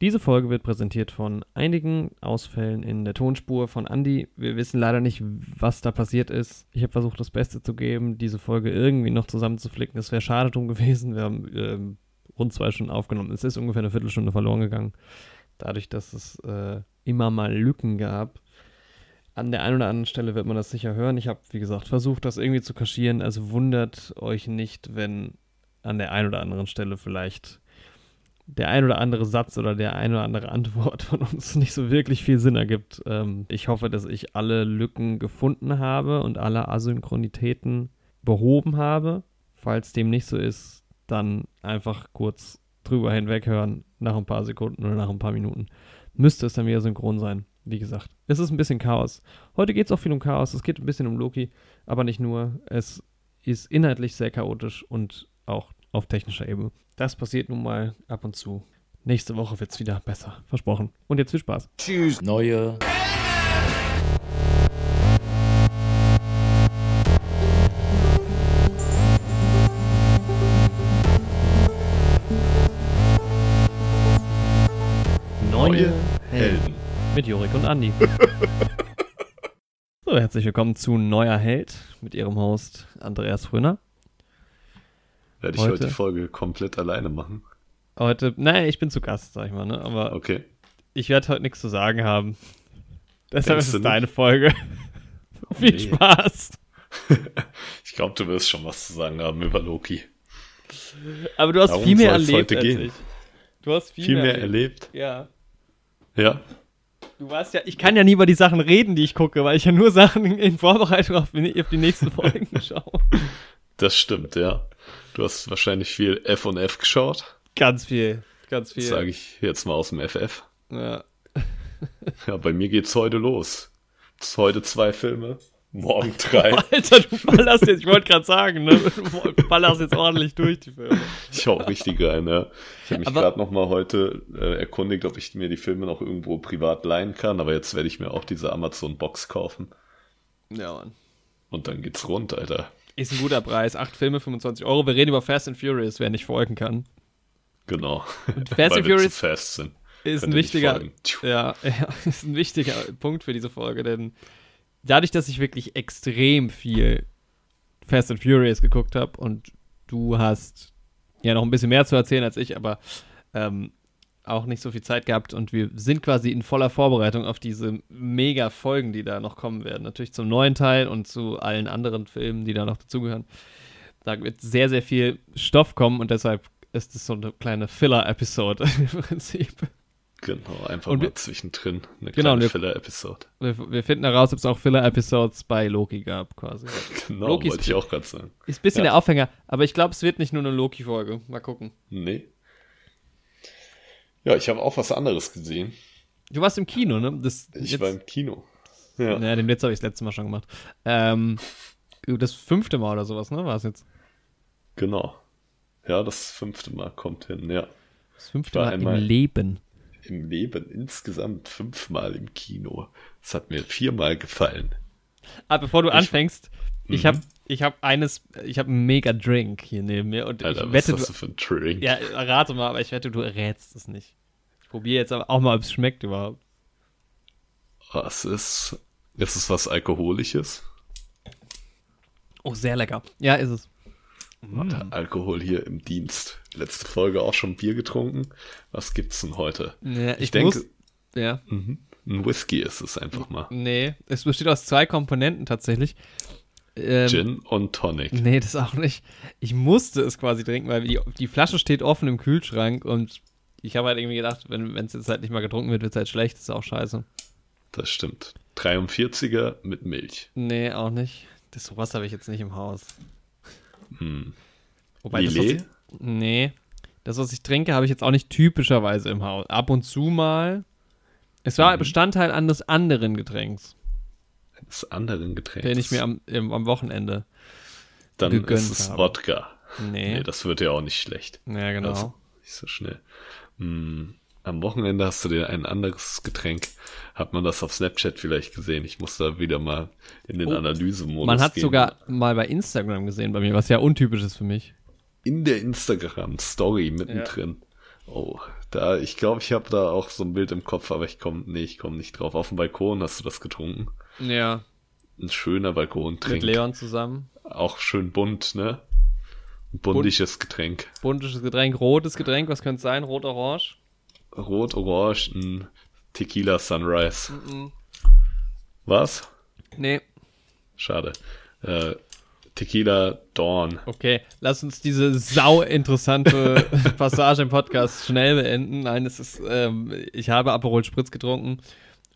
Diese Folge wird präsentiert von einigen Ausfällen in der Tonspur von Andy. Wir wissen leider nicht, was da passiert ist. Ich habe versucht, das Beste zu geben, diese Folge irgendwie noch zusammenzuflicken. Das wäre schade drum gewesen. Wir haben ähm, rund zwei Stunden aufgenommen. Es ist ungefähr eine Viertelstunde verloren gegangen. Dadurch, dass es äh, immer mal Lücken gab. An der einen oder anderen Stelle wird man das sicher hören. Ich habe, wie gesagt, versucht, das irgendwie zu kaschieren. Also wundert euch nicht, wenn an der einen oder anderen Stelle vielleicht der ein oder andere Satz oder der ein oder andere Antwort von uns nicht so wirklich viel Sinn ergibt. Ähm, ich hoffe, dass ich alle Lücken gefunden habe und alle Asynchronitäten behoben habe. Falls dem nicht so ist, dann einfach kurz drüber hinweghören nach ein paar Sekunden oder nach ein paar Minuten. Müsste es dann wieder synchron sein. Wie gesagt, es ist ein bisschen Chaos. Heute geht es auch viel um Chaos. Es geht ein bisschen um Loki, aber nicht nur. Es ist inhaltlich sehr chaotisch und auch auf technischer Ebene. Das passiert nun mal ab und zu. Nächste Woche wird es wieder besser. Versprochen. Und jetzt viel Spaß. Tschüss. Neue. Neue Helden. Mit Jorik und Andi. so, herzlich willkommen zu Neuer Held mit ihrem Host Andreas Fröner. Werde ich heute, heute die Folge komplett alleine machen? Heute, naja, ich bin zu Gast, sag ich mal, ne? Aber okay. ich werde heute nichts zu sagen haben. Deshalb Denkst ist es deine Folge. Oh, Viel nee. Spaß. ich glaube, du wirst schon was zu sagen haben über Loki. Aber du hast Darum viel mehr erlebt als gehen. ich. Du hast viel, viel mehr, mehr erlebt. Ja. Ja. Du weißt ja, ich kann ja nie über die Sachen reden, die ich gucke, weil ich ja nur Sachen in Vorbereitung auf, auf die nächsten Folgen schaue. Das stimmt, ja. Du hast wahrscheinlich viel F und F geschaut. Ganz viel, ganz viel. Sage ich jetzt mal aus dem FF. Ja. ja, bei mir geht's heute los. Es heute zwei Filme, morgen drei. Alter, du ballerst jetzt, ich wollte gerade sagen, ne? Du ballerst jetzt ordentlich durch die Filme. Ich hau richtig rein, ja. Ich habe mich gerade noch mal heute äh, erkundigt, ob ich mir die Filme noch irgendwo privat leihen kann, aber jetzt werde ich mir auch diese Amazon-Box kaufen. Ja, Mann. Und dann geht's rund, Alter. Ist ein guter Preis. Acht Filme, 25 Euro. Wir reden über Fast and Furious, wer nicht folgen kann. Genau. Und Fast and Furious fast sind. ist ein wichtiger, ja, ja, ist ein wichtiger Punkt für diese Folge, denn dadurch, dass ich wirklich extrem viel Fast and Furious geguckt habe und du hast ja noch ein bisschen mehr zu erzählen als ich, aber ähm, auch nicht so viel Zeit gehabt und wir sind quasi in voller Vorbereitung auf diese mega Folgen, die da noch kommen werden. Natürlich zum neuen Teil und zu allen anderen Filmen, die da noch dazugehören. Da wird sehr, sehr viel Stoff kommen und deshalb ist es so eine kleine Filler-Episode im Prinzip. Genau, einfach und mal wir, zwischendrin eine genau, kleine Filler-Episode. Wir, wir, finden heraus, ob es auch Filler-Episodes bei Loki gab, quasi. genau, Loki wollte ich auch gerade sagen. Ist ein bisschen ja. der Aufhänger, aber ich glaube, es wird nicht nur eine Loki-Folge. Mal gucken. Nee, ja, ich habe auch was anderes gesehen. Du warst im Kino, ne? Das, ich jetzt, war im Kino. Ja, ja den Witz habe ich das letzte Mal schon gemacht. Ähm, das fünfte Mal oder sowas, ne? War es jetzt? Genau. Ja, das fünfte Mal kommt hin, ja. Das fünfte Mal im Leben. Im Leben, insgesamt fünfmal im Kino. Das hat mir viermal gefallen. Ah, bevor du ich, anfängst, ich habe mhm. Ich hab eines, ich habe einen mega Drink hier neben mir und Alter, ich wette, was hast du für ein Drink? Ja, rate mal, aber ich wette, du rätst es nicht. Ich probiere jetzt aber auch mal, ob es schmeckt überhaupt. Was ist, ist es was Alkoholisches? Oh, sehr lecker. Ja, ist es. Mm. Alkohol hier im Dienst. Letzte Folge auch schon Bier getrunken. Was gibt's denn heute? Ja, ich, ich denke, muss, ja. Mhm. Ein Whisky ist es einfach mal. Nee, es besteht aus zwei Komponenten tatsächlich. Ähm, Gin und Tonic. Nee, das auch nicht. Ich musste es quasi trinken, weil die, die Flasche steht offen im Kühlschrank und ich habe halt irgendwie gedacht, wenn es jetzt halt nicht mal getrunken wird, wird es halt schlecht. Das ist auch scheiße. Das stimmt. 43er mit Milch. Nee, auch nicht. Das sowas habe ich jetzt nicht im Haus. Hm. Wobei Lillet? das, ich, Nee. Das, was ich trinke, habe ich jetzt auch nicht typischerweise im Haus. Ab und zu mal. Es war mhm. Bestandteil eines anderen Getränks eines anderen Getränks. Den ich mir am, am Wochenende Dann ist es habe. Wodka. Nee. nee. Das wird ja auch nicht schlecht. Ja, genau. Also, nicht so schnell. Hm. Am Wochenende hast du dir ein anderes Getränk. Hat man das auf Snapchat vielleicht gesehen? Ich muss da wieder mal in den oh, Analysemodus Man hat sogar mal bei Instagram gesehen bei mir, was ja untypisch ist für mich. In der Instagram-Story mittendrin. Ja. Oh, da, ich glaube, ich habe da auch so ein Bild im Kopf, aber ich komme, nee, ich komme nicht drauf. Auf dem Balkon hast du das getrunken. Ja. Ein schöner Balkontrink. Mit Leon zusammen. Auch schön bunt, ne? Ein buntisches Getränk. Buntisches Getränk, rotes Getränk, was könnte es sein? Rot-Orange? Rot-Orange, ein Tequila Sunrise. Mm -mm. Was? Nee. Schade. Äh, Tequila Dawn. Okay, lass uns diese sau interessante Passage im Podcast schnell beenden. Nein, es ist, ähm, ich habe Aperol Spritz getrunken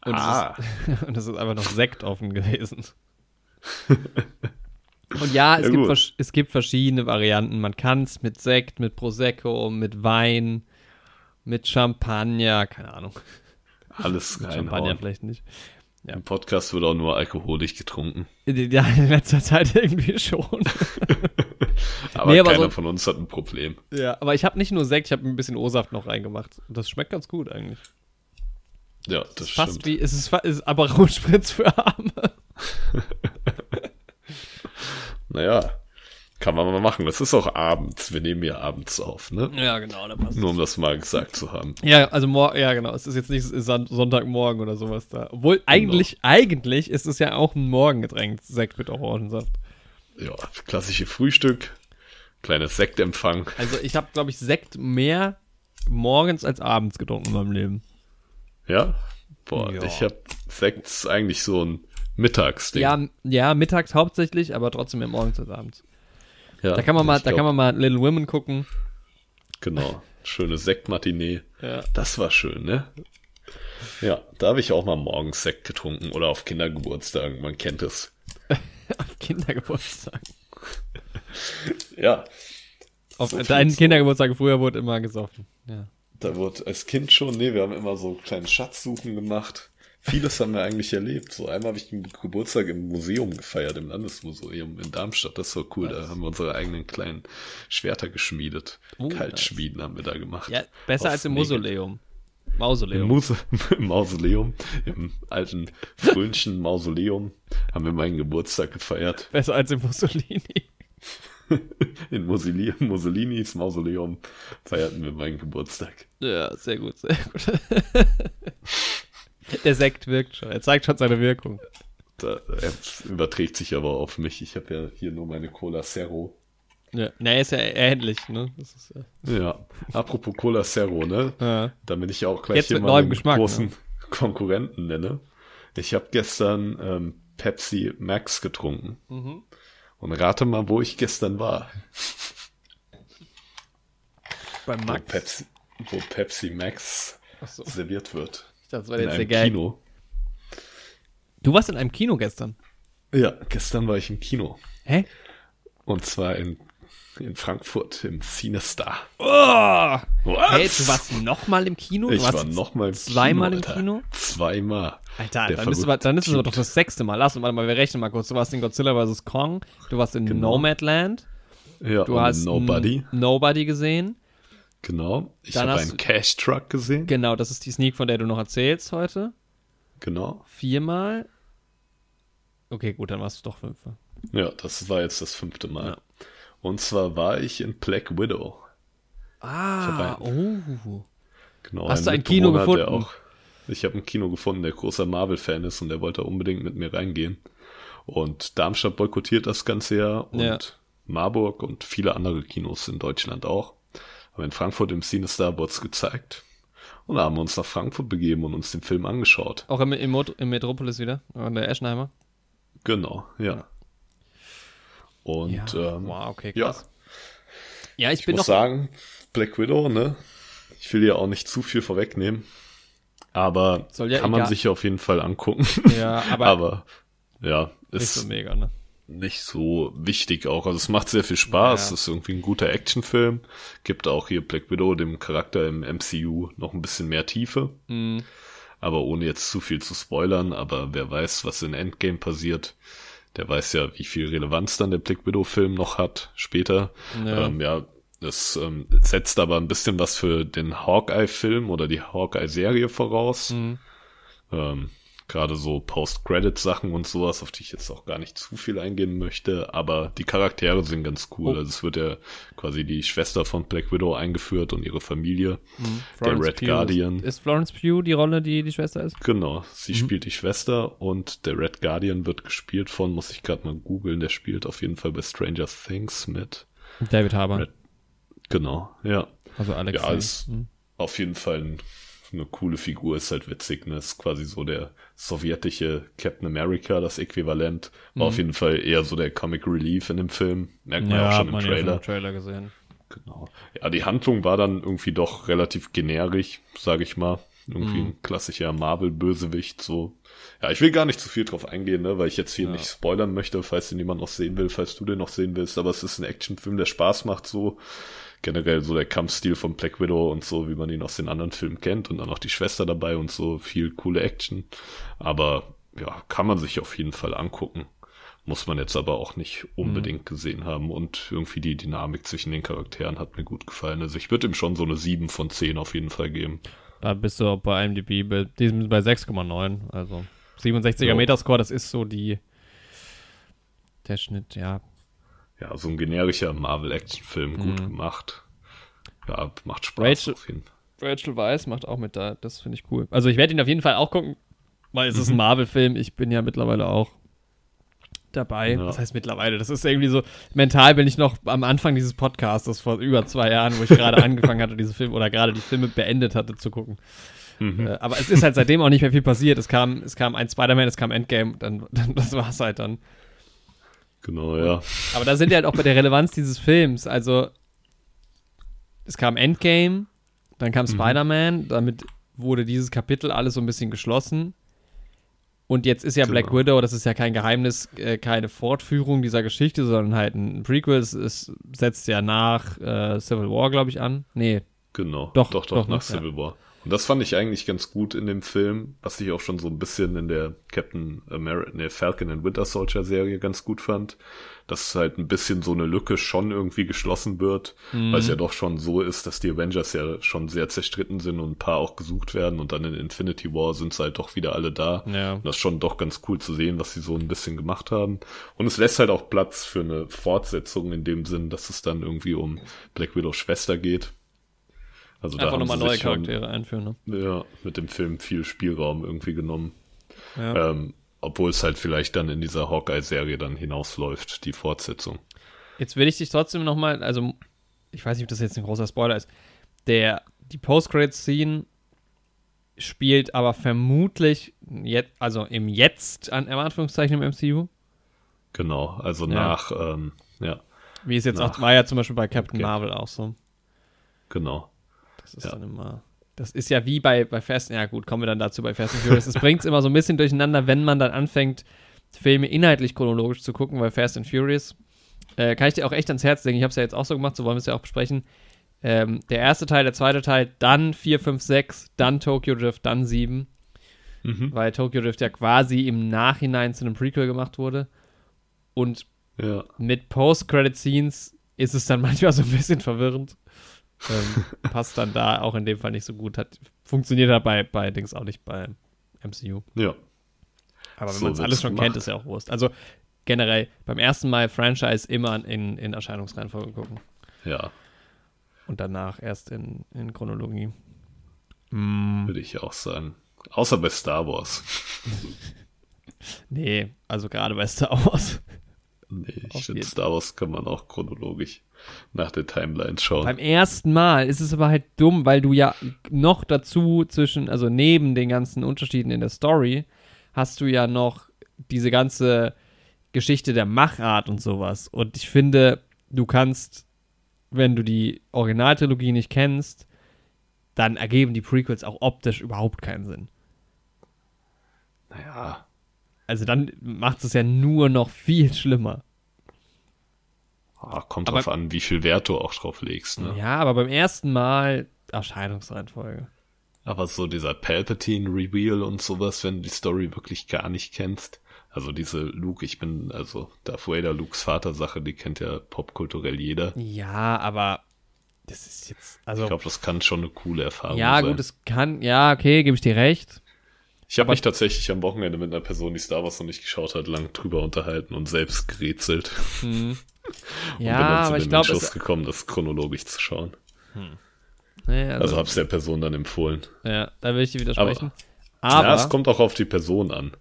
und, ah. es, ist, und es ist einfach noch Sekt offen gewesen. und ja, es, ja, gibt, es gibt verschiedene Varianten. Man kann es mit Sekt, mit Prosecco, mit Wein, mit Champagner, keine Ahnung. Alles rein. Champagner vielleicht nicht. Ja. Im Podcast wird auch nur alkoholisch getrunken. Ja, in letzter Zeit irgendwie schon. aber nee, aber keiner so, von uns hat ein Problem. Ja, aber ich habe nicht nur Sekt, ich habe ein bisschen O-Saft noch reingemacht. Das schmeckt ganz gut eigentlich. Ja, das es ist stimmt. Fast wie, es ist, es ist aber Rotspritz für Arme. naja, kann man mal machen. Es ist auch abends. Wir nehmen ja abends auf, ne? Ja, genau. Da passt Nur um das mal gesagt zu haben. Ja, also morgen, ja, genau. Es ist jetzt nicht Sonntagmorgen oder sowas da. Obwohl, genau. eigentlich, eigentlich ist es ja auch ein Morgengetränk, Sekt mit Orangensaft. Ja, klassische Frühstück, kleines Sektempfang. Also ich habe, glaube ich, Sekt mehr morgens als abends getrunken in meinem Leben. Ja? Boah, ja. ich habe Sekt eigentlich so ein Mittagsding. Ja, ja, mittags hauptsächlich, aber trotzdem mehr morgens als abends. Ja, da kann man mal, da kann man mal Little Women gucken. Genau. Schöne Sektmatinee. Ja. Das war schön, ne? Ja, da habe ich auch mal morgens Sekt getrunken oder auf Kindergeburtstagen, man kennt es. auf Kindergeburtstagen. ja. Auf so deinen Kindergeburtstag früher wurde immer gesoffen. Ja. Da wurde als Kind schon, nee, wir haben immer so kleine Schatzsuchen gemacht vieles haben wir eigentlich erlebt. So einmal habe ich den Geburtstag im Museum gefeiert, im Landesmuseum in Darmstadt. Das war cool. Da haben wir unsere eigenen kleinen Schwerter geschmiedet. Oh, Kaltschmieden nice. haben wir da gemacht. Ja, besser als im Mausoleum. Mausoleum. Im, Muse Im Mausoleum, im alten fröhlichen Mausoleum haben wir meinen Geburtstag gefeiert. Besser als im Mussolini. In Mussolini, Mussolinis Mausoleum feierten wir meinen Geburtstag. Ja, sehr gut, sehr gut. Der Sekt wirkt schon. Er zeigt schon seine Wirkung. Da, er überträgt sich aber auf mich. Ich habe ja hier nur meine Cola Zero. Ja, na, er ist ja ähnlich, ne? Ja. ja. apropos Cola Zero, ne? Ja. Damit ich auch gleich Jetzt hier mal einen Geschmack, großen ne? Konkurrenten nenne. Ich habe gestern ähm, Pepsi Max getrunken. Mhm. Und rate mal, wo ich gestern war. Beim Max. Wo Pepsi, wo Pepsi Max so. serviert wird. Das war in jetzt der Gag. Kino. Du warst in einem Kino gestern? Ja, gestern war ich im Kino. Hä? Und zwar in, in Frankfurt im Cinestar. Oh! Was? Hey, du warst nochmal im Kino? Du ich war nochmal im zweimal Kino. Im Kino? Zweimal. Alter, dann ist, dann ist, es aber doch das sechste Mal. Lass uns mal, wir rechnen mal kurz. Du warst in Godzilla vs. Kong, du warst in genau. Nomadland. Ja, du hast Nobody. Nobody gesehen. Genau. Ich habe einen Cash Truck gesehen. Genau, das ist die Sneak, von der du noch erzählst heute. Genau. Viermal. Okay, gut, dann warst du doch fünfmal. Ja, das war jetzt das fünfte Mal. Ja. Und zwar war ich in Black Widow. Ah, einen, oh. Genau, Hast du ein Kino gefunden? Auch, ich habe ein Kino gefunden, der großer Marvel-Fan ist und der wollte unbedingt mit mir reingehen. Und Darmstadt boykottiert das Ganze ja und ja. Marburg und viele andere Kinos in Deutschland auch. Aber in Frankfurt im Cinestar wurde gezeigt. Und da haben wir uns nach Frankfurt begeben und uns den Film angeschaut. Auch im, im, im Metropolis wieder? In der Eschenheimer? Genau, ja. Und ja. Ähm, wow, okay. Ja, ja ich, ich bin muss noch sagen, Black Widow, ne? Ich will ja auch nicht zu viel vorwegnehmen. Aber ja kann man sich auf jeden Fall angucken. Ja, aber, aber ja, ist nicht so mega, ne? nicht so wichtig auch. Also es macht sehr viel Spaß. Ja. Es ist irgendwie ein guter Actionfilm. Gibt auch hier Black Widow, dem Charakter im MCU, noch ein bisschen mehr Tiefe. Mhm. Aber ohne jetzt zu viel zu spoilern. Aber wer weiß, was in Endgame passiert, der weiß ja, wie viel Relevanz dann der Black Widow-Film noch hat später. Ja, ähm, ja das ähm, setzt aber ein bisschen was für den Hawkeye-Film oder die Hawkeye-Serie voraus. Mhm. Ähm, gerade so Post-Credit-Sachen und sowas, auf die ich jetzt auch gar nicht zu viel eingehen möchte, aber die Charaktere sind ganz cool. Oh. Also es wird ja quasi die Schwester von Black Widow eingeführt und ihre Familie, mhm. der Red Pugh Guardian. Ist, Florence Pugh die Rolle, die die Schwester ist? Genau, sie mhm. spielt die Schwester und der Red Guardian wird gespielt von, muss ich gerade mal googeln, der spielt auf jeden Fall bei Stranger Things mit. David Harbour. Red, genau, ja. Also Alex. Ja, ist mhm. auf jeden Fall ein eine coole Figur, ist halt witzig, ne? Ist quasi so der sowjetische Captain America, das Äquivalent. War mhm. auf jeden Fall eher so der Comic Relief in dem Film. Merkt man ja, auch schon im Trailer. Ja im Trailer gesehen. Genau. Ja, die Handlung war dann irgendwie doch relativ generisch, sage ich mal. Irgendwie mhm. ein klassischer Marvel-Bösewicht, so. Ja, ich will gar nicht zu viel drauf eingehen, ne, weil ich jetzt hier ja. nicht spoilern möchte, falls den jemand noch sehen will, falls du den noch sehen willst, aber es ist ein Actionfilm, der Spaß macht, so generell so der Kampfstil von Black Widow und so, wie man ihn aus den anderen Filmen kennt und dann auch die Schwester dabei und so, viel coole Action. Aber ja, kann man sich auf jeden Fall angucken. Muss man jetzt aber auch nicht unbedingt mhm. gesehen haben und irgendwie die Dynamik zwischen den Charakteren hat mir gut gefallen. Also ich würde ihm schon so eine 7 von 10 auf jeden Fall geben. Da bist du bei IMDb bei, bei 6,9. Also 67er ja. Metascore, das ist so die der Schnitt, ja, ja, so ein generischer Marvel-Action-Film, gut mhm. gemacht. Ja, macht Spaß Rachel, auf jeden Fall. Rachel Weisz macht auch mit da, das finde ich cool. Also ich werde ihn auf jeden Fall auch gucken, weil es mhm. ist ein mhm. Marvel-Film, ich bin ja mittlerweile auch dabei. Ja. Das heißt mittlerweile, das ist irgendwie so, mental bin ich noch am Anfang dieses Podcasts, vor über zwei Jahren, wo ich gerade angefangen hatte, diese Filme oder gerade die Filme beendet hatte zu gucken. Mhm. Äh, aber es ist halt seitdem auch nicht mehr viel passiert. Es kam, es kam ein Spider-Man, es kam Endgame, dann, dann das war es halt dann. Genau, ja. Aber da sind wir halt auch bei der Relevanz dieses Films. Also, es kam Endgame, dann kam mhm. Spider-Man, damit wurde dieses Kapitel alles so ein bisschen geschlossen. Und jetzt ist ja genau. Black Widow, das ist ja kein Geheimnis, äh, keine Fortführung dieser Geschichte, sondern halt ein Prequel. Es, es setzt ja nach äh, Civil War, glaube ich, an. Nee. Genau. Doch, doch, doch, doch nach Civil ja. War. Und das fand ich eigentlich ganz gut in dem Film, was ich auch schon so ein bisschen in der Captain America, nee, Falcon and Winter Soldier Serie ganz gut fand, dass halt ein bisschen so eine Lücke schon irgendwie geschlossen wird, mhm. weil es ja doch schon so ist, dass die Avengers ja schon sehr zerstritten sind und ein paar auch gesucht werden und dann in Infinity War sind sie halt doch wieder alle da. Ja. Und das ist schon doch ganz cool zu sehen, was sie so ein bisschen gemacht haben. Und es lässt halt auch Platz für eine Fortsetzung in dem Sinn, dass es dann irgendwie um Black Widow Schwester geht also Einfach nochmal neue Charaktere einführen, ne? Ja, mit dem Film viel Spielraum irgendwie genommen. Ja. Ähm, obwohl es halt vielleicht dann in dieser Hawkeye-Serie dann hinausläuft, die Fortsetzung. Jetzt will ich dich trotzdem nochmal, also ich weiß nicht, ob das jetzt ein großer Spoiler ist, der, die Post-Credit-Scene spielt aber vermutlich jetzt, also im Jetzt an Anführungszeichen im MCU. Genau, also ja. nach, ähm, ja. Wie es jetzt nach, auch, war ja zum Beispiel bei Captain okay. Marvel auch so. Genau. Das ist ja. dann immer. Das ist ja wie bei, bei Fast, ja gut, kommen wir dann dazu bei Fast and Furious. Es bringt es immer so ein bisschen durcheinander, wenn man dann anfängt, Filme inhaltlich chronologisch zu gucken, weil Fast and Furious äh, kann ich dir auch echt ans Herz legen. Ich habe es ja jetzt auch so gemacht, so wollen wir es ja auch besprechen. Ähm, der erste Teil, der zweite Teil, dann 4, 5, 6, dann Tokyo Drift, dann 7. Mhm. Weil Tokyo Drift ja quasi im Nachhinein zu einem Prequel gemacht wurde. Und ja. mit Post-Credit-Scenes ist es dann manchmal so ein bisschen verwirrend ähm, passt dann da auch in dem Fall nicht so gut. Hat, funktioniert halt bei, bei Dings auch nicht bei MCU. Ja. Aber wenn so man es alles schon gemacht. kennt, ist ja auch Wurst. Also generell beim ersten Mal Franchise immer in, in Erscheinungsreihenfolge gucken. Ja. Und danach erst in, in Chronologie. Mm. Würde ich auch sagen. Außer bei Star Wars. nee, also gerade bei Star Wars. Nee, ich finde Star Wars kann man auch chronologisch nach der Timeline schauen. Beim ersten Mal ist es aber halt dumm, weil du ja noch dazu zwischen, also neben den ganzen Unterschieden in der Story, hast du ja noch diese ganze Geschichte der Machart und sowas. Und ich finde, du kannst, wenn du die Originaltrilogie nicht kennst, dann ergeben die Prequels auch optisch überhaupt keinen Sinn. Naja. Also dann macht es ja nur noch viel schlimmer. Oh, kommt aber, drauf an, wie viel Wert du auch drauf legst. Ne? Ja, aber beim ersten Mal Erscheinungsreihenfolge. Aber so dieser Palpatine-Reveal und sowas, wenn du die Story wirklich gar nicht kennst. Also diese Luke, ich bin, also Darth Vader, Lukes Vater-Sache, die kennt ja popkulturell jeder. Ja, aber das ist jetzt, also. Ich glaube, das kann schon eine coole Erfahrung ja, sein. Ja, gut, es kann, ja, okay, gebe ich dir recht. Ich habe mich tatsächlich am Wochenende mit einer Person, die Star Wars noch nicht geschaut hat, lang drüber unterhalten und selbst gerätselt. Hm. Ja, zu aber ich glaube, Entschluss gekommen, das chronologisch zu schauen. Hm. Naja, also, also habe es der Person dann empfohlen. Ja, da will ich dir widersprechen. Aber, aber ja, es kommt auch auf die Person an.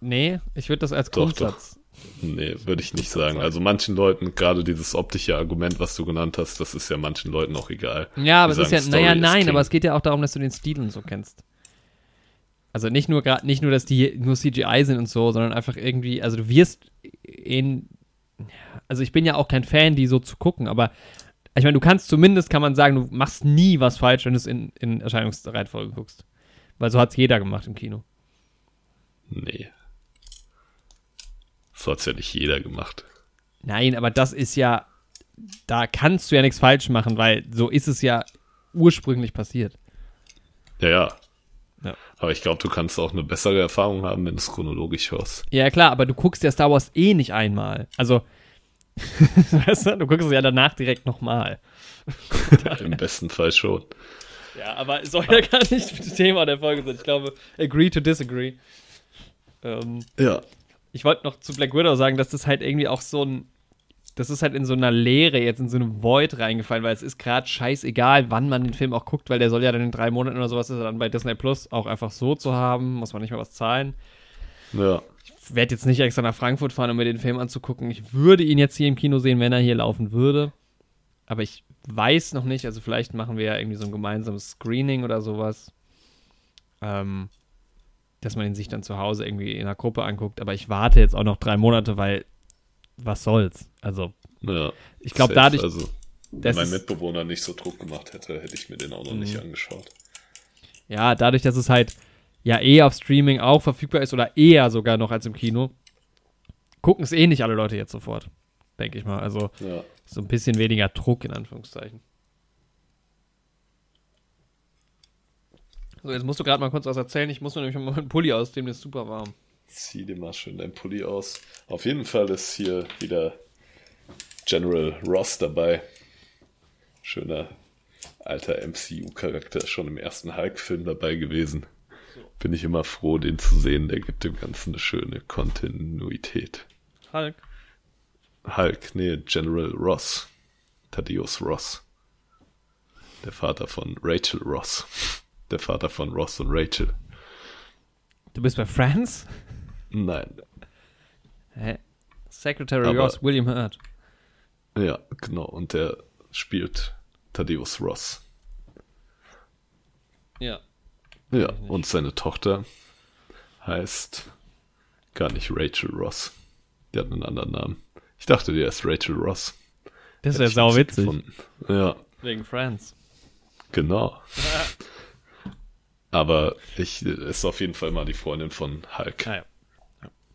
Nee, ich würde das als doch, Grundsatz. Doch. Nee, würde ich nicht sagen. Also manchen Leuten, gerade dieses optische Argument, was du genannt hast, das ist ja manchen Leuten auch egal. Ja, aber es ist ja, Story naja, nein, aber es geht ja auch darum, dass du den Stil und so kennst. Also nicht nur gerade, nicht nur, dass die nur CGI sind und so, sondern einfach irgendwie, also du wirst in, also ich bin ja auch kein Fan, die so zu gucken, aber ich meine, du kannst zumindest, kann man sagen, du machst nie was falsch, wenn du es in, in Erscheinungsreihenfolge guckst. Weil so hat es jeder gemacht im Kino. Nee. So hat es ja nicht jeder gemacht. Nein, aber das ist ja, da kannst du ja nichts falsch machen, weil so ist es ja ursprünglich passiert. Ja, ja. Aber ich glaube, du kannst auch eine bessere Erfahrung haben, wenn du es chronologisch hörst. Ja, klar, aber du guckst ja Star Wars eh nicht einmal. Also, weißt du, du guckst es ja danach direkt nochmal. Im besten Fall schon. Ja, aber es soll ja gar nicht Thema der Folge sein. Ich glaube, agree to disagree. Ähm, ja ich wollte noch zu Black Widow sagen, dass das halt irgendwie auch so ein. Das ist halt in so einer Leere jetzt in so eine Void reingefallen, weil es ist gerade scheißegal, wann man den Film auch guckt, weil der soll ja dann in drei Monaten oder sowas ist er dann bei Disney Plus auch einfach so zu haben, muss man nicht mehr was zahlen. Ja. Ich werde jetzt nicht extra nach Frankfurt fahren, um mir den Film anzugucken. Ich würde ihn jetzt hier im Kino sehen, wenn er hier laufen würde. Aber ich weiß noch nicht, also vielleicht machen wir ja irgendwie so ein gemeinsames Screening oder sowas. Ähm, dass man ihn sich dann zu Hause irgendwie in einer Gruppe anguckt. Aber ich warte jetzt auch noch drei Monate, weil was soll's? Also, ja, ich glaube, dadurch. Also, wenn mein Mitbewohner nicht so Druck gemacht hätte, hätte ich mir den auch noch nicht mhm. angeschaut. Ja, dadurch, dass es halt ja eh auf Streaming auch verfügbar ist oder eher sogar noch als im Kino, gucken es eh nicht alle Leute jetzt sofort, denke ich mal. Also ja. so ein bisschen weniger Druck in Anführungszeichen. So, jetzt musst du gerade mal kurz was erzählen. Ich muss mir nämlich mal meinen Pulli ausnehmen, der ist super warm. Zieh dir mal schön deinen Pulli aus. Auf jeden Fall ist hier wieder General Ross dabei. Schöner alter MCU-Charakter, schon im ersten Hulk-Film dabei gewesen. Bin ich immer froh, den zu sehen. Der gibt dem Ganzen eine schöne Kontinuität. Hulk? Hulk, nee, General Ross. Thaddeus Ross. Der Vater von Rachel Ross der Vater von Ross und Rachel. Du bist bei Friends? Nein. Hä? Secretary Aber, Ross, William Hurt. Ja, genau. Und der spielt Thaddeus Ross. Ja. Ja, und seine Tochter heißt gar nicht Rachel Ross. Die hat einen anderen Namen. Ich dachte, die heißt Rachel Ross. Das ist ja sau witzig. Ja. Wegen Friends. Genau. Aber ich ist auf jeden Fall mal die Freundin von Hulk. Ah, ja.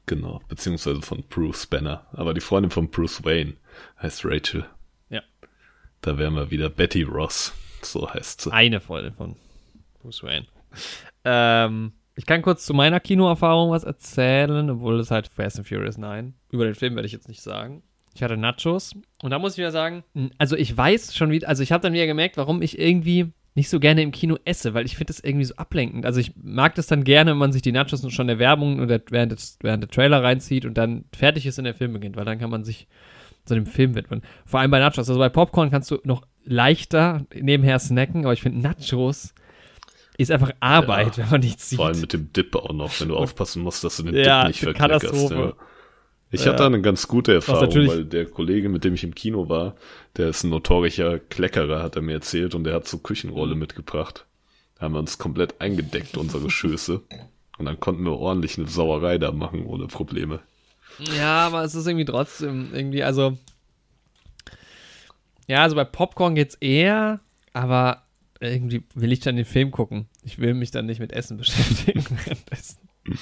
Genau, beziehungsweise von Bruce Banner. Aber die Freundin von Bruce Wayne heißt Rachel. Ja. Da wären wir wieder Betty Ross. So heißt sie. Eine Freundin von Bruce Wayne. Ähm, ich kann kurz zu meiner Kinoerfahrung was erzählen, obwohl es halt Fast and Furious 9. Über den Film werde ich jetzt nicht sagen. Ich hatte Nachos und da muss ich wieder sagen, also ich weiß schon wieder, also ich habe dann wieder gemerkt, warum ich irgendwie nicht so gerne im Kino esse, weil ich finde das irgendwie so ablenkend. Also ich mag das dann gerne, wenn man sich die Nachos und schon der Werbung oder während, des, während der Trailer reinzieht und dann fertig ist und der Film beginnt, weil dann kann man sich so dem Film widmen. Vor allem bei Nachos. Also bei Popcorn kannst du noch leichter nebenher snacken, aber ich finde Nachos ist einfach Arbeit, ja, wenn man nichts sieht. Vor allem mit dem Dip auch noch, wenn du aufpassen musst, dass du den ja, Dip nicht. Katastrophe. Ja. Ich hatte eine ganz gute Erfahrung, weil der Kollege, mit dem ich im Kino war, der ist ein notorischer Kleckerer, hat er mir erzählt, und der hat so Küchenrolle mhm. mitgebracht. Da haben wir uns komplett eingedeckt, unsere Schöße. Und dann konnten wir ordentlich eine Sauerei da machen, ohne Probleme. Ja, aber es ist irgendwie trotzdem irgendwie, also. Ja, also bei Popcorn geht's eher, aber irgendwie will ich dann den Film gucken. Ich will mich dann nicht mit Essen beschäftigen währenddessen.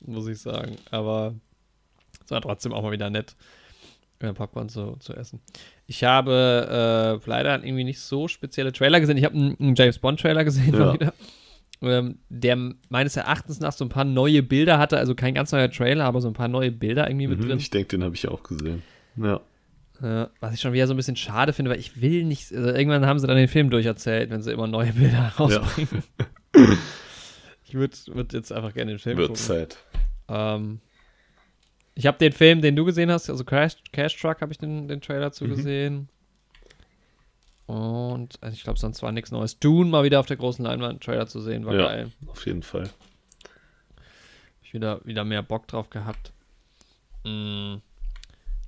Muss ich sagen. Aber es war trotzdem auch mal wieder nett, äh, Popcorn zu, zu essen. Ich habe äh, leider irgendwie nicht so spezielle Trailer gesehen. Ich habe einen, einen, James Bond-Trailer gesehen ja. wieder. Ähm, der meines Erachtens nach so ein paar neue Bilder hatte, also kein ganz neuer Trailer, aber so ein paar neue Bilder irgendwie mit mhm, drin. Ich denke, den habe ich auch gesehen. Ja. Äh, was ich schon wieder so ein bisschen schade finde, weil ich will nicht, also irgendwann haben sie dann den Film durcherzählt, wenn sie immer neue Bilder rausbringen. Ja. Ich würde würd jetzt einfach gerne den Film Wird gucken. Zeit. Ähm, ich habe den Film, den du gesehen hast, also Crash, Cash Truck, habe ich den, den Trailer Mhm. zugesehen. Und also ich glaube, sonst war nichts Neues. Dune mal wieder auf der großen Leinwand, Trailer zu sehen, war Ja. geil. Auf jeden Fall. Hab ich wieder, wieder mehr Bock drauf gehabt. Mm.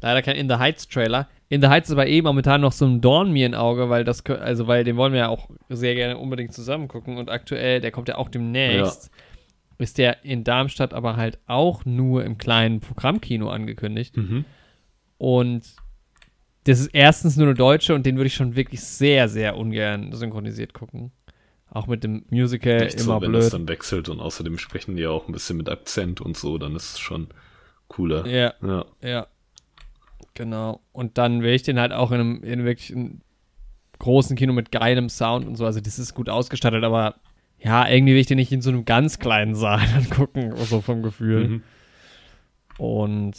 Leider kein In the Heights Trailer. In the Heights ist aber eh momentan noch so ein Dorn mir im Auge, weil das, also weil den wollen wir ja auch sehr gerne unbedingt zusammen gucken und aktuell, der kommt ja auch demnächst, ist der in Darmstadt aber halt auch nur im kleinen Programmkino angekündigt. Mhm. Und das ist erstens nur eine deutsche und den würde ich schon wirklich sehr, sehr ungern synchronisiert gucken. Auch mit dem Musical Nicht immer so, wenn es blöd. dann wechselt und außerdem sprechen die ja auch ein bisschen mit Akzent und so, dann ist es schon cooler. Ja, Ja. ja. Genau. Und dann will ich den halt auch in einem, in wirklich einem großen Kino mit geilem Sound und so. Also das ist gut ausgestattet, aber ja, irgendwie will ich den nicht in so einem ganz kleinen Saal dann gucken, so vom Gefühl. Mhm. Und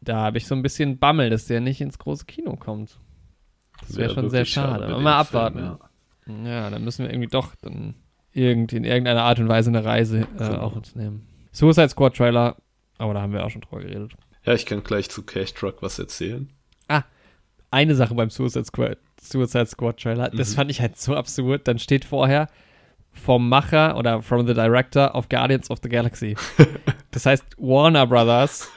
da habe ich so ein bisschen Bammel, dass der nicht ins große Kino kommt. Das wäre schon sehr schade. dem mal Film, abwarten. ja. Ja, dann müssen wir irgendwie doch dann irgendwie in irgendeiner Art und Weise eine Reise äh, Genau. auf uns nehmen. Suicide Squad Trailer, aber da haben wir auch schon drüber geredet. Ja, ich kann gleich zu Cash Truck was erzählen. Eine Sache beim Suicide Squad, Suicide Squad Trailer, das Mhm. fand ich halt so absurd. Dann steht vorher vom Macher oder from the director of Guardians of the Galaxy. Das heißt, Warner Brothers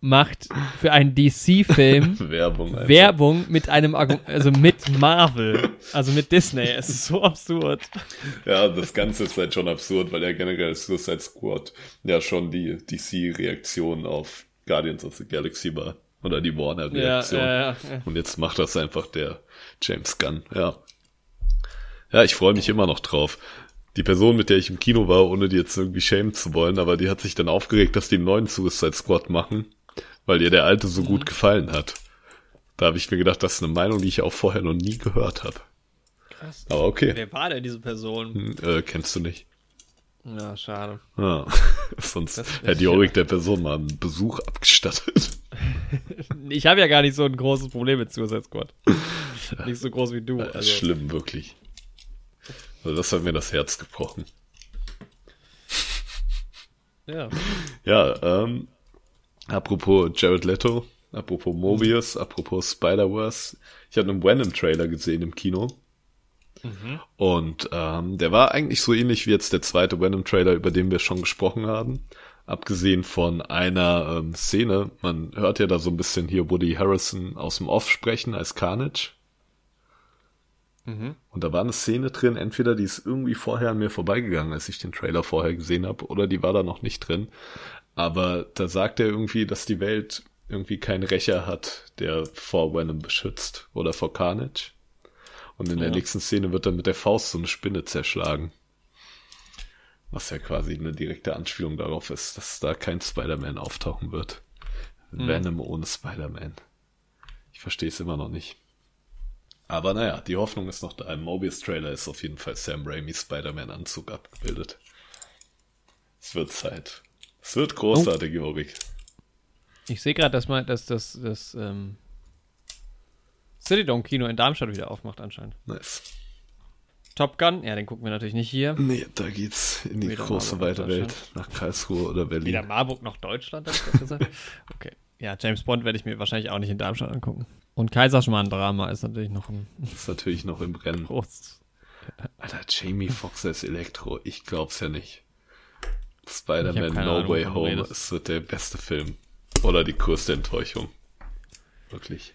macht für einen DC-Film Werbung. einfach. Werbung mit einem, Argu- also mit Marvel, also mit Disney. Es ist so absurd. Ja, das Ganze ist halt schon absurd, weil ja generell Suicide Squad ja schon die DC-Reaktion auf Guardians of the Galaxy war. Oder die Warner-Reaktion. ja, ja. Und jetzt macht das einfach der James Gunn, ja. Ja, ich freue mich immer noch drauf. Die Person, mit der ich im Kino war, ohne die jetzt irgendwie schämen zu wollen, aber die hat sich dann aufgeregt, dass die einen neuen Suicide Squad machen, weil ihr der alte so Mhm. gut gefallen hat. Da habe ich mir gedacht, das ist eine Meinung, die ich auch vorher noch nie gehört habe. Krass. Aber okay, Wer war denn diese Person? hm, äh, kennst du nicht. Ja, schade. Ah, sonst hätte Jorik der Person mal einen Besuch abgestattet. Ich habe ja gar nicht so ein großes Problem mit Suicide Squad. Nicht so groß wie du. Das ist Also. schlimm, wirklich. Also das hat mir das Herz gebrochen. Ja. Ja, ähm, apropos Jared Leto, apropos Mobius, apropos Spider-Verse. Ich habe einen Venom-Trailer gesehen im Kino. Und ähm, der war eigentlich so ähnlich wie jetzt der zweite Venom-Trailer, über den wir schon gesprochen haben. Abgesehen von einer ähm, Szene, man hört ja da so ein bisschen hier Woody Harrison aus dem Off sprechen als Carnage. Mhm. Und da war eine Szene drin, entweder die ist irgendwie vorher an mir vorbeigegangen, als ich den Trailer vorher gesehen habe, oder die war da noch nicht drin. Aber da sagt er irgendwie, dass die Welt irgendwie keinen Rächer hat, der vor Venom beschützt oder vor Carnage. Und in der Ja. nächsten Szene wird dann mit der Faust so eine Spinne zerschlagen. Was ja quasi eine direkte Anspielung darauf ist, dass da kein Spider-Man auftauchen wird. Venom ohne Spider-Man. Ich verstehe es immer noch nicht. Aber naja, die Hoffnung ist noch da. Im Mobius-Trailer ist auf jeden Fall Sam Raimis Spider-Man-Anzug abgebildet. Es wird Zeit. Es wird großartig, Jorik. Ich sehe gerade, dass man, dass das, das ähm, City Dome Kino in Darmstadt wieder aufmacht anscheinend. Nice. Top Gun, ja, den gucken wir natürlich nicht hier. Nee, da geht's in die Wieder große, weite Welt. Nach Karlsruhe oder Berlin. Weder Marburg noch Deutschland, hab ich gesagt. Okay. Ja, James Bond werde ich mir wahrscheinlich auch nicht in Darmstadt angucken. Und Kaiserschmarrn-Drama ist natürlich noch ein ist natürlich noch im Rennen. großes. Alter, Jamie Foxx als Elektro. Ich glaub's ja nicht. Ich Spider-Man No Ahnung, Way Home ist so der beste Film. Oder die größte Enttäuschung. Wirklich.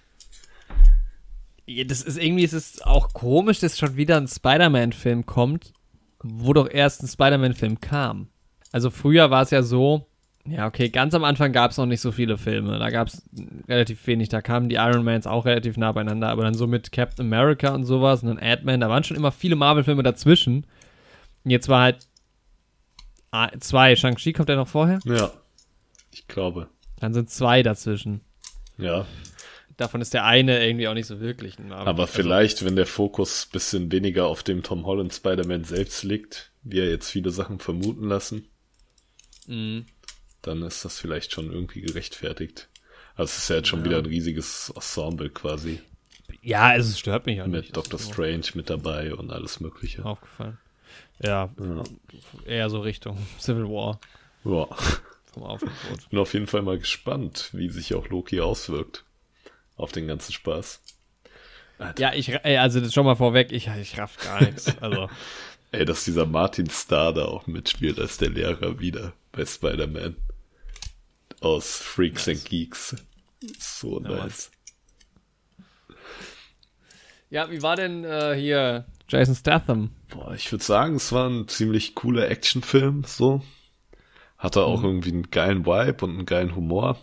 Ja, das ist irgendwie, es ist auch komisch, dass schon wieder ein Spider-Man-Film kommt, wo doch erst ein Spider-Man-Film kam. Also früher war es ja so, ja, okay, ganz am Anfang gab es noch nicht so viele Filme. Da gab es relativ wenig. Da kamen die Iron Mans auch relativ nah beieinander, aber dann so mit Captain America und sowas und dann Ant-Man, da waren schon immer viele Marvel-Filme dazwischen. Und jetzt war halt ah, zwei. Shang-Chi kommt ja noch vorher. Ja. Ich glaube. Dann sind zwei dazwischen. Ja. Davon ist der eine irgendwie auch nicht so wirklich ein Marvel. Aber also- vielleicht, wenn der Fokus bisschen weniger auf dem Tom Holland Spider-Man selbst liegt, wie er jetzt viele Sachen vermuten lassen, Mhm. Dann ist das vielleicht schon irgendwie gerechtfertigt. Also es ist ja jetzt schon wieder ein riesiges Ensemble quasi. Ja, es stört mich auch nicht. Mit Doctor Strange mit dabei und alles mögliche. Aufgefallen. Ja, ja, eher so Richtung Civil War. Ja. Vom Aufgebot. Bin auf jeden Fall mal gespannt, wie sich auch Loki auswirkt. Auf den ganzen Spaß. Alter. Ja, ich, ey, also das schon mal vorweg, ich, ich raff gar nichts. Also. ey, dass dieser Martin Starr da auch mitspielt als der Lehrer wieder bei Spider-Man. Aus Freaks nice. and Geeks. So ja, nice. Ja, wie war denn äh, hier Jason Statham? Boah, ich würde sagen, es war ein ziemlich cooler Actionfilm, so. Hatte auch mhm. irgendwie einen geilen Vibe und einen geilen Humor.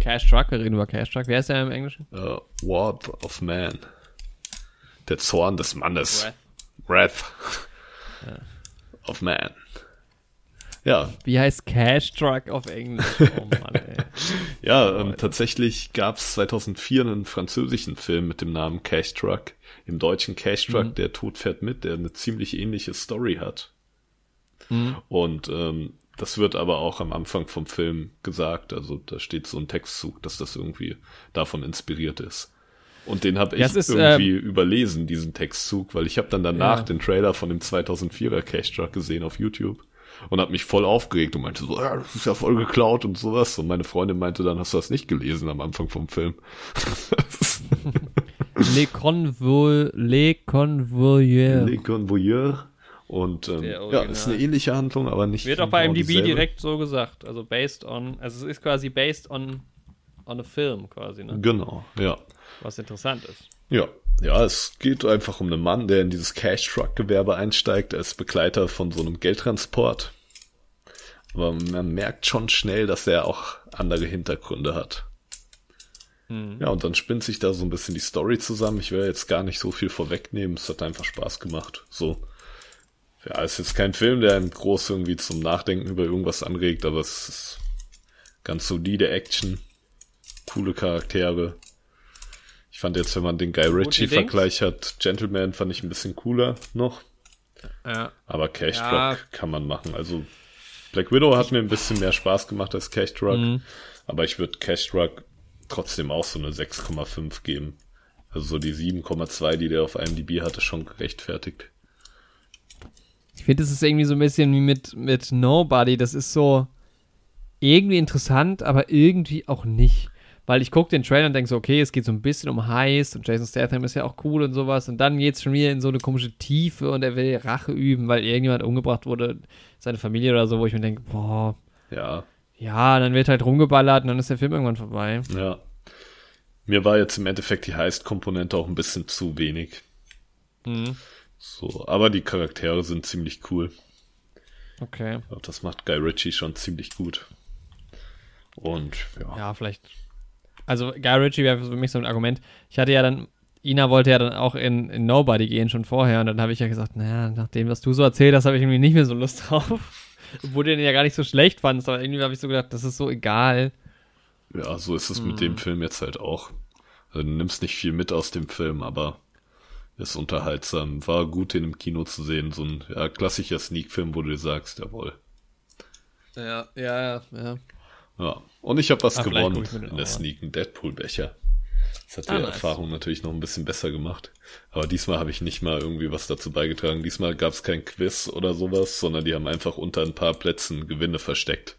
Cash Truck, wir reden über Cash Truck. Wer ist der im Englischen? Uh, Ward of Man. Der Zorn des Mannes. Wrath. Ja. Of Man. Ja. Wie heißt Cash Truck auf Englisch? Oh Mann, ey. ja, ähm, tatsächlich gab es 2004 einen französischen Film mit dem Namen Cash Truck. Im deutschen Cash Truck, mhm. der Tod fährt mit, der eine ziemlich ähnliche Story hat. Mhm. Und ähm, das wird aber auch am Anfang vom Film gesagt. Also da steht so ein Textzug, dass das irgendwie davon inspiriert ist. Und den habe ich ist, irgendwie ähm, überlesen, diesen Textzug, weil ich habe dann danach ja. den Trailer von dem 2004er Cash Truck gesehen auf YouTube und habe mich voll aufgeregt und meinte so, ja, das ist ja voll geklaut und sowas. Und meine Freundin meinte dann, hast du das nicht gelesen am Anfang vom Film? Les Convoyeurs. Les Convoyeurs. Les Convoyeurs. Und ähm, ja, ist eine ähnliche Handlung, aber nicht. Wird auch bei MDB dieselbe. direkt so gesagt. Also based on, also es ist quasi based on, on a film quasi, ne? Genau, ja. Was interessant ist. Ja. Ja, es geht einfach um einen Mann, der in dieses Cash-Truck-Gewerbe einsteigt als Begleiter von so einem Geldtransport. Aber man merkt schon schnell, dass er auch andere Hintergründe hat. Mhm. Ja, und dann spinnt sich da so ein bisschen die Story zusammen. Ich will jetzt gar nicht so viel vorwegnehmen. Es hat einfach Spaß gemacht. So. Ja, ist jetzt kein Film, der einen groß irgendwie zum Nachdenken über irgendwas anregt, aber es ist ganz solide Action, coole Charaktere. Ich fand jetzt, wenn man den Guy Ritchie-Vergleich hat, Gentleman fand ich ein bisschen cooler noch. Ja. Aber Cash Truck ja. kann man machen. Also Black Widow hat mir ein bisschen mehr Spaß gemacht als Cash Truck, mhm. aber ich würde Cash Truck trotzdem auch so eine 6,5 geben. Also so die 7,2, die der auf IMDb hatte, schon gerechtfertigt. Ich finde, es ist irgendwie so ein bisschen wie mit, mit Nobody. Das ist so irgendwie interessant, aber irgendwie auch nicht. Weil ich gucke den Trailer und denke so, okay, es geht so ein bisschen um Heist und Jason Statham ist ja auch cool und sowas. Und dann geht es schon wieder in so eine komische Tiefe und er will Rache üben, weil irgendjemand umgebracht wurde, seine Familie oder so, wo ich mir denke, boah. Ja. Ja, dann wird halt rumgeballert und dann ist der Film irgendwann vorbei. Ja. Mir war jetzt im Endeffekt die Heist-Komponente auch ein bisschen zu wenig. Mhm. So, aber die Charaktere sind ziemlich cool. Okay. Das macht Guy Ritchie schon ziemlich gut. Und ja. Ja, vielleicht. Also Guy Ritchie wäre für mich so ein Argument. Ich hatte ja dann, Ina wollte ja dann auch in, in Nobody gehen schon vorher und dann habe ich ja gesagt, naja, nach dem, was du so erzählt hast, habe ich irgendwie nicht mehr so Lust drauf. Obwohl du den ja gar nicht so schlecht fandest, aber irgendwie habe ich so gedacht, das ist so egal. Ja, so ist es hm. mit dem Film jetzt halt auch. Also, du nimmst nicht viel mit aus dem Film, aber ist unterhaltsam. War gut, den im Kino zu sehen. So ein ja, klassischer Sneak-Film, wo du dir sagst, jawohl. Ja, ja, ja, ja. Und ich habe was Ach, gewonnen in der Sneak, ein Deadpool-Becher. Das hat die ah, nice. Erfahrung natürlich noch ein bisschen besser gemacht. Aber diesmal habe ich nicht mal irgendwie was dazu beigetragen. Diesmal gab es kein Quiz oder sowas, sondern die haben einfach unter ein paar Plätzen Gewinne versteckt.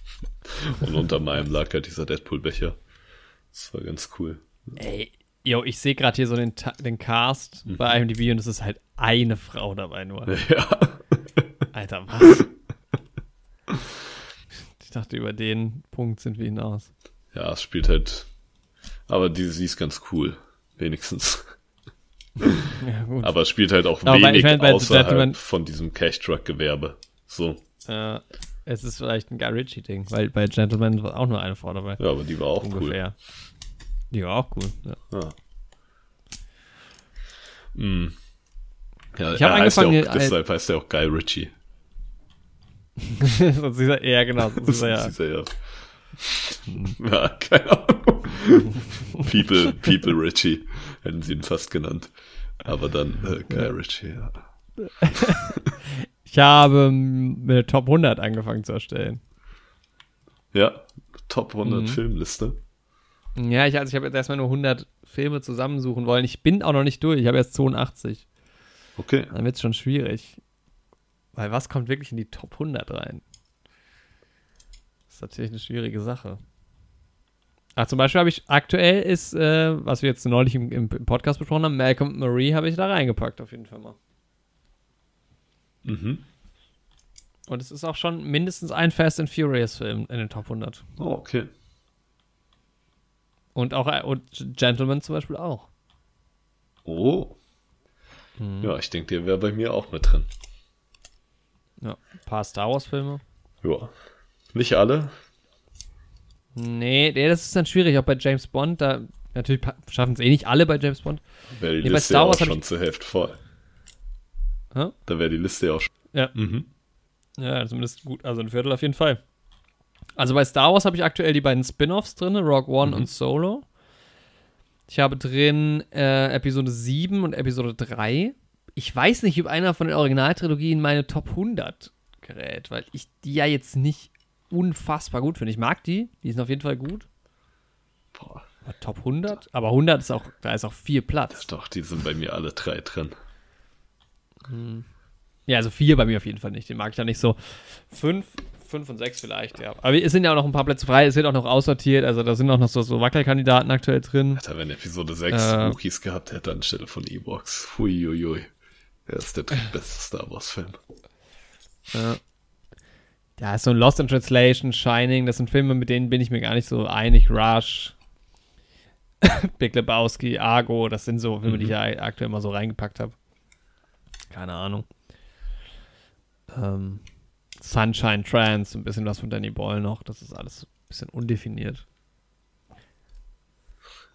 und unter meinem lag halt dieser Deadpool-Becher. Das war ganz cool. Ey, Jo, ich sehe gerade hier so den, den Cast mhm. bei IMDb und es ist halt eine Frau dabei nur. Ja. Alter, was? Ich dachte, über den Punkt sind wir hinaus. Ja, es spielt halt. Aber die, sie ist ganz cool. Wenigstens. Ja, gut. Aber es spielt halt auch Aber wenig ich mein, außerhalb von diesem Cash-Truck-Gewerbe. So. Äh, es ist vielleicht ein Guy Ritchie-Ding, weil bei Gentleman war auch nur eine Frau dabei. Ja, aber die war auch Ungefähr. cool. Die war auch cool. Ja. ja. Mm. ja ich habe angefangen. Ja auch, deshalb heißt er auch Guy Ritchie. Ja, genau. Sonst ist er ja. ja, keine Ahnung. People, People Ritchie hätten sie ihn fast genannt. Aber dann äh, Guy Ritchie, ja. ich habe mit Top 100 angefangen zu erstellen. Ja, Top 100 mhm. Filmliste. Ja, ich, also ich habe jetzt erstmal nur 100 Filme zusammensuchen wollen. Ich bin auch noch nicht durch. Ich habe erst 82. Okay. Dann wird es schon schwierig. Weil was kommt wirklich in die Top 100 rein? Das ist natürlich eine schwierige Sache. Ach, zum Beispiel habe ich aktuell ist, äh, was wir jetzt neulich im, im Podcast besprochen haben, Malcolm Marie habe ich da reingepackt, auf jeden Fall mal. Mhm. Und es ist auch schon mindestens ein Fast and Furious Film in den Top 100. Oh, okay. Und auch äh, und Gentleman zum Beispiel auch. Oh. Mhm. Ja, ich denke, der wäre bei mir auch mit drin. Ja, ein paar Star Wars Filme. Ja. Nicht alle. Nee, nee, das ist dann schwierig, auch bei James Bond. Da natürlich schaffen es eh nicht alle bei James Bond. Wäre die Nee, bei Liste Star ja auch schon ich- zur Hälfte voll. Hä? Da wäre die Liste ja auch schon. Ja. Mhm. Ja, zumindest gut, also ein Viertel auf jeden Fall. Also bei Star Wars habe ich aktuell die beiden Spin-offs drin, Rogue One Mhm. und Solo. Ich habe drin äh, Episode 7 und Episode 3. Ich weiß nicht, ob einer von den Originaltrilogien meine Top 100 gerät, weil ich die ja jetzt nicht unfassbar gut finde. Ich mag die, die sind auf jeden Fall gut. Boah, Aber Top 100? Aber 100 ist auch, da ist auch viel Platz. doch, die sind bei mir alle drei drin. Ja, also vier bei mir auf jeden Fall nicht. Den mag ich ja nicht so. Fünf, fünf und sechs vielleicht, ja. Aber es sind ja auch noch ein paar Plätze frei, es wird auch noch aussortiert, also da sind auch noch so, so Wackelkandidaten aktuell drin. Alter, wenn Episode 6 Äh. Rookies gehabt hätte anstelle von Ewoks. Huiuiui. Er ist der drittbeste Star Wars-Film. Ja. Ja, ist so ein Lost in Translation, Shining, das sind Filme, mit denen bin ich mir gar nicht so einig. Rush, Big Lebowski, Argo, das sind so Filme, die ich ja aktuell mal so reingepackt habe. Keine Ahnung. Ähm, Sunshine Trance, ein bisschen was von Danny Boyle noch, das ist alles ein bisschen undefiniert.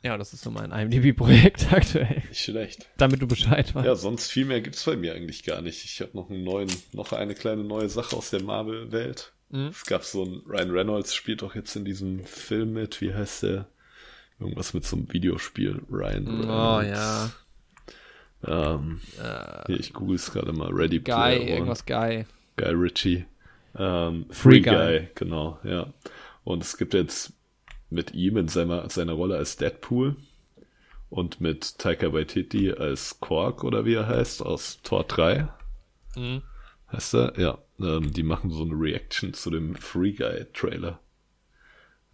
Ja, das ist so mein IMDb-Projekt aktuell, Nicht schlecht. damit du Bescheid weißt. Ja, sonst viel mehr gibt's bei mir eigentlich gar nicht. Ich habe noch einen neuen, noch eine kleine neue Sache aus der Marvel-Welt. Mhm. Es gab so einen, Ryan Reynolds spielt doch jetzt in diesem Film mit, wie heißt der? Irgendwas mit so einem Videospiel. Ryan Oh Reynolds. ja, Ähm, hier, ich google es gerade mal. Ready Guy, Player One. irgendwas Guy. Guy Ritchie. Ähm, Free Free, Guy. Guy. genau, ja. Und es gibt jetzt mit ihm in seiner, seiner Rolle als Deadpool und mit Taika Waititi als Quark oder wie er heißt, aus Tor 3. Mhm. Heißt er? Ja. Ähm, die machen so eine Reaction zu dem Free Guy Trailer.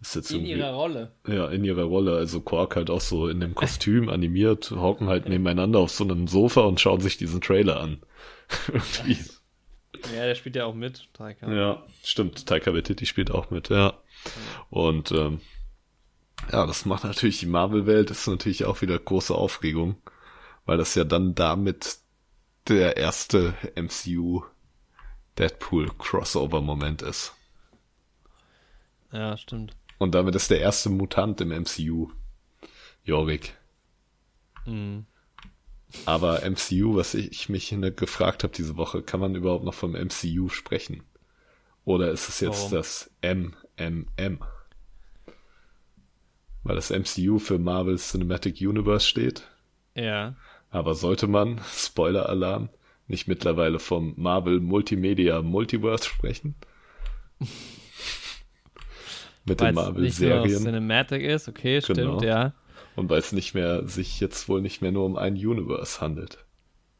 Ist jetzt In ihrer Rolle. ja, in ihrer Rolle. Also Quark halt auch so in dem Kostüm animiert, hocken halt nebeneinander auf so einem Sofa und schauen sich diesen Trailer an. Ja, der spielt ja auch mit, Taika. Ja, stimmt. Taika Waititi spielt auch mit, ja. Und ähm, ja, das macht natürlich die Marvel-Welt, ist natürlich auch wieder große Aufregung, weil das ja dann damit der erste MCU Deadpool Crossover-Moment ist. Ja, stimmt. Und damit ist der erste Mutant im MCU. Jorik. Mhm. Aber MCU, was ich mich gefragt habe diese Woche, kann man überhaupt noch vom MCU sprechen? Oder ist es jetzt Warum? das MMM? Weil das MCU für Marvel Cinematic Universe steht. Ja. Aber sollte man, Spoiler-Alarm, nicht mittlerweile vom Marvel Multimedia Multiverse sprechen? Mit Weil den Marvel-Serien. Cinematic ist, okay, stimmt, Genau. ja. Und weil es nicht mehr, sich jetzt wohl nicht mehr nur um ein Universe handelt.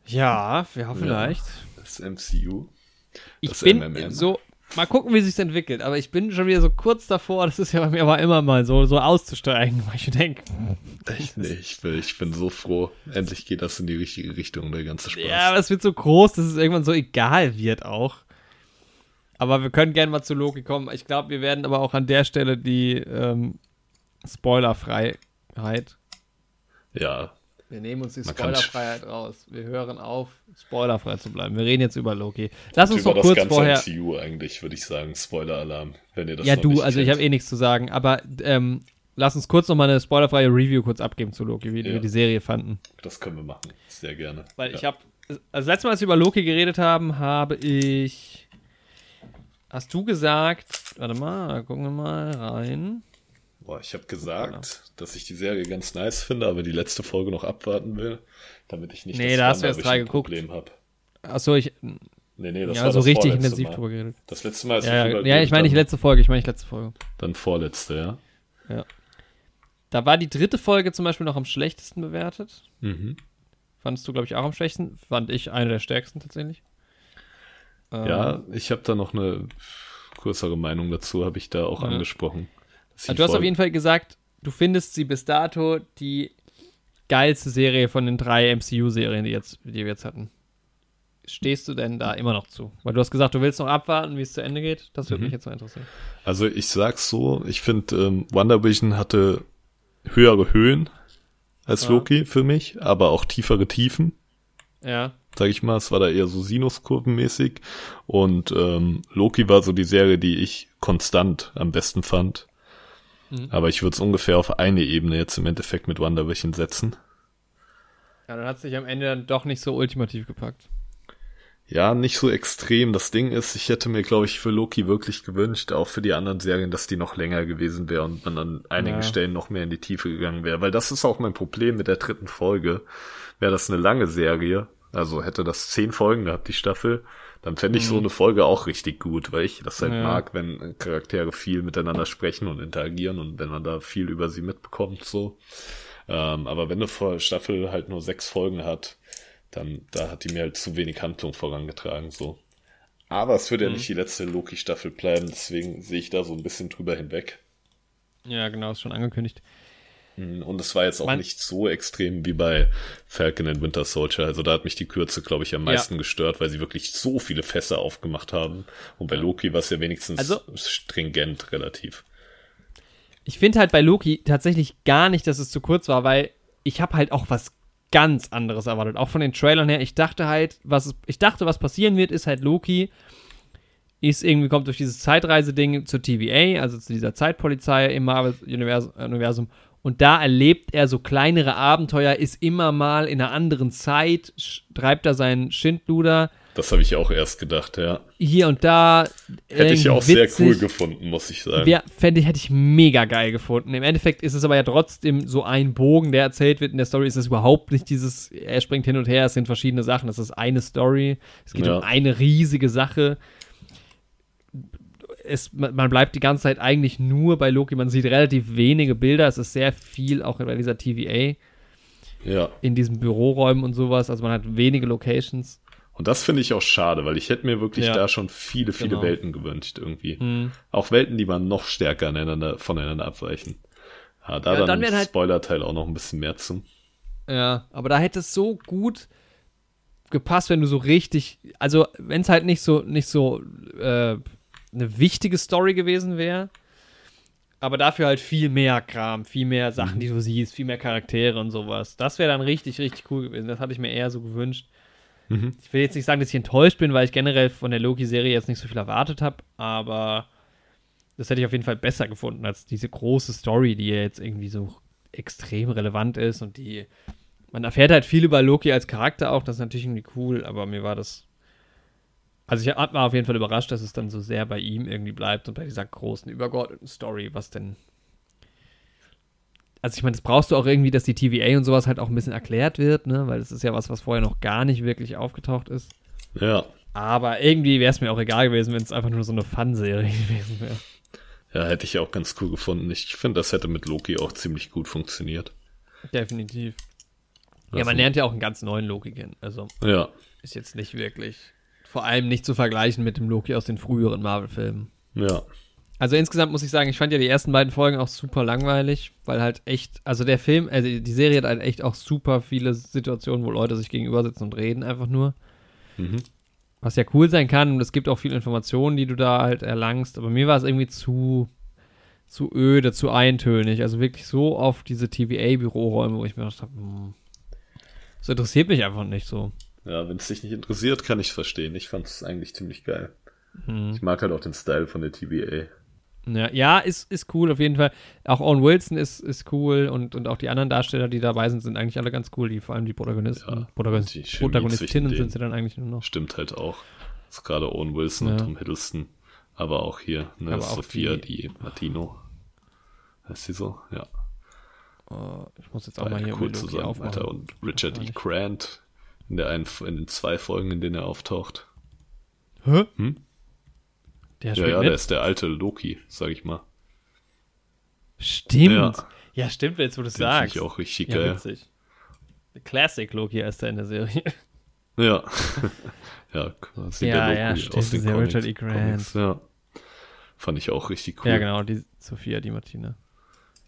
Ja, ja, vielleicht. Das MCU. Ich Das bin MMM. so, mal gucken, wie sich's entwickelt, aber ich bin schon wieder so kurz davor, das ist ja bei mir aber immer mal so, so auszusteigen, weil ich denke, Echt, nee, ich bin, ich bin so froh. Endlich geht das in die richtige Richtung, der ganze Spaß. ja, aber es wird so groß, dass es irgendwann so egal wird auch. Aber wir können gerne mal zu Loki kommen. Ich glaube, wir werden aber auch an der Stelle die ähm, Spoilerfreiheit ja, Wir nehmen uns die Man Spoilerfreiheit raus. Wir hören auf, spoilerfrei zu bleiben. Wir reden jetzt über Loki. Lass uns über noch das kurz ganze vorher. MCU eigentlich, würde ich sagen. Spoiler-Alarm, wenn ihr das Ja, noch du, nicht also ich habe kennt. eh nichts zu sagen, aber ähm, lass uns kurz noch mal eine spoilerfreie Review kurz abgeben zu Loki, wie Ja. wir die Serie fanden. Das können wir machen. Sehr gerne. Weil ja. ich habe, also das letzte Mal, als wir über Loki geredet haben, habe ich, hast du gesagt, warte mal, da gucken wir mal rein. Boah, ich habe gesagt, dass ich die Serie ganz nice finde, aber die letzte Folge noch abwarten will, damit ich nicht Nee, da hast du erst. Problem habe. Achso, ich, Nee, nee, das ja, war so das richtig intensiv Mal. drüber geredet. Das letzte Mal, als Ja, ja, ja, ich meine nicht letzte Folge, ich meine nicht letzte Folge. Dann vorletzte, ja. Da war die dritte Folge zum Beispiel noch am schlechtesten bewertet. Mhm. fandest du, glaube ich, auch am schwächsten. Fand ich eine der stärksten tatsächlich. Ja, ähm, ich habe da noch eine größere Meinung dazu, habe ich da auch ja. angesprochen. Also du hast auf jeden Fall gesagt, du findest sie bis dato die geilste Serie von den drei MCU-Serien, die, die wir jetzt hatten. Stehst du denn da immer noch zu? Weil du hast gesagt, du willst noch abwarten, wie es zu Ende geht. Das würde mhm. mich jetzt mal interessieren. Also ich sag's so, ich finde, ähm, WandaVision hatte höhere Höhen als ja. Loki für mich, aber auch tiefere Tiefen. Ja. Sag ich mal, es war da eher so Sinuskurvenmäßig. Und ähm, Loki war so die Serie, die ich konstant am besten fand. Mhm. Aber ich würde es ungefähr auf eine Ebene jetzt im Endeffekt mit WandaVision setzen. Ja, dann hat es sich am Ende dann doch nicht so ultimativ gepackt. Ja, nicht so extrem. Das Ding ist, ich hätte mir, glaube ich, für Loki wirklich gewünscht, auch für die anderen Serien, dass die noch länger gewesen wäre und man an einigen ja. Stellen noch mehr in die Tiefe gegangen wäre. Weil das ist auch mein Problem mit der dritten Folge. Wäre das eine lange Serie, also hätte das zehn Folgen gehabt, die Staffel, dann fände ich mhm. so eine Folge auch richtig gut, weil ich das halt ja. mag, wenn Charaktere viel miteinander sprechen und interagieren und wenn man da viel über sie mitbekommt, so. Ähm, aber wenn eine Staffel halt nur sechs Folgen hat, dann da hat die mir halt zu wenig Handlung vorangetragen, so. Aber es wird mhm. ja nicht die letzte Loki-Staffel bleiben, deswegen sehe ich da so ein bisschen drüber hinweg. Ja, genau, ist schon angekündigt. Mhm, und es war jetzt auch Man nicht so extrem wie bei Falcon and Winter Soldier. Also da hat mich die Kürze, glaube ich, am meisten ja. gestört, weil sie wirklich so viele Fässer aufgemacht haben. Und bei Loki war es ja wenigstens also, stringent relativ. Ich finde halt bei Loki tatsächlich gar nicht, dass es zu kurz war, weil ich habe halt auch was ganz anderes erwartet. Auch von den Trailern her. Ich dachte halt, was ich dachte, was passieren wird, ist halt Loki ist irgendwie kommt durch dieses Zeitreise-Ding zur TVA, also zu dieser Zeitpolizei im Marvel-Universum und da erlebt er so kleinere Abenteuer, ist immer mal in einer anderen Zeit, treibt er seinen Schindluder. Das habe ich auch erst gedacht, ja. Hier und da. Hätte ich auch witzig. sehr cool gefunden, muss ich sagen. Ja, fände ich, hätte ich mega geil gefunden. Im Endeffekt ist es aber ja trotzdem so ein Bogen, der erzählt wird. In der Story ist es überhaupt nicht dieses, er springt hin und her, es sind verschiedene Sachen. Das ist eine Story. Es geht ja. um eine riesige Sache es, man bleibt die ganze Zeit eigentlich nur bei Loki. Man sieht relativ wenige Bilder. Es ist sehr viel auch bei dieser TVA. Ja. In diesen Büroräumen und sowas. Also man hat wenige Locations. Und das finde ich auch schade, weil ich hätte mir wirklich ja. da schon viele, viele genau. Welten gewünscht irgendwie. Mhm. Auch Welten, die man noch stärker voneinander abweichen. Ja, da ja, dann, dann halt, Spoiler-Teil auch noch ein bisschen mehr zu. Ja, aber da hätte es so gut gepasst, wenn du so richtig, also wenn es halt nicht so, nicht so äh, eine wichtige Story gewesen wäre. Aber dafür halt viel mehr Kram, viel mehr Sachen, mhm. die du siehst, viel mehr Charaktere und sowas. Das wäre dann richtig, richtig cool gewesen. Das hatte ich mir eher so gewünscht. Mhm. Ich will jetzt nicht sagen, dass ich enttäuscht bin, weil ich generell von der Loki-Serie jetzt nicht so viel erwartet habe, aber das hätte ich auf jeden Fall besser gefunden als diese große Story, die jetzt irgendwie so extrem relevant ist und die. Man erfährt halt viel über Loki als Charakter auch, das ist natürlich irgendwie cool, aber mir war das also ich war auf jeden Fall überrascht, dass es dann so sehr bei ihm irgendwie bleibt und bei dieser großen übergeordneten Story, was denn. Also ich meine, das brauchst du auch irgendwie, dass die TVA und sowas halt auch ein bisschen erklärt wird, ne? Weil das ist ja was, was vorher noch gar nicht wirklich aufgetaucht ist. Ja. Aber irgendwie wäre es mir auch egal gewesen, wenn es einfach nur so eine Fun-Serie gewesen wäre. Ja, hätte ich auch ganz cool gefunden. Ich finde, das hätte mit Loki auch ziemlich gut funktioniert. Definitiv. Also, ja, man lernt ja auch einen ganz neuen Loki kennen. Also ja. ist jetzt nicht wirklich vor allem nicht zu vergleichen mit dem Loki aus den früheren Marvel-Filmen. Ja. Also insgesamt muss ich sagen, ich fand ja die ersten beiden Folgen auch super langweilig, weil halt echt, also der Film, also die Serie hat halt echt auch super viele Situationen, wo Leute sich gegenüber sitzen und reden einfach nur. Mhm. Was ja cool sein kann und es gibt auch viele Informationen, die du da halt erlangst, aber mir war es irgendwie zu, zu öde, zu eintönig. Also wirklich so auf diese TVA-Büroräume, wo ich mir gedacht habe, hm, das interessiert mich einfach nicht so. Ja, wenn es dich nicht interessiert, kann ich verstehen. Ich fand es eigentlich ziemlich geil. Hm. Ich mag halt auch den Style von der TVA. Ja, ja ist, ist cool auf jeden Fall. Auch Owen Wilson ist, ist cool und, und auch die anderen Darsteller, die dabei sind, sind eigentlich alle ganz cool. Die, vor allem die Protagonisten. Ja, Protagonist, die Protagonistinnen sind sie dann eigentlich nur noch. Stimmt halt auch. Das ist gerade Owen Wilson ja. und Tom Hiddleston. Aber auch hier, ne, Aber Sophia, die, die Martino. Heißt sie so? Ja. Uh, ich muss jetzt auch Beide mal hier cool zusammen, aufmachen. Alter. Und Richard E. Grant in, der einen, in den zwei Folgen, in denen er auftaucht. Hä? Hm? Der ja, ja, mit? der ist der alte Loki, sag ich mal. Stimmt. Ja, ja stimmt, jetzt wo du es sagst. ich auch richtig ja, geil. Witzig. Classic Loki heißt er in der Serie. Ja. ja, quasi Ja, der ja, Loki stimmt, aus den Comics, Richard E. Grant. Comics, ja. Fand ich auch richtig cool. Ja, genau, die Sophia Di Martina.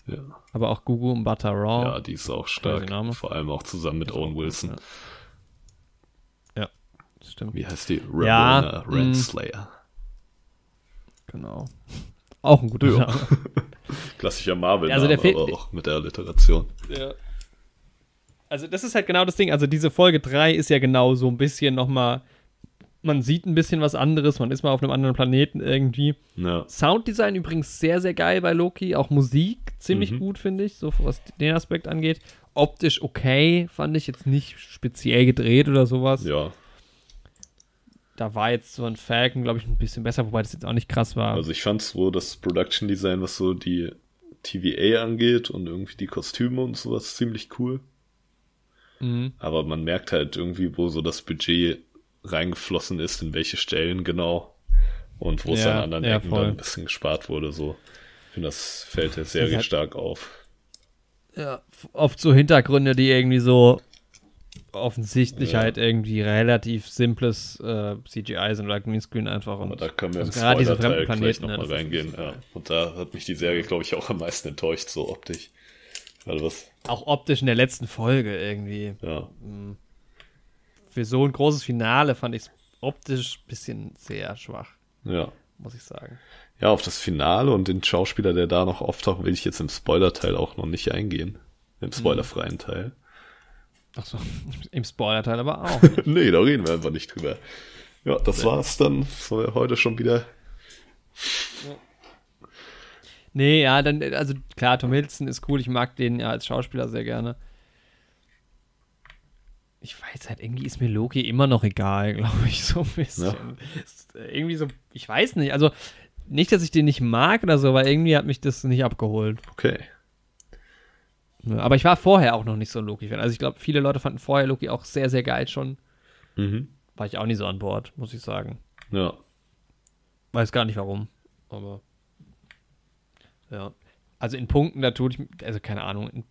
Ja. Aber auch Gugu und Butter Raw. Ja, die ist auch stark. Vor allem auch zusammen mit Owen Wilson. Ja. Ja, stimmt. Wie heißt die? Ja, Ramona mh. Renslayer. Genau. Auch ein guter Ja. Name. Klassischer marvel Also der aber Film- auch mit der Alliteration. Ja. Also das ist halt genau das Ding. Also diese Folge 3 ist ja genau so ein bisschen nochmal, man sieht ein bisschen was anderes, man ist mal auf einem anderen Planeten irgendwie. Ja. Sounddesign übrigens sehr, sehr geil bei Loki. Auch Musik ziemlich Mhm. gut, finde ich, so was den Aspekt angeht. Optisch okay, fand ich jetzt nicht speziell gedreht oder sowas. ja, Da war jetzt so ein Falcon, glaube ich, ein bisschen besser, wobei das jetzt auch nicht krass war. also ich fand so das Production Design, was so die TVA angeht und irgendwie die Kostüme und sowas ziemlich cool. mhm. Aber man merkt halt irgendwie, wo so das Budget reingeflossen ist, in welche Stellen genau und wo es Ja, an anderen ja, Ecken voll. dann ein bisschen gespart wurde. So. Ich finde, das fällt der Serie halt- stark auf. Ja, oft so Hintergründe, die irgendwie so offensichtlich Ja. halt irgendwie relativ simples äh, CGI sind oder Greenscreen einfach. Aber Und da können wir also gerade diese fremden Planeten, nochmal ist reingehen. Ja. Und da hat mich die Serie, glaube ich, auch am meisten enttäuscht, so optisch. Weil was, auch optisch in der letzten Folge irgendwie. ja, Für so ein großes Finale fand ich es optisch ein bisschen sehr schwach, ja. muss ich sagen. Ja, auf das Finale und den Schauspieler, der da noch auftaucht, will ich jetzt im Spoiler-Teil auch noch nicht eingehen. Im spoilerfreien Teil. Achso, im Spoiler-Teil aber auch. nee, da reden wir einfach nicht drüber. Ja, das war's dann für heute schon wieder. nee, ja, dann, also klar, Tom Hiddleston ist cool, ich mag den ja als Schauspieler sehr gerne. Ich weiß halt, irgendwie ist mir Loki immer noch egal, glaube ich, so ein bisschen. Äh, irgendwie so, ich weiß nicht, also nicht, dass ich den nicht mag oder so, weil irgendwie hat mich das nicht abgeholt. Okay. Ja, Aber ich war vorher auch noch nicht so ein Loki-Fan. Also ich glaube, viele Leute fanden vorher Loki auch sehr, sehr geil schon. Mhm. War ich auch nicht so an Bord, muss ich sagen. Ja. Weiß gar nicht warum. Aber. Ja. Also in Punkten, da tut ich. Also keine Ahnung.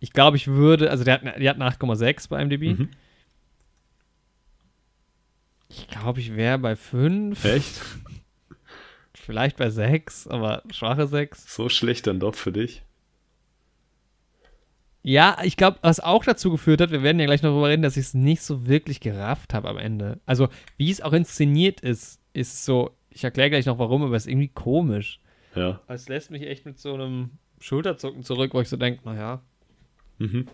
Ich glaube, ich würde. Also der hat, die hat eine 8,6 bei MDB. Mhm. Ich glaube, ich wäre bei 5. Echt? Vielleicht bei 6, aber schwache 6. So schlecht dann doch für dich? Ja, ich glaube, was auch dazu geführt hat, wir werden ja gleich noch darüber reden, dass ich es nicht so wirklich gerafft habe am Ende. Also, wie es auch inszeniert ist, ist so, ich erkläre gleich noch warum, aber es ist irgendwie komisch. Ja. Es lässt mich echt mit so einem Schulterzucken zurück, wo ich so denke, naja, Mhm.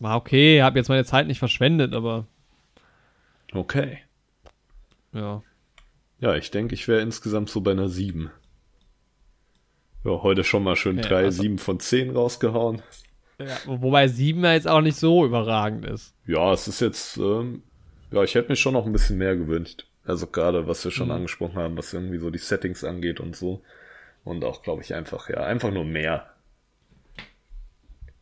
war okay, habe jetzt meine Zeit nicht verschwendet, aber Okay. ja. Ja, ich denke, ich wäre insgesamt so bei einer 7. Ja, heute schon mal schön Ja, drei also- 7 von 10 rausgehauen. Ja. Wobei 7 ja jetzt auch nicht so überragend ist. Ja, es ist jetzt, ähm, ja, ich hätte mir schon noch ein bisschen mehr gewünscht. Also gerade, was wir schon Mhm. angesprochen haben, was irgendwie so die Settings angeht und so. Und auch, glaube ich, einfach, ja, einfach nur mehr.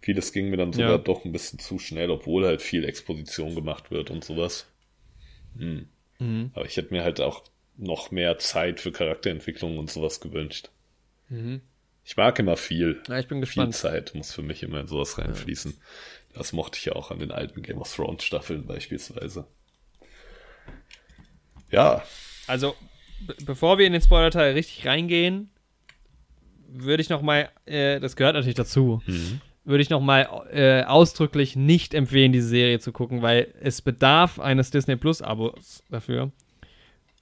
Vieles ging mir dann sogar Ja. doch ein bisschen zu schnell, obwohl halt viel Exposition gemacht wird und sowas. Hm. Mhm. Aber ich hätte mir halt auch noch mehr Zeit für Charakterentwicklung und sowas gewünscht. Mhm. Ich mag immer viel. Ja, ich bin Viel gespannt. Zeit muss für mich immer in sowas reinfließen. Das mochte ich ja auch an den alten Game of Thrones Staffeln beispielsweise. Ja, Also, be bevor wir in den Spoiler-Teil richtig reingehen, würde ich noch mal, äh, das gehört natürlich dazu, würde ich noch mal äh, ausdrücklich nicht empfehlen, diese Serie zu gucken, weil es bedarf eines Disney Plus-Abos dafür.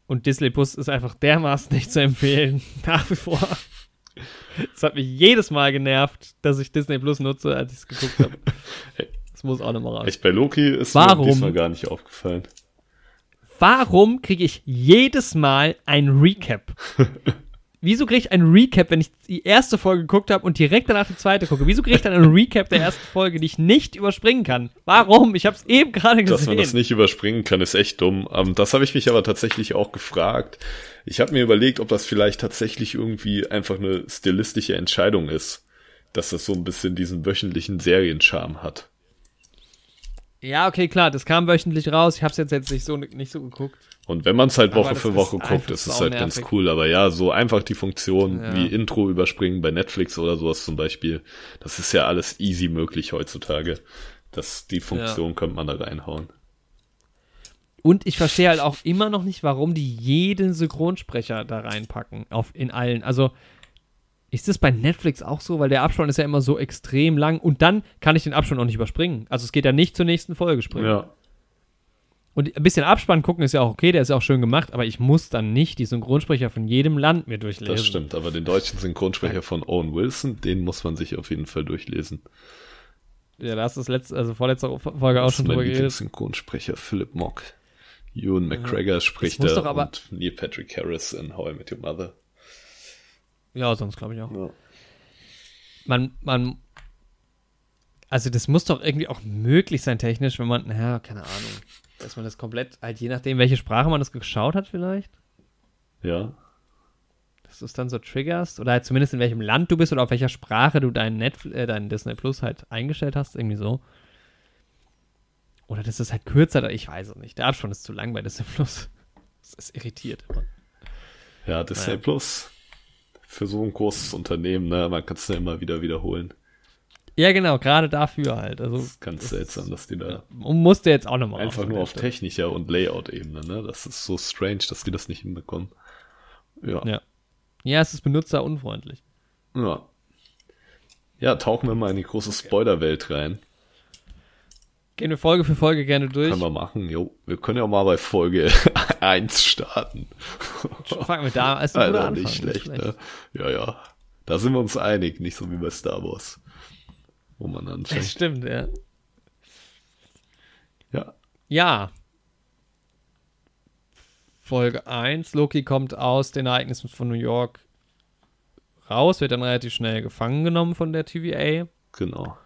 Und Disney Plus ist einfach dermaßen nicht zu empfehlen, nach wie vor. Es hat mich jedes Mal genervt, dass ich Disney Plus nutze, als ich es geguckt habe. Das muss auch nochmal raus. echt bei Loki ist Warum? mir diesmal gar nicht aufgefallen. Warum kriege ich jedes Mal ein Recap? Wieso kriege ich ein Recap, wenn ich die erste Folge geguckt habe und direkt danach die zweite gucke? Wieso kriege ich dann ein Recap der ersten Folge, die ich nicht überspringen kann? Warum? Ich habe es eben gerade Dass man das gesehen. nicht überspringen kann, ist echt dumm. Ähm, das habe ich mich aber tatsächlich auch gefragt. Ich habe mir überlegt, ob das vielleicht tatsächlich irgendwie einfach eine stilistische Entscheidung ist, dass das so ein bisschen diesen wöchentlichen Seriencharme hat. Ja, okay, klar, das kam wöchentlich raus. Ich habe es jetzt, jetzt nicht so, nicht so geguckt. Und wenn man es halt Woche für Woche guckt, ist es halt nervig. ganz cool. Aber ja, so einfach die Funktion ja. wie Intro überspringen bei Netflix oder sowas zum Beispiel, das ist ja alles easy möglich heutzutage. Das, die Funktion ja. könnte man da reinhauen. Und ich verstehe halt auch immer noch nicht, warum die jeden Synchronsprecher da reinpacken. Auf, in allen. Also, ist das bei Netflix auch so? Weil der Abspann ist ja immer so extrem lang und dann kann ich den Abspann auch nicht überspringen. Also es geht ja nicht zur nächsten Folge springen. Ja. Und ein bisschen Abspann gucken ist ja auch okay, der ist ja auch schön gemacht, aber ich muss dann nicht die Synchronsprecher von jedem Land mir durchlesen. Das stimmt, aber den deutschen Synchronsprecher von Owen Wilson, den muss man sich auf jeden Fall durchlesen. Ja, da hast du das letzte, also vorletzte Folge das auch schon drüber geredet. Synchronsprecher Philip Mock. Ewan McGregor ja. spricht da und Neil Patrick Harris in How I Met Your Mother. Ja, sonst glaube ich auch. Ja. Man, man, also das muss doch irgendwie auch möglich sein technisch, wenn man, naja, keine Ahnung, dass man das komplett, halt je nachdem, welche Sprache man das geschaut hat vielleicht. Ja. Dass du es dann so triggerst oder halt zumindest in welchem Land du bist oder auf welcher Sprache du deinen, Netflix, äh, deinen Disney Plus halt eingestellt hast, irgendwie so. Oder dass es halt kürzer, ich weiß es nicht. Der Abspann ist zu lang bei Disney Plus. Das ist irritiert immer. Ja, Disney naja. Plus für so ein großes Unternehmen, ne? Man kann es ja immer wieder wiederholen. Ja, genau, gerade dafür halt. Also, das ist ganz das seltsam, dass die da. musste jetzt auch nochmal. Einfach nur auf technischer und Layout-Ebene, ne? Das ist so strange, dass die das nicht hinbekommen. Ja. Ja, ja es ist benutzerunfreundlich. Ja. Ja, tauchen wir mal in die große Spoiler-Welt rein. Gehen wir Folge für Folge gerne durch. Können wir machen, jo. Wir können ja mal bei Folge 1 starten. Fangen wir da an. Nicht schlecht, nicht schlecht. Ne? Ja, ja. Da sind wir uns einig, nicht so wie bei Star Wars. Wo man anfängt. Das stimmt, ja. Ja. Ja. Folge 1. Loki kommt aus den Ereignissen von New York raus, wird dann relativ schnell gefangen genommen von der TVA. Genau.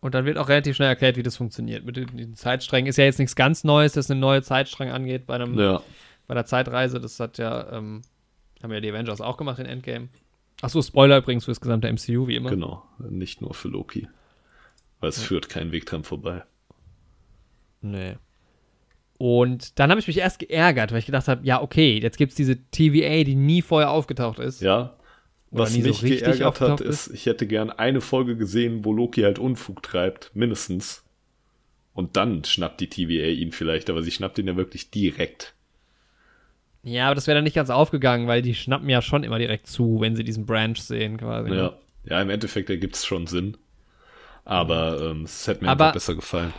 Und dann wird auch relativ schnell erklärt, wie das funktioniert. Mit den Zeitsträngen ist ja jetzt nichts ganz Neues, dass eine neue Zeitstrang angeht bei, einem, ja. bei der Zeitreise. Das hat ja, ähm, haben ja die Avengers auch gemacht in Endgame. Achso, Spoiler übrigens für das gesamte MCU, wie immer. Genau, nicht nur für Loki. Weil es ja. führt keinen Weg dran vorbei. Nee. Und dann habe ich mich erst geärgert, weil ich gedacht habe, ja, okay, jetzt gibt es diese TVA, die nie vorher aufgetaucht ist. Ja, was mich so geärgert hat, ist, ich hätte gern eine Folge gesehen, wo Loki halt Unfug treibt, mindestens. Und dann schnappt die TVA ihn vielleicht, aber sie schnappt ihn ja wirklich direkt. Ja, aber das wäre dann nicht ganz aufgegangen, weil die schnappen ja schon immer direkt zu, wenn sie diesen Branch sehen, quasi. Ne? Ja, ja im Endeffekt ergibt es schon Sinn. Aber ähm, es hätte mir aber, einfach besser gefallen.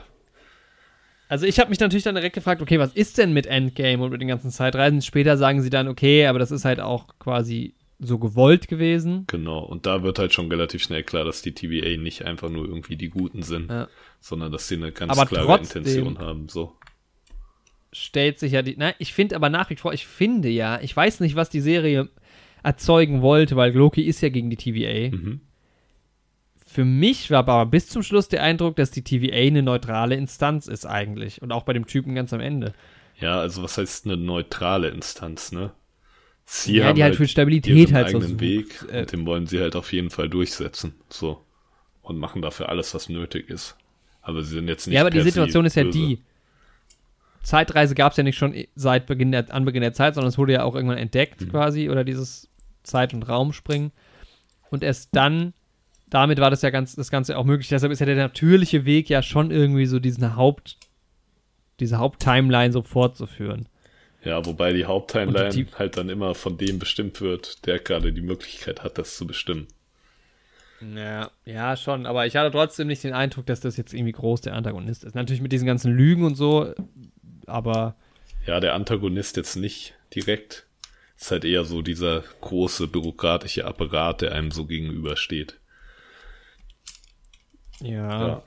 Also ich habe mich natürlich dann direkt gefragt, okay, was ist denn mit Endgame und mit den ganzen Zeitreisen? Später sagen sie dann, okay, aber das ist halt auch quasi so gewollt gewesen. Genau, und da wird halt schon relativ schnell klar, dass die TVA nicht einfach nur irgendwie die Guten sind, ja. sondern dass sie eine ganz aber klare Intention haben. So. Stellt sich ja die. Na, ich finde aber nach wie vor, ich finde ja, ich weiß nicht, was die Serie erzeugen wollte, weil Loki ist ja gegen die TVA. Mhm. Für mich war aber bis zum Schluss der Eindruck, dass die TVA eine neutrale Instanz ist eigentlich. Und auch bei dem Typen ganz am Ende. Ja, also was heißt eine neutrale Instanz, ne? Sie ja, haben die halt, halt für Stabilität halt eigenen so Weg äh, und den wollen sie halt auf jeden Fall durchsetzen. So. Und machen dafür alles, was nötig ist. Aber sie sind jetzt nicht. Ja, aber die Situation ist ja die. Zeitreise gab es ja nicht schon seit Beginn der, Anbeginn der Zeit, sondern es wurde ja auch irgendwann entdeckt mhm. quasi oder dieses Zeit- und Raumspringen. Und erst dann, damit war das ja ganz, das Ganze auch möglich. Deshalb ist ja der natürliche Weg ja schon irgendwie so diesen Haupt, diese Haupttimeline so fortzuführen. Ja, wobei die Haupttimeline die halt dann immer von dem bestimmt wird, der gerade die Möglichkeit hat, das zu bestimmen. Ja, ja, schon, aber ich hatte trotzdem nicht den Eindruck, dass das jetzt irgendwie groß der Antagonist ist. Natürlich mit diesen ganzen Lügen und so, aber. Ja, der Antagonist jetzt nicht direkt. Ist halt eher so dieser große bürokratische Apparat, der einem so gegenübersteht. Ja. ja.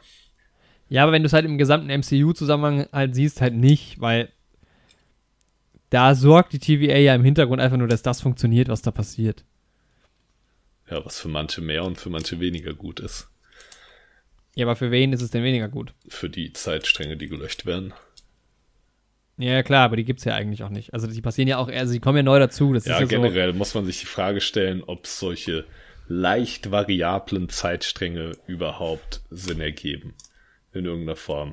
Ja, aber wenn du es halt im gesamten MCU-Zusammenhang halt siehst, halt nicht, weil da sorgt die TVA ja im Hintergrund einfach nur, dass das funktioniert, was da passiert. Ja, was für manche mehr und für manche weniger gut ist. Ja, aber für wen ist es denn weniger gut? Für die Zeitstränge, die gelöscht werden. Ja, klar, aber die gibt es ja eigentlich auch nicht. Also die passieren ja auch, also die kommen ja neu dazu. Das ja, ja generell so. muss man sich die Frage stellen, ob solche leicht variablen Zeitstränge überhaupt Sinn ergeben. In irgendeiner Form.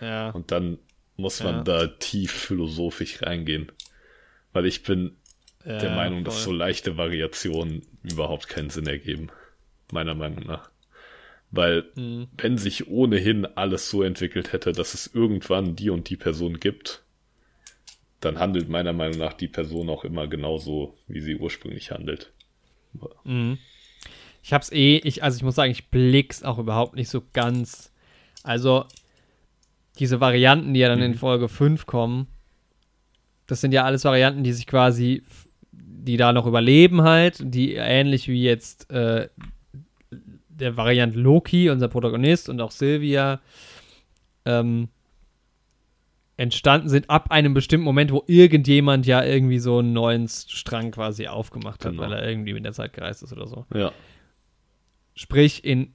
Ja. Und dann muss man ja. da tief philosophisch reingehen. Weil ich bin ja, der Meinung, voll. dass so leichte Variationen überhaupt keinen Sinn ergeben. Meiner Meinung nach. Weil mhm. wenn sich ohnehin alles so entwickelt hätte, dass es irgendwann die und die Person gibt, dann handelt meiner Meinung nach die Person auch immer genauso, wie sie ursprünglich handelt. Mhm. Ich hab's eh, ich, also ich muss sagen, ich blick's auch überhaupt nicht so ganz. Also, diese Varianten, die ja dann mhm. in Folge 5 kommen, das sind ja alles Varianten, die sich quasi, die da noch überleben halt, die ähnlich wie jetzt äh, der Variant Loki, unser Protagonist, und auch Sylvia, ähm, entstanden sind ab einem bestimmten Moment, wo irgendjemand ja irgendwie so einen neuen Strang quasi aufgemacht hat, genau. weil er irgendwie in der Zeit gereist ist oder so. Ja. Sprich, in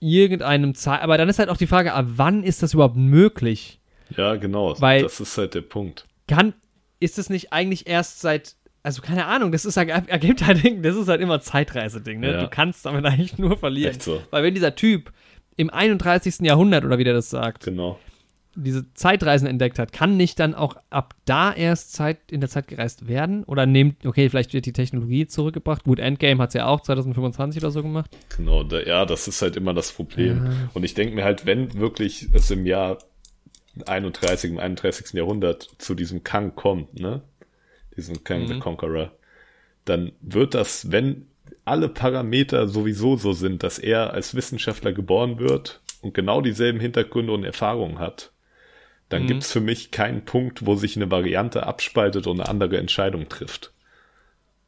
irgendeinem Zeit, aber dann ist halt auch die Frage, ab wann ist das überhaupt möglich? Ja, genau. Weil das ist halt der Punkt. Kann, ist es nicht eigentlich erst seit, also keine Ahnung, das ist halt, ergibt halt, das ist halt immer Zeitreise-Ding, ne? Ja. Du kannst damit eigentlich nur verlieren. Echt so. Weil wenn dieser Typ im 31. Jahrhundert oder wie der das sagt, genau diese Zeitreisen entdeckt hat, kann nicht dann auch ab da erst Zeit in der Zeit gereist werden? Oder nehmt, okay, vielleicht wird die Technologie zurückgebracht. Gut, Endgame hat es ja auch 2025 oder so gemacht. Genau, da, ja, das ist halt immer das Problem. Ja. Und ich denke mir halt, wenn wirklich es im Jahr 31, im 31. Jahrhundert zu diesem Kang kommt, ne? Diesem Kang mhm. the Conqueror, dann wird das, wenn alle Parameter sowieso so sind, dass er als Wissenschaftler geboren wird und genau dieselben Hintergründe und Erfahrungen hat, dann mhm. gibt's für mich keinen Punkt, wo sich eine Variante abspaltet und eine andere Entscheidung trifft.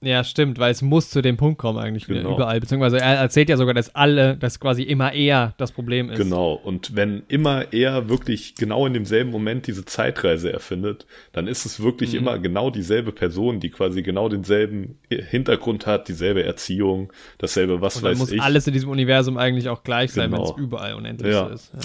Ja, stimmt, weil es muss zu dem Punkt kommen eigentlich genau. überall. Beziehungsweise er erzählt ja sogar, dass alle, dass quasi immer er das Problem ist. Genau, und wenn immer er wirklich genau in demselben Moment diese Zeitreise erfindet, dann ist es wirklich mhm. immer genau dieselbe Person, die quasi genau denselben Hintergrund hat, dieselbe Erziehung, dasselbe was und dann weiß muss ich. muss alles in diesem Universum eigentlich auch gleich sein, genau. wenn es überall unendlich ja. ist. Ja.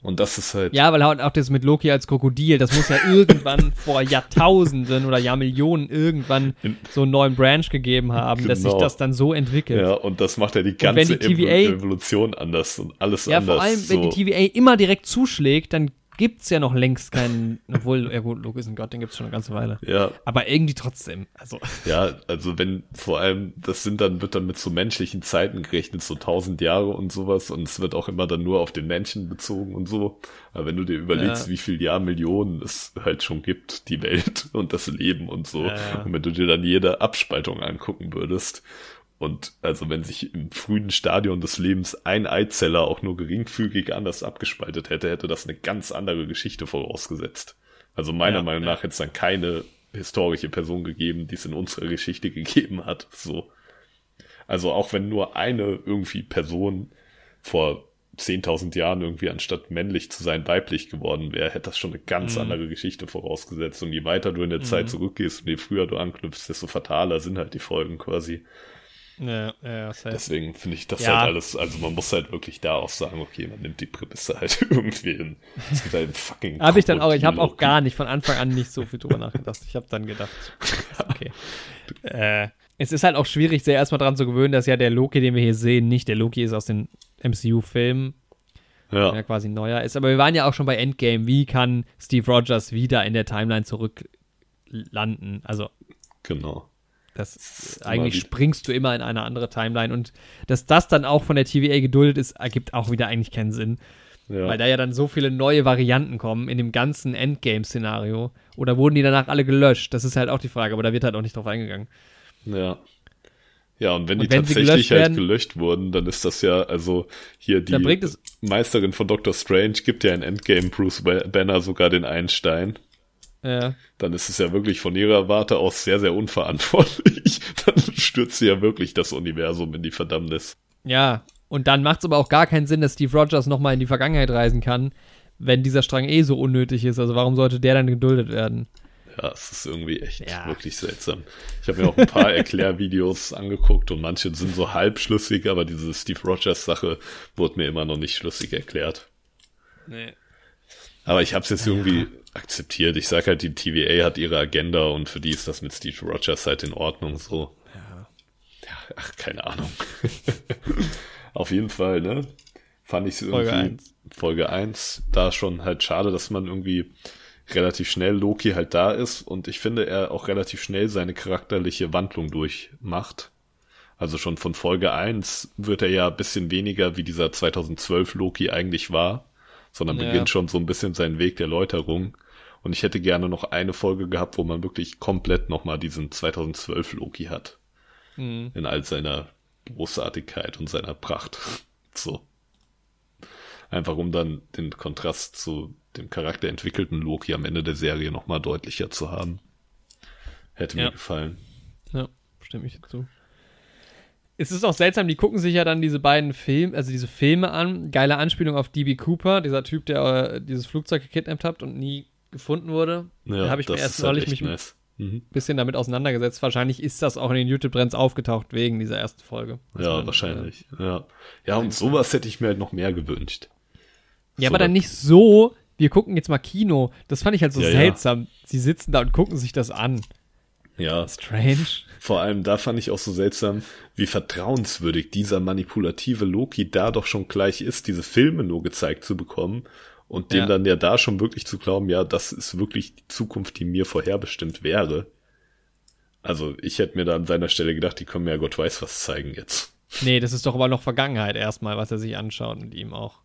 Und das ist halt. Ja, weil auch das mit Loki als Krokodil, das muss ja irgendwann vor Jahrtausenden oder Jahrmillionen irgendwann so einen neuen Branch gegeben haben, genau. dass sich genau. das dann so entwickelt. Ja, und das macht ja die ganze die TVA, Evolution anders und alles ja, anders. Ja, vor allem, so. wenn die TVA immer direkt zuschlägt, dann gibt es ja noch längst keinen, obwohl, ja gut, Luke ist ein Gott, den gibt es schon eine ganze Weile. Ja. Aber irgendwie trotzdem, also. Ja, also wenn, vor allem, das sind dann, wird dann mit so menschlichen Zeiten gerechnet, so tausend Jahre und sowas und es wird auch immer dann nur auf den Menschen bezogen und so. Aber wenn du dir überlegst, ja. wie viel Jahrmillionen es halt schon gibt, die Welt und das Leben und so, ja. und wenn du dir dann jede Abspaltung angucken würdest, und also wenn sich im frühen Stadion des Lebens ein Eizeller auch nur geringfügig anders abgespaltet hätte, hätte das eine ganz andere Geschichte vorausgesetzt. Also meiner ja, Meinung nach hätte es dann keine historische Person gegeben, die es in unserer Geschichte gegeben hat. So. Also auch wenn nur eine irgendwie Person vor 10.000 Jahren irgendwie anstatt männlich zu sein weiblich geworden wäre, hätte das schon eine ganz mhm. andere Geschichte vorausgesetzt. Und je weiter du in der mhm. Zeit zurückgehst und je früher du anknüpfst, desto fataler sind halt die Folgen quasi. Ja, ja, Deswegen finde ich das ja. halt alles, also man muss halt wirklich da auch sagen, okay, man nimmt die Prämisse halt irgendwie hin. Es gibt halt fucking Habe ich dann auch, ich habe auch gar nicht von Anfang an nicht so viel drüber nachgedacht. Ich habe dann gedacht, okay. äh, es ist halt auch schwierig, sehr erstmal dran zu gewöhnen, dass ja der Loki, den wir hier sehen, nicht der Loki ist aus den MCU-Filmen, ja. der quasi neuer ist. Aber wir waren ja auch schon bei Endgame. Wie kann Steve Rogers wieder in der Timeline zurücklanden? Also. Genau. Das, eigentlich springst du immer in eine andere Timeline und dass das dann auch von der TVA geduldet ist, ergibt auch wieder eigentlich keinen Sinn. Ja. Weil da ja dann so viele neue Varianten kommen in dem ganzen Endgame-Szenario. Oder wurden die danach alle gelöscht? Das ist halt auch die Frage, aber da wird halt auch nicht drauf eingegangen. Ja. Ja, und wenn und die wenn tatsächlich halt werden, gelöscht wurden, dann ist das ja, also hier die Meisterin von Doctor Strange gibt ja in Endgame Bruce Banner sogar den Einstein. Ja. Dann ist es ja wirklich von ihrer Warte aus sehr, sehr unverantwortlich. Dann stürzt sie ja wirklich das Universum in die Verdammnis. Ja, und dann macht es aber auch gar keinen Sinn, dass Steve Rogers nochmal in die Vergangenheit reisen kann, wenn dieser Strang eh so unnötig ist. Also warum sollte der dann geduldet werden? Ja, es ist irgendwie echt ja. wirklich seltsam. Ich habe mir auch ein paar Erklärvideos angeguckt und manche sind so halbschlüssig, aber diese Steve Rogers Sache wurde mir immer noch nicht schlüssig erklärt. Nee. Aber ich habe es jetzt ja. irgendwie akzeptiert. Ich sag halt, die TVA hat ihre Agenda und für die ist das mit Steve Rogers halt in Ordnung so. Ja. ja ach, keine Ahnung. Auf jeden Fall, ne? Fand ich es irgendwie, Folge 1, da schon halt schade, dass man irgendwie relativ schnell Loki halt da ist und ich finde, er auch relativ schnell seine charakterliche Wandlung durchmacht. Also schon von Folge 1 wird er ja ein bisschen weniger wie dieser 2012 Loki eigentlich war, sondern ja. beginnt schon so ein bisschen seinen Weg der Läuterung. Und ich hätte gerne noch eine Folge gehabt, wo man wirklich komplett nochmal diesen 2012 Loki hat. Mhm. In all seiner Großartigkeit und seiner Pracht. So. Einfach um dann den Kontrast zu dem charakterentwickelten Loki am Ende der Serie nochmal deutlicher zu haben. Hätte ja. mir gefallen. Ja, stimme ich dazu. Es ist auch seltsam, die gucken sich ja dann diese beiden Filme, also diese Filme an. Geile Anspielung auf DB Cooper, dieser Typ, der äh, dieses Flugzeug gekidnappt hat und nie gefunden wurde. Ja, da habe ich mir erst neulich halt mich nice. ein mhm. bisschen damit auseinandergesetzt. Wahrscheinlich ist das auch in den YouTube-Trends aufgetaucht wegen dieser ersten Folge. Ja, man, wahrscheinlich. Äh, ja. ja, und sowas hätte ich mir halt noch mehr gewünscht. Ja, so aber dann nicht so, wir gucken jetzt mal Kino. Das fand ich halt so ja, seltsam. Ja. Sie sitzen da und gucken sich das an. Ja. Strange. Vor allem da fand ich auch so seltsam, wie vertrauenswürdig dieser manipulative Loki da doch schon gleich ist, diese Filme nur gezeigt zu bekommen und dem ja. dann ja da schon wirklich zu glauben, ja, das ist wirklich die Zukunft, die mir vorherbestimmt wäre. Also ich hätte mir da an seiner Stelle gedacht, die können mir ja Gott weiß was zeigen jetzt. Nee, das ist doch aber noch Vergangenheit erstmal, was er sich anschaut und ihm auch.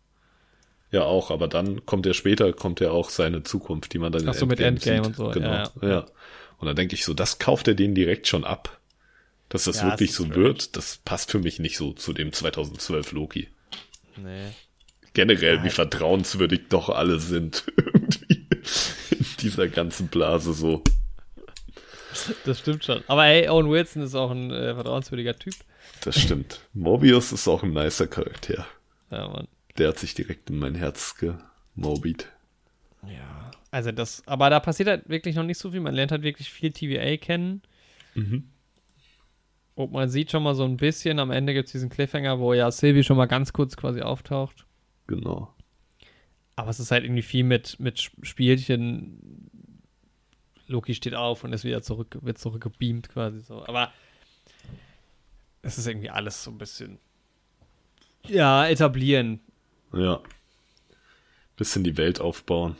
Ja, auch, aber dann kommt er später, kommt ja auch seine Zukunft, die man dann Ach so, mit Endgame sieht. und so. Genau, ja. ja. ja. Und da denke ich so, das kauft er denen direkt schon ab. Dass das ja, wirklich das so blöd. wird, das passt für mich nicht so zu dem 2012 Loki. Nee. Generell, Nein. wie vertrauenswürdig doch alle sind. Irgendwie in dieser ganzen Blase so. Das stimmt schon. Aber hey, Owen Wilson ist auch ein äh, vertrauenswürdiger Typ. Das stimmt. Mobius ist auch ein nicer Charakter. Ja, Mann. Der hat sich direkt in mein Herz gemobied. Ja, also das, aber da passiert halt wirklich noch nicht so viel. Man lernt halt wirklich viel TVA kennen. Mhm. Und man sieht schon mal so ein bisschen, am Ende gibt es diesen Cliffhanger, wo ja Sylvie schon mal ganz kurz quasi auftaucht. Genau. Aber es ist halt irgendwie viel mit, mit Spielchen. Loki steht auf und ist wieder zurück, wird zurückgebeamt quasi so. Aber es ist irgendwie alles so ein bisschen. Ja, etablieren. Ja. Bisschen die Welt aufbauen.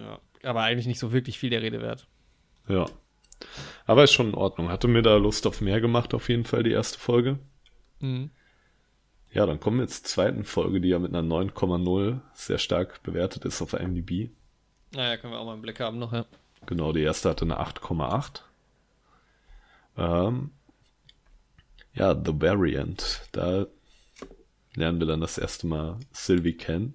Ja, aber eigentlich nicht so wirklich viel der Rede wert. Ja. Aber ist schon in Ordnung. Hatte mir da Lust auf mehr gemacht, auf jeden Fall, die erste Folge. Mhm. Ja, dann kommen wir zur zweiten Folge, die ja mit einer 9,0 sehr stark bewertet ist auf IMDb. Naja, können wir auch mal einen Blick haben noch, ja. Genau, die erste hatte eine 8,8. Ähm, ja, The Variant. Da lernen wir dann das erste Mal Sylvie kennen.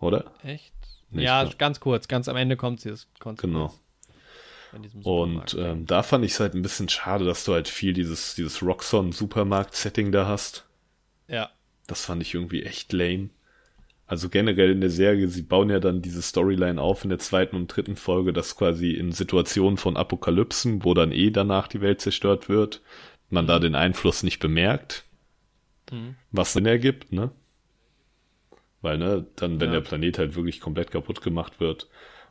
Oder? Echt? Nicht, ja, ne? ganz kurz. Ganz am Ende kommt sie. Genau. Und ähm, da fand ich es halt ein bisschen schade, dass du halt viel dieses, dieses Roxxon-Supermarkt-Setting da hast. Ja. Das fand ich irgendwie echt lame. Also generell in der Serie, sie bauen ja dann diese Storyline auf in der zweiten und dritten Folge, dass quasi in Situationen von Apokalypsen, wo dann eh danach die Welt zerstört wird, man da den Einfluss nicht bemerkt. Mhm. Was Sinn ergibt, ne? Weil, ne, dann, wenn ja. der Planet halt wirklich komplett kaputt gemacht wird,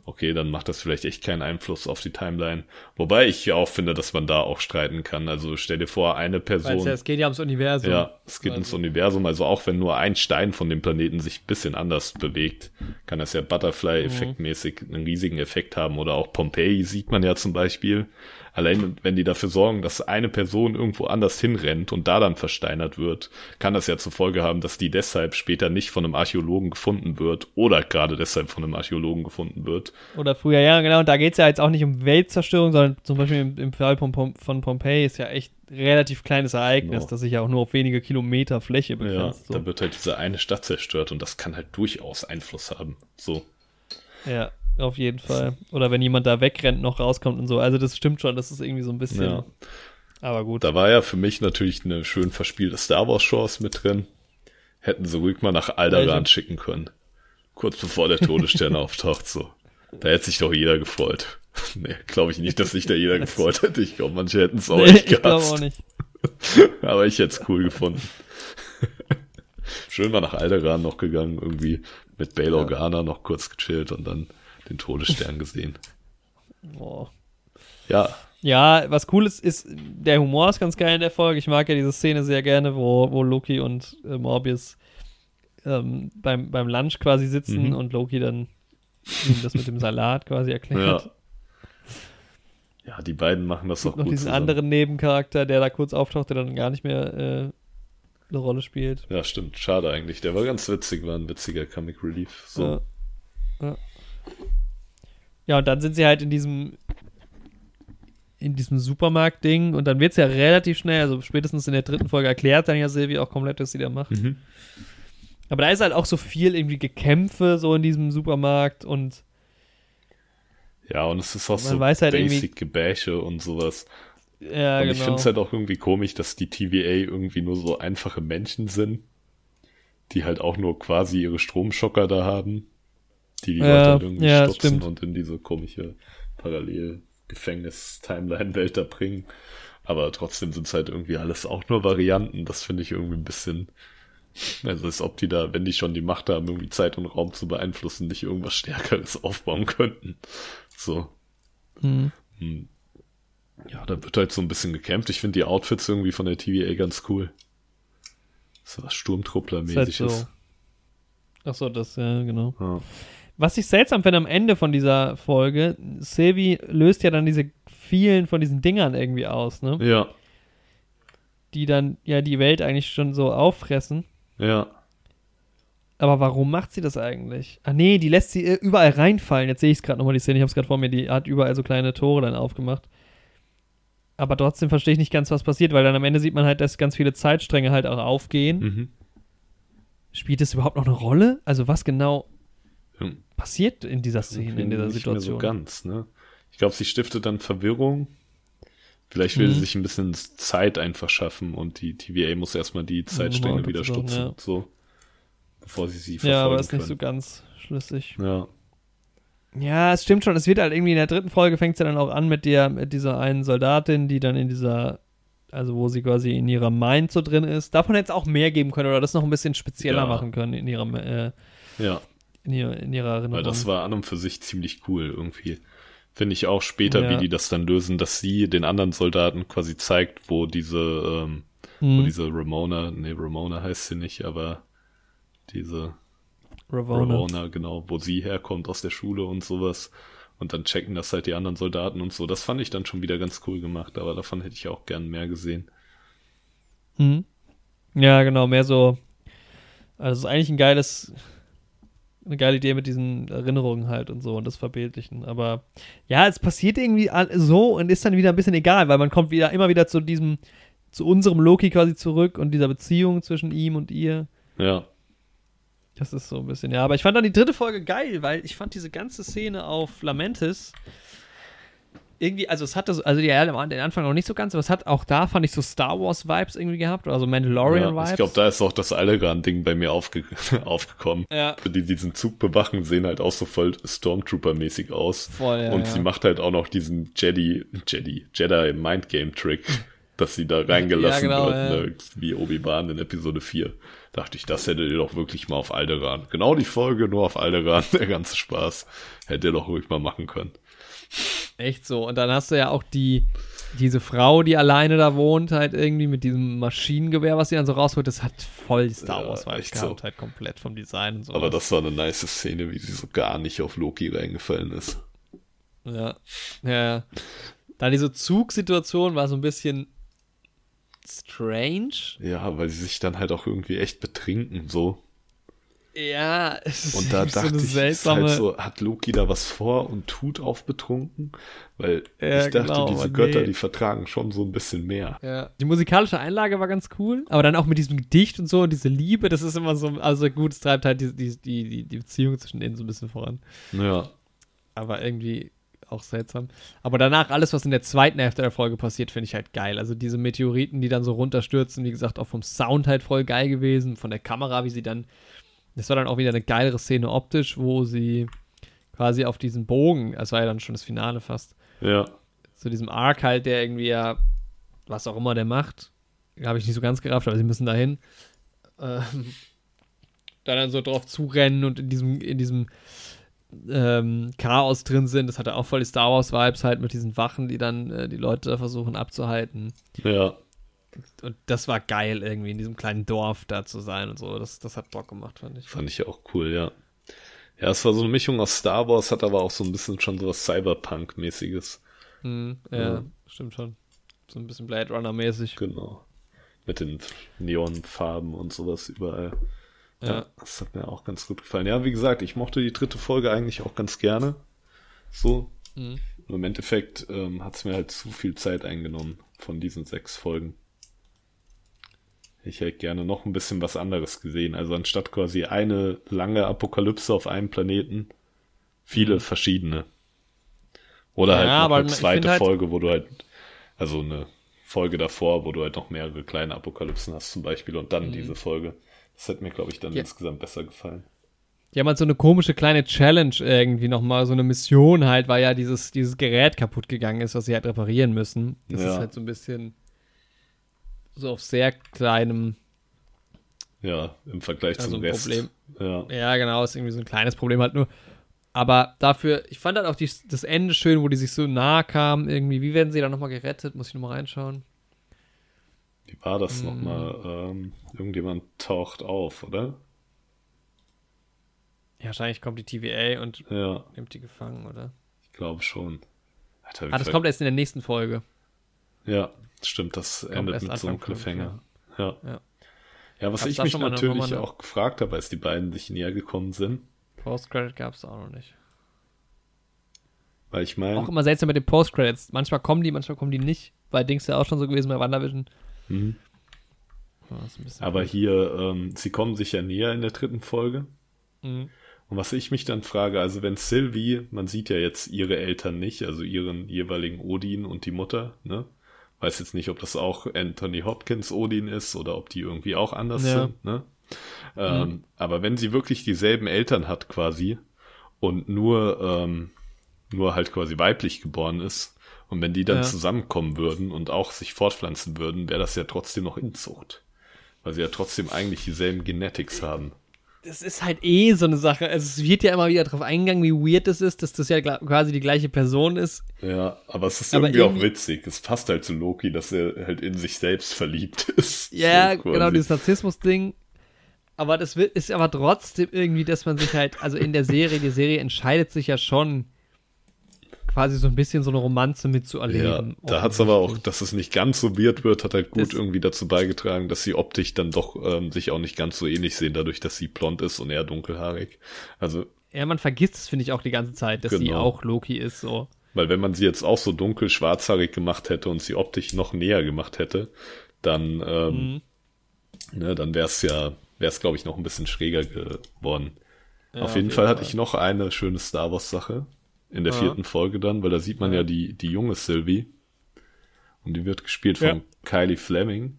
okay, dann macht das vielleicht echt keinen Einfluss auf die Timeline. Wobei ich ja auch finde, dass man da auch streiten kann. Also stell dir vor, eine Person. Ja, es geht ja ums Universum. Ja, es geht also. ums Universum. Also auch wenn nur ein Stein von dem Planeten sich ein bisschen anders bewegt, kann das ja Butterfly-Effektmäßig mhm. einen riesigen Effekt haben. Oder auch Pompeii sieht man ja zum Beispiel. Allein wenn die dafür sorgen, dass eine Person irgendwo anders hinrennt und da dann versteinert wird, kann das ja zur Folge haben, dass die deshalb später nicht von einem Archäologen gefunden wird oder gerade deshalb von einem Archäologen gefunden wird. Oder früher, ja, genau. Und da geht es ja jetzt auch nicht um Weltzerstörung, sondern zum Beispiel im, im Fall von, Pom von Pompeii ist ja echt relativ kleines Ereignis, genau. das sich ja auch nur auf wenige Kilometer Fläche begrenzt. Ja, so. da wird halt diese eine Stadt zerstört und das kann halt durchaus Einfluss haben. So. Ja, auf jeden Fall. Oder wenn jemand da wegrennt, noch rauskommt und so. Also das stimmt schon, das ist irgendwie so ein bisschen. Ja. Aber gut. Da war ja für mich natürlich eine schön verspielte Star Wars Chance mit drin. Hätten sie ruhig mal nach Alderan schicken können. Kurz bevor der Todesstern auftaucht, so. Da hätte sich doch jeder gefreut. nee, glaube ich nicht, dass sich da jeder gefreut hätte. Ich glaube, manche hätten es auch nee, nicht gehasst. Ich glaube auch nicht. Aber ich hätte es cool gefunden. Schön war nach Alderan noch gegangen, irgendwie mit Bail Organa ja. noch kurz gechillt und dann den Todesstern gesehen. Boah. Ja. Ja, was cool ist, ist, der Humor ist ganz geil in der Folge. Ich mag ja diese Szene sehr gerne, wo, wo Loki und äh, Morbius ähm, beim, beim Lunch quasi sitzen Mhm. und Loki dann ihm das mit dem Salat quasi erklärt. Ja. Ja, die beiden machen das gibt auch noch gut diesen zusammen. anderen Nebencharakter, der da kurz auftaucht, der dann gar nicht mehr äh, eine Rolle spielt. Ja, stimmt. Schade eigentlich. Der war ganz witzig, war ein witziger Comic Relief. So. Ja. Ja. Ja, und dann sind sie halt in diesem in diesem Supermarkt-Ding und dann wird es ja relativ schnell, also spätestens in der dritten Folge erklärt dann ja Silvi auch komplett, was sie da macht. Mhm. Aber da ist halt auch so viel irgendwie Gekämpfe so in diesem Supermarkt und Ja, und es ist auch so weiß halt basic Gebäsche und sowas. ja, und genau. ich finde es halt auch irgendwie komisch, dass die TVA irgendwie nur so einfache Menschen sind, die halt auch nur quasi ihre Stromschocker da haben, die die Ja, Leute halt irgendwie ja, stimmt. und in diese komische Parallel-Gefängnis-Timeline-Welt da bringen. Aber trotzdem sind es halt irgendwie alles auch nur Varianten. Das finde ich irgendwie ein bisschen, also als ob die da, wenn die schon die Macht haben, irgendwie Zeit und Raum zu beeinflussen, nicht irgendwas Stärkeres aufbauen könnten. So. Mhm. Hm. Ja, da wird halt so ein bisschen gekämpft. Ich finde die Outfits irgendwie von der TVA ganz cool. So was Ist halt Sturmtruppler-mäßiges. so. Ach so, das, ja, genau. Ja. Was ich seltsam finde am Ende von dieser Folge, Sylvie löst ja dann diese vielen von diesen Dingern irgendwie aus, ne? ja, Die dann ja die Welt eigentlich schon so auffressen. ja. Aber warum macht sie das eigentlich? Ah nee, die lässt sie äh, überall reinfallen. Jetzt sehe ich es gerade nochmal, die Szene, ich habe es gerade vor mir, die hat überall so kleine Tore dann aufgemacht. Aber trotzdem verstehe ich nicht ganz, was passiert, weil dann am Ende sieht man halt, dass ganz viele Zeitstränge halt auch aufgehen. Mhm. Spielt es überhaupt noch eine Rolle? Also was genau. Passiert in dieser Szene, in dieser Nicht mehr Situation? so ganz, ne? Ich glaube, sie stiftet dann Verwirrung. Vielleicht will sie Mhm. sich ein bisschen Zeit einfach schaffen und die TVA muss erstmal die Zeitstränge wieder stutzen, ja. so. Bevor sie sie verfolgen Ja, aber ist nicht können. so ganz schlüssig. Ja, Ja, es stimmt schon. Es wird halt irgendwie in der dritten Folge fängt es ja dann auch an mit der, mit dieser einen Soldatin, die dann in dieser, also wo sie quasi in ihrer Mind so drin ist. Davon hätte es auch mehr geben können oder das noch ein bisschen spezieller Ja. machen können in ihrer, äh, ja. In ihrer, in ihrer Erinnerung. Weil das war an und für sich ziemlich cool irgendwie. Finde ich auch später, Ja. wie die das dann lösen, dass sie den anderen Soldaten quasi zeigt, wo diese, ähm, wo hm, diese Ramona, nee, Ramona heißt sie nicht, aber diese Ravonna. Ramona, genau, wo sie herkommt aus der Schule und sowas. Und dann checken das halt die anderen Soldaten und so. Das fand ich dann schon wieder ganz cool gemacht, aber davon hätte ich auch gern mehr gesehen. Hm. Ja, genau, mehr so. Also es ist eigentlich ein geiles, eine geile Idee mit diesen Erinnerungen halt und so und das Verbildlichen. Aber ja, es passiert irgendwie so und ist dann wieder ein bisschen egal, weil man kommt wieder immer wieder zu diesem, zu unserem Loki quasi zurück und dieser Beziehung zwischen ihm und ihr. Ja, Das ist so ein bisschen, ja. Aber ich fand dann die dritte Folge geil, weil ich fand diese ganze Szene auf Lamentis irgendwie, also es hatte, so- also ja, am den Anfang noch nicht so ganz, aber es hat auch da, fand ich, so Star Wars-Vibes irgendwie gehabt, oder so ja Mandalorian-Vibes. ich glaube, da ist auch das Allegan-Ding bei mir aufge aufgekommen. Ja, Die diesen Zug bewachen, sehen halt auch so voll Stormtrooper-mäßig aus. voll, ja. und ja. sie macht halt auch noch diesen Jedi, Jedi, Jedi Mindgame Trick, dass sie da reingelassen Ja, genau, wird, ja. ne, wie Obi-Wan in Episode 4. Dachte ich, das hättet ihr doch wirklich mal auf Alderaan. Genau die Folge, nur auf Alderaan, der ganze Spaß. Hättet ihr doch ruhig mal machen können. Echt so. Und dann hast du ja auch die, diese Frau, die alleine da wohnt, halt irgendwie mit diesem Maschinengewehr, was sie dann so rausholt, das hat voll Star Ja, Wars echt gehabt, so. halt komplett vom Design und so. Aber das war eine nice Szene, wie sie so gar nicht auf Loki reingefallen ist. Ja. Ja. ja. Dann diese Zugsituation war so ein bisschen strange. Ja, weil sie sich dann halt auch irgendwie echt betrinken, so. Ja, es ist Und da dachte so eine ich, seltsame. halt so, hat Loki da was vor und tut auf betrunken? Weil Ja, ich dachte, genau, diese Götter, nee. die vertragen schon so ein bisschen mehr. ja. Die musikalische Einlage war ganz cool, aber dann auch mit diesem Gedicht und so und diese Liebe, das ist immer so, also gut, es treibt halt die, die, die, die- die Beziehung zwischen denen so ein bisschen voran. Ja, aber irgendwie auch seltsam. Aber danach alles, was in der zweiten Hälfte der Folge passiert, finde ich halt geil. Also diese Meteoriten, die dann so runterstürzen, wie gesagt, auch vom Sound halt voll geil gewesen, von der Kamera, wie sie dann, das war dann auch wieder eine geilere Szene optisch, wo sie quasi auf diesen Bogen, das war ja dann schon das Finale fast, ja. zu diesem Arc halt, der irgendwie ja, was auch immer der macht, habe ich nicht so ganz gerafft, aber sie müssen dahin. Ähm, da dann so drauf zurennen und in diesem, in diesem ähm, Chaos drin sind. Das hatte auch voll die Star Wars-Vibes halt mit diesen Wachen, die dann äh, die Leute versuchen abzuhalten. Ja, und das war geil, irgendwie in diesem kleinen Dorf da zu sein und so. Das, das hat Bock gemacht, fand ich. Fand ich ja auch cool, ja. Ja, es war so eine Mischung aus Star Wars, hat aber auch so ein bisschen schon so was Cyberpunk-mäßiges. Hm, ja, ja, stimmt schon. So ein bisschen Blade Runner-mäßig. Genau. Mit den Neonfarben und sowas überall. Ja. ja. Das hat mir auch ganz gut gefallen. Ja, wie gesagt, ich mochte die dritte Folge eigentlich auch ganz gerne. So. Mhm. Im Endeffekt ähm, hat es mir halt zu viel Zeit eingenommen von diesen sechs Folgen. Ich hätte gerne noch ein bisschen was anderes gesehen. Also anstatt quasi eine lange Apokalypse auf einem Planeten, viele mhm. verschiedene. Oder ja, halt eine zweite halt Folge, wo du halt, also eine Folge davor, wo du halt noch mehrere kleine Apokalypsen hast zum Beispiel und dann mhm. diese Folge. Das hätte mir, glaube ich, dann ja. insgesamt besser gefallen. Die haben halt so eine komische kleine Challenge irgendwie nochmal, so eine Mission halt, weil ja dieses, dieses Gerät kaputt gegangen ist, was sie halt reparieren müssen. Das ja. ist halt so ein bisschen so auf sehr kleinem. Ja, im Vergleich also zum Rest. Problem. Ja. ja, genau, ist irgendwie so ein kleines Problem halt nur. Aber dafür, ich fand halt auch die, das Ende schön, wo die sich so nah kamen, irgendwie. Wie werden sie dann nochmal gerettet? Muss ich nochmal reinschauen. Wie war das hm. nochmal? Ähm, irgendjemand taucht auf, oder? Ja, wahrscheinlich kommt die TVA und ja. nimmt die gefangen, oder? Ich glaube schon. Alter, ah, das kommt erst in der nächsten Folge. Ja, stimmt, das kommt endet mit so einem Cliffhanger. Ja. ja. ja. was Gab's ich mich natürlich auch gefragt habe, als die beiden sich näher gekommen sind. Post-Credit gab es auch noch nicht. Weil ich meine. Auch immer seltsam mit den Post-Credits. Manchmal kommen die, manchmal kommen die nicht. Bei Dings ja auch schon so gewesen bei WandaVision. Mhm. Aber gut. hier, ähm, sie kommen sich ja näher in der dritten Folge. Mhm. Und was ich mich dann frage, also wenn Sylvie, man sieht ja jetzt ihre Eltern nicht, also ihren jeweiligen Odin und die Mutter, ne? Weiß jetzt nicht, ob das auch Anthony Hopkins Odin ist oder ob die irgendwie auch anders ja. sind, ne? Ähm, mhm. Aber wenn sie wirklich dieselben Eltern hat quasi und nur, ähm, nur halt quasi weiblich geboren ist und wenn die dann ja. zusammenkommen würden und auch sich fortpflanzen würden, wäre das ja trotzdem noch Inzucht. Weil sie ja trotzdem eigentlich dieselben Genetics haben das ist halt eh so eine Sache. Also es wird ja immer wieder darauf eingegangen, wie weird das ist, dass das ja quasi die gleiche Person ist. Ja, aber es ist aber irgendwie, irgendwie, auch witzig. Es passt halt zu Loki, dass er halt in sich selbst verliebt ist. Ja, so genau, dieses Narzissmus-Ding. Aber das ist aber trotzdem irgendwie, dass man sich halt, also in der Serie, die Serie entscheidet sich ja schon, quasi so ein bisschen so eine Romanze mitzuerleben. Ja, da hat es aber auch, dass es nicht ganz so weird wird, hat halt gut das irgendwie dazu beigetragen, dass sie optisch dann doch ähm, sich auch nicht ganz so ähnlich sehen, dadurch, dass sie blond ist und er dunkelhaarig. Also. Ja, man vergisst es, finde ich, auch die ganze Zeit, dass genau. sie auch Loki ist, so. Weil wenn man sie jetzt auch so dunkel schwarzhaarig gemacht hätte und sie optisch noch näher gemacht hätte, dann, ähm, mhm. ne, dann wäre es ja, wäre es, glaube ich, noch ein bisschen schräger geworden. Ja, auf, jeden auf jeden Fall, Fall hatte ich noch eine schöne Star Wars Sache. In der ja. vierten Folge dann, weil da sieht man ja, die, die junge Sylvie. Und die wird gespielt von ja. Kylie Fleming.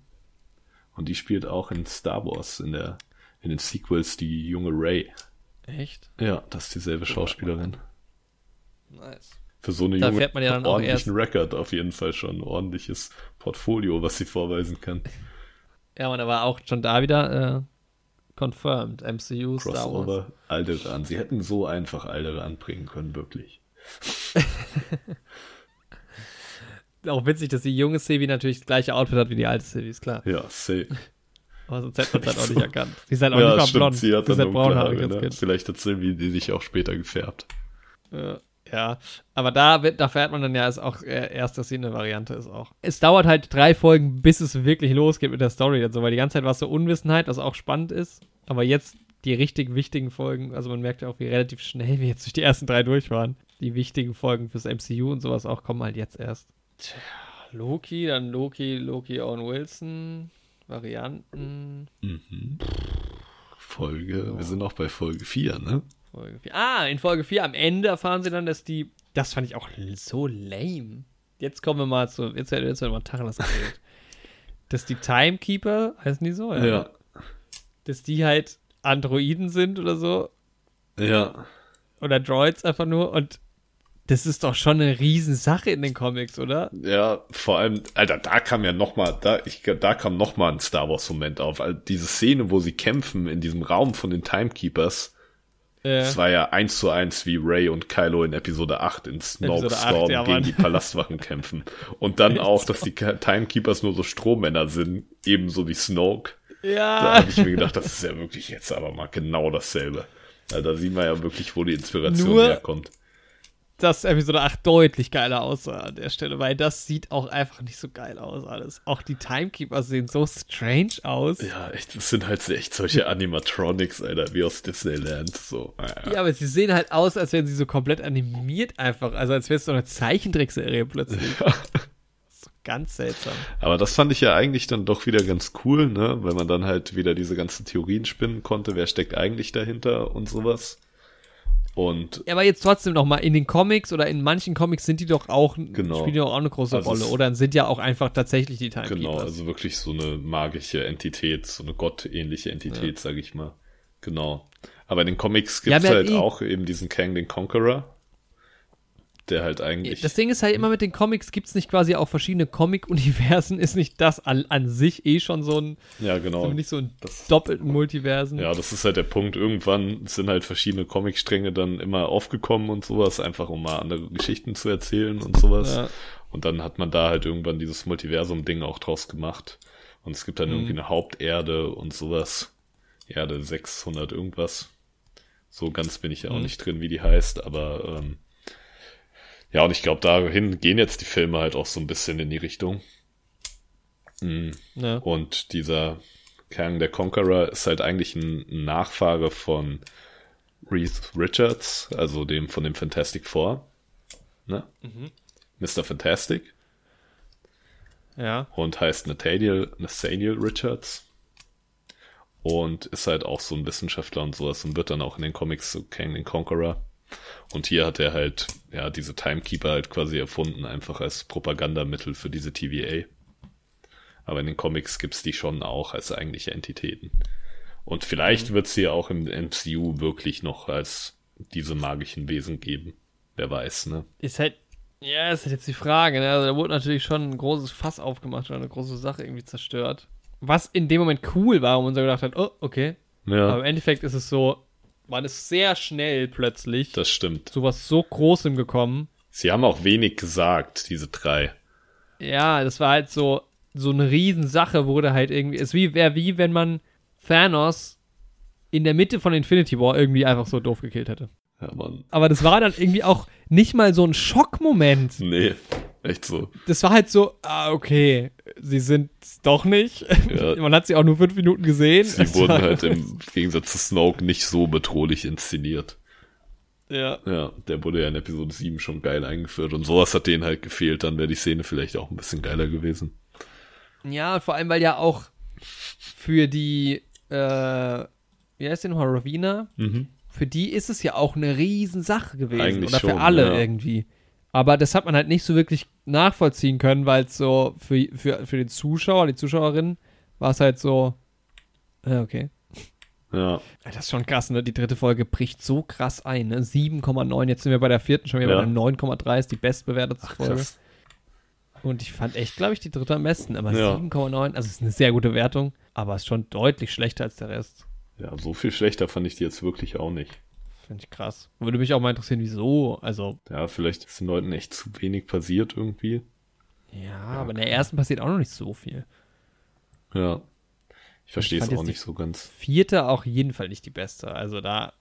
Und die spielt auch in Star Wars, in der, in den Sequels, die junge Ray. Echt? Ja, das ist dieselbe Schauspielerin. Nice. Für so eine da junge, man ja dann ordentlichen Record auf jeden Fall schon ein ordentliches Portfolio, was sie vorweisen kann. Ja, man, aber auch schon da wieder äh, confirmed. MCU, Crossover, Star Wars. Alderan. Sie hätten so einfach Alderan bringen können, wirklich. auch witzig, dass die junge Sevi natürlich das gleiche Outfit hat wie die alte Sevi, ist klar. Ja, safe. Aber sonst hätte man es halt auch nicht erkannt. Sie ist halt auch ja, nicht mal stimmt, blond. Sie hat dann halt braunhaarig ne? Vielleicht hat Sylvie die sich auch später gefärbt. Ja. Ja, aber da, wird, da fährt man dann ja ist auch äh, erst, dass sie eine Variante ist auch. Es dauert halt drei Folgen, bis es wirklich losgeht mit der Story und so, weil die ganze Zeit war es so Unwissenheit, was auch spannend ist. Aber jetzt die richtig wichtigen Folgen, also man merkt ja auch, wie relativ schnell wir jetzt durch die ersten drei durch waren. Die wichtigen Folgen fürs MCU und sowas auch kommen halt jetzt erst. Tja, Loki, dann Loki, Loki, Owen Wilson, Varianten. Mhm. Folge, oh. wir sind auch bei Folge 4, ne? Folge 4. Ah, in Folge 4 am Ende erfahren sie dann, dass die. Das fand ich auch so lame. Jetzt kommen wir mal zu. Jetzt, jetzt wird mal Tacheles erzählt. dass die Timekeeper, heißen die so? Ja. ja. Dass die halt Androiden sind oder so. Ja. Oder Droids einfach nur. Und das ist doch schon eine Riesensache in den Comics, oder? Ja, vor allem, Alter, da kam ja noch mal, da, ich, da kam noch mal ein Star Wars Moment auf. Also diese Szene, wo sie kämpfen in diesem Raum von den Timekeepers Das war ja eins zu eins wie Ray und Kylo in Episode 8 in Snoke Storm ja, gegen die Palastwachen kämpfen. Und dann auch, dass die Timekeepers nur so Strohmänner sind, ebenso wie Snoke. Ja. Da habe ich mir gedacht, das ist ja wirklich jetzt aber mal genau dasselbe. Also da sieht man ja wirklich, wo die Inspiration nur, herkommt dass Episode 8 deutlich geiler aussah an der Stelle, weil das sieht auch einfach nicht so geil aus alles. Auch die Timekeeper sehen so strange aus. Ja, echt, das sind halt echt solche Animatronics, Alter, wie aus Disneyland. So. Ja. ja, aber sie sehen halt aus, als wären sie so komplett animiert einfach. Also als wäre es so eine Zeichentrickserie plötzlich. Ja. So ganz seltsam. Aber das fand ich ja eigentlich dann doch wieder ganz cool, ne? Weil man dann halt wieder diese ganzen Theorien spinnen konnte, wer steckt eigentlich dahinter und sowas. Und ja, aber jetzt trotzdem noch mal in den Comics oder in manchen Comics sind die doch auch genau. spielen ja auch eine große also Rolle oder sind ja auch einfach tatsächlich die Timekeepers. Genau, also wirklich so eine magische Entität, so eine gottähnliche Entität, ja. sag ich mal. Genau. Aber in den Comics gibt es ja, halt eh auch eben diesen Kang den Conqueror, der halt eigentlich. Das Ding ist halt immer mit den Comics gibt es nicht quasi auch verschiedene Comic-Universen, ist nicht das an, an, sich eh schon so ein. Ja, genau. Nicht so ein das, doppelten Multiversen. Ja, das ist halt der Punkt. Irgendwann sind halt verschiedene Comic-Stränge dann immer aufgekommen und sowas, einfach um mal andere Geschichten zu erzählen und sowas. Ja. Und dann hat man da halt irgendwann dieses Multiversum-Ding auch draus gemacht. Und es gibt dann mhm. irgendwie eine Haupterde und sowas. Erde 600 irgendwas. So ganz bin ich ja auch mhm. nicht drin, wie die heißt, aber ähm, ja, und ich glaube, dahin gehen jetzt die Filme halt auch so ein bisschen in die Richtung. Mhm. Ja. Und dieser Kang der Conqueror ist halt eigentlich ein Nachfahre von Reese Richards, also dem von dem Fantastic Four. Ne? Mhm. Mr. Fantastic. Ja. Und heißt Nathaniel, Nathaniel Richards. Und ist halt auch so ein Wissenschaftler und sowas und wird dann auch in den Comics zu Kang den Conqueror. Und hier hat er halt, ja, diese Timekeeper halt quasi erfunden, einfach als Propagandamittel für diese TVA. Aber in den Comics gibt's die schon auch als eigentliche Entitäten. Und vielleicht mhm. wird sie ja auch im MCU wirklich noch als diese magischen Wesen geben. Wer weiß, ne? Ist halt, ja, ist halt jetzt die Frage, ne? Also da wurde natürlich schon ein großes Fass aufgemacht oder eine große Sache irgendwie zerstört. Was in dem Moment cool war, wo man so gedacht hat, oh, okay. Ja. Aber im Endeffekt ist es so, man ist sehr schnell plötzlich. Das stimmt. Zu was so Großem gekommen. Sie haben auch wenig gesagt, diese drei. Ja, das war halt so, so eine Riesensache, wurde halt irgendwie. Es wäre wie, wenn man Thanos in der Mitte von Infinity War irgendwie einfach so doof gekillt hätte. Ja, Mann. Aber das war dann irgendwie auch nicht mal so ein Schockmoment. Nee, echt so. Das war halt so, ah, okay, sie sind doch nicht. Ja. Man hat sie auch nur fünf Minuten gesehen. Sie das wurden halt im Gegensatz zu Snoke nicht so bedrohlich inszeniert. Ja. Ja, der wurde ja in Episode 7 schon geil eingeführt und sowas hat denen halt gefehlt, dann wäre die Szene vielleicht auch ein bisschen geiler gewesen. Ja, vor allem, weil ja auch für die, äh, wie heißt denn Ravina? Mhm. Für die ist es ja auch eine Riesensache gewesen. Eigentlich oder für schon, alle ja. irgendwie. Aber das hat man halt nicht so wirklich nachvollziehen können, weil es so für, für, für den Zuschauer, die Zuschauerin, war es halt so, äh, okay. Ja. Das ist schon krass, ne? Die dritte Folge bricht so krass ein, ne? 7,9. Jetzt sind wir bei der vierten schon wieder ja. bei der 9,3 ist die bestbewertete Folge. Krass. Und ich fand echt, glaube ich, die dritte am besten. Aber ja. 7,9, also ist eine sehr gute Wertung, aber ist schon deutlich schlechter als der Rest. Ja, so viel schlechter fand ich die jetzt wirklich auch nicht. Finde ich krass. Würde mich auch mal interessieren, wieso. Also. Ja, vielleicht ist den Leuten echt zu wenig passiert irgendwie. Ja, ja aber in der ersten passiert auch noch nicht so viel. Ja. Ich verstehe es auch nicht so ganz. Vierte auch jeden Fall nicht die beste. Also da.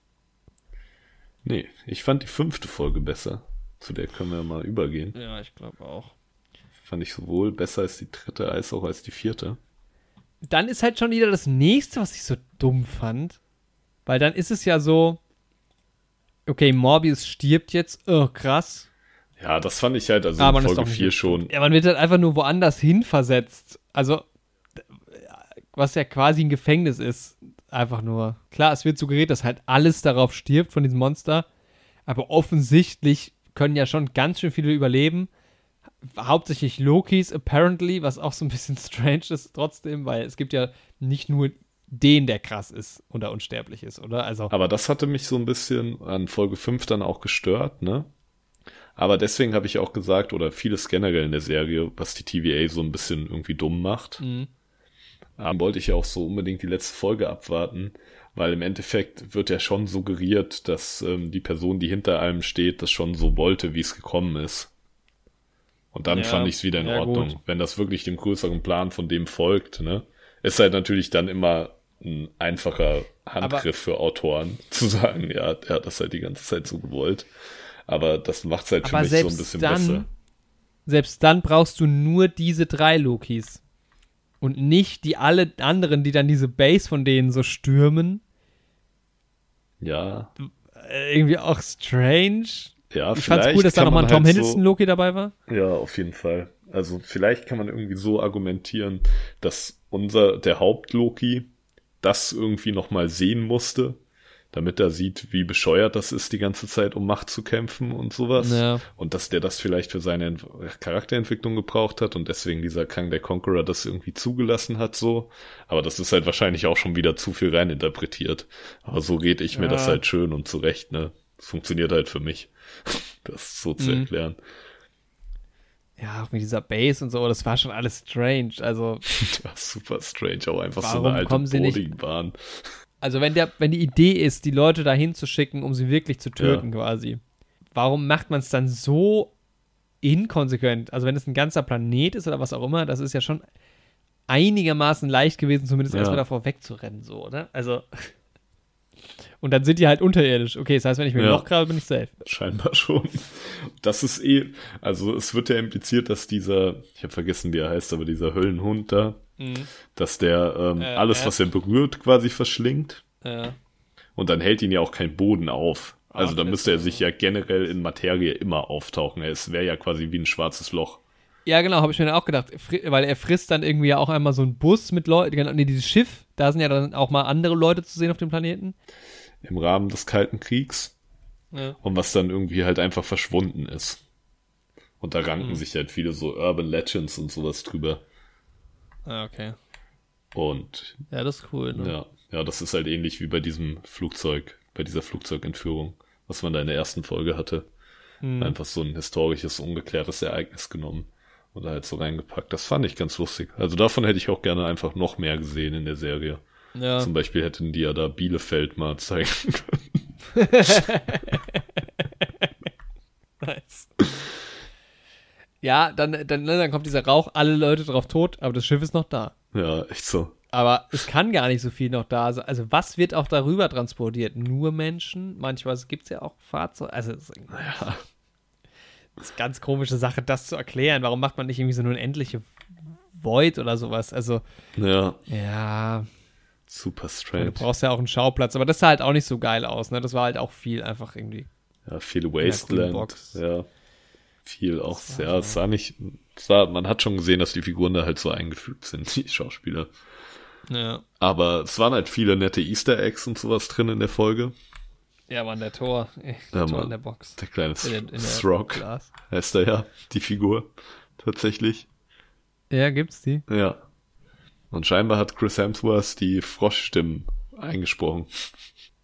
Nee, ich fand die fünfte Folge besser. Zu der können wir mal übergehen. Ja, ich glaube auch. Fand ich sowohl besser als die dritte als auch als die vierte. Dann ist halt schon wieder das nächste, was ich so dumm fand. Weil dann ist es ja so, okay, Morbius stirbt jetzt, oh, krass. Ja, das fand ich halt, also ah, in Folge 4 schon. Ja, man wird halt einfach nur woanders hin versetzt. Also, was ja quasi ein Gefängnis ist. Einfach nur. Klar, es wird suggeriert, dass halt alles darauf stirbt von diesem Monster. Aber offensichtlich können ja schon ganz schön viele überleben. Hauptsächlich Lokis, apparently, was auch so ein bisschen strange ist trotzdem, weil es gibt ja nicht nur den, der krass ist oder unsterblich ist, oder? Also. Aber das hatte mich so ein bisschen an Folge 5 dann auch gestört, ne? Aber deswegen habe ich auch gesagt, oder vieles generell in der Serie, was die TVA so ein bisschen irgendwie dumm macht. Mhm. Ähm, wollte ich ja auch so unbedingt die letzte Folge abwarten, Weil im Endeffekt wird ja schon suggeriert, dass ähm, die Person, die hinter allem steht, das schon so wollte, wie es gekommen ist. Und dann ja, fand ich es wieder in ja, Ordnung. Gut. Wenn das wirklich dem größeren Plan von dem folgt, ne? Ist halt natürlich dann immer ein einfacher Handgriff Aber für Autoren, zu sagen, ja, er hat das halt die ganze Zeit so gewollt. Aber das macht es halt für mich so ein bisschen dann, besser. Selbst dann brauchst du nur diese drei Lokis. Und nicht die alle anderen, die dann diese Base von denen so stürmen. Ja. Äh, irgendwie auch strange. Ja, ich fand's cool, dass da nochmal ein Tom halt Hiddleston Loki dabei war. Ja, auf jeden Fall. Also vielleicht kann man irgendwie so argumentieren, dass unser, der Haupt-Loki das irgendwie nochmal sehen musste, damit er sieht, wie bescheuert das ist, die ganze Zeit um Macht zu kämpfen und sowas. Ja. Und dass der das vielleicht für seine Charakterentwicklung gebraucht hat und deswegen dieser Kang der Conqueror das irgendwie zugelassen hat, so. Aber das ist halt wahrscheinlich auch schon wieder zu viel reininterpretiert. Aber so rede ich ja. mir das halt schön und zurecht, ne? Das funktioniert halt für mich, das so zu mhm. erklären. Ja, auch mit dieser Base und so, das war schon alles strange. Also. super strange, auch einfach so eine alte Boardingbahn. Also, wenn, der, wenn die Idee ist, die Leute dahin zu schicken, um sie wirklich zu töten, ja. quasi, warum macht man es dann so inkonsequent? Also, wenn es ein ganzer Planet ist oder was auch immer, das ist ja schon einigermaßen leicht gewesen, zumindest ja. erstmal davor wegzurennen, so, oder? Also. Und dann sind die halt unterirdisch. Okay, das heißt, wenn ich mir ja. ein Loch grabe, bin ich safe. Scheinbar schon. Das ist eh, also es wird ja impliziert, dass dieser, ich habe vergessen, wie er heißt, aber dieser Höllenhund da, mhm. dass der ähm, äh, alles, was er berührt, quasi verschlingt. Ja. Und dann hält ihn ja auch kein Boden auf. Also Ach, da müsste er sich ja generell in Materie immer auftauchen. Es wäre ja quasi wie ein schwarzes Loch. Ja, genau, habe ich mir dann auch gedacht. Weil er frisst dann irgendwie ja auch einmal so einen Bus mit Leuten, genau, nee, dieses Schiff, da sind ja dann auch mal andere Leute zu sehen auf dem Planeten im Rahmen des Kalten Kriegs. Ja. Und was dann irgendwie halt einfach verschwunden ist. Und da ranken mhm. sich halt viele so Urban Legends und sowas drüber. Ah, okay. Und. Ja, das ist cool, ne? Ja, ja, das ist halt ähnlich wie bei diesem Flugzeug, bei dieser Flugzeugentführung, was man da in der ersten Folge hatte. Mhm. Einfach so ein historisches, ungeklärtes Ereignis genommen und da halt so reingepackt. Das fand ich ganz lustig. Also davon hätte ich auch gerne einfach noch mehr gesehen in der Serie. Ja. Zum Beispiel hätten die ja da Bielefeld mal zeigen können. nice. Ja, dann, dann, ne, dann kommt dieser Rauch, alle Leute drauf tot, aber das Schiff ist noch da. Ja, echt so. Aber es kann gar nicht so viel noch da sein. Also, was wird auch darüber transportiert? Nur Menschen? Manchmal gibt es ja auch Fahrzeuge. Also, ja. Das ist eine ganz komische Sache, das zu erklären. Warum macht man nicht irgendwie so eine unendliche Void oder sowas? Also, ja. Ja. Super strange. Du brauchst ja auch einen Schauplatz, aber das sah halt auch nicht so geil aus, ne? Das war halt auch viel einfach irgendwie. Ja, viel Wasteland. Ja. Viel auch, ja, ja, es sah nicht, sah, man hat schon gesehen, dass die Figuren da halt so eingefügt sind, die Schauspieler. Ja. Aber es waren halt viele nette Easter Eggs und sowas drin in der Folge. Ja, war der Tor. Der ja, Tor in der Box. Der kleine in, in Throg heißt er ja, die Figur. Tatsächlich. Ja, gibt's die? Ja. Und scheinbar hat Chris Hemsworth die Froschstimmen eingesprochen.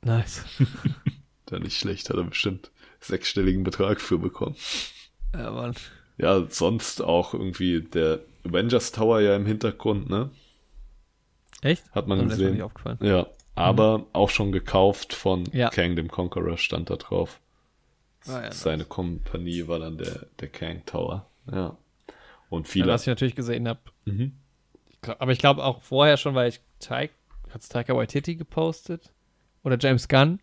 Nice. da nicht schlecht, hat er bestimmt sechsstelligen Betrag für bekommen. Ja, Mann. Ja, sonst auch irgendwie der Avengers Tower ja im Hintergrund, ne? Echt? Hat man gesehen. Nicht aufgefallen. Ja, aber mhm. auch schon gekauft von ja. Kang dem Conqueror stand da drauf. Ah, ja, Seine. Kompanie war dann der, der Kang Tower. Ja. Und viele. Ja, was ich natürlich gesehen habe, mhm aber ich glaube auch vorher schon, weil ich Taika, hat Taika Waititi gepostet? Oder James Gunn?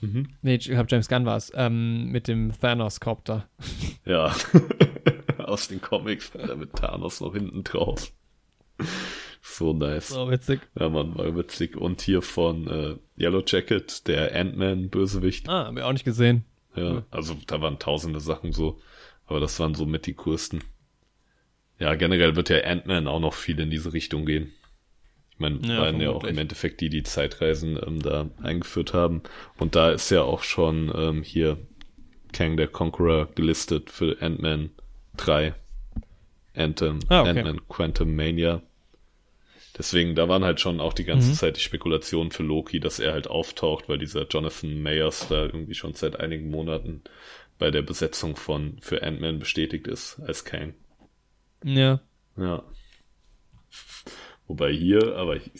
Mhm. Nee, ich glaube James Gunn war es, ähm, mit dem Thanos-Copter. Ja, aus den Comics, mit Thanos noch hinten drauf. So nice. So witzig. Ja, man, war witzig. Und hier von äh, Yellow Jacket, der Ant-Man-Bösewicht. Ah, haben wir auch nicht gesehen. Ja, also da waren tausende Sachen so, aber das waren so mit die größten. Ja, generell wird ja Ant-Man auch noch viel in diese Richtung gehen. Ich meine, ja, waren ja auch im Endeffekt die, die Zeitreisen ähm, da eingeführt haben. Und da ist ja auch schon ähm, hier Kang der Conqueror gelistet für Ant-Man 3. Anthem, ah, okay. Ant-Man Quantum Mania. Deswegen, da waren halt schon auch die ganze mhm. Zeit die Spekulationen für Loki, dass er halt auftaucht, weil dieser Jonathan Mayers da irgendwie schon seit einigen Monaten bei der Besetzung von für Ant-Man bestätigt ist als Kang. Ja. Ja. Wobei hier, aber ich,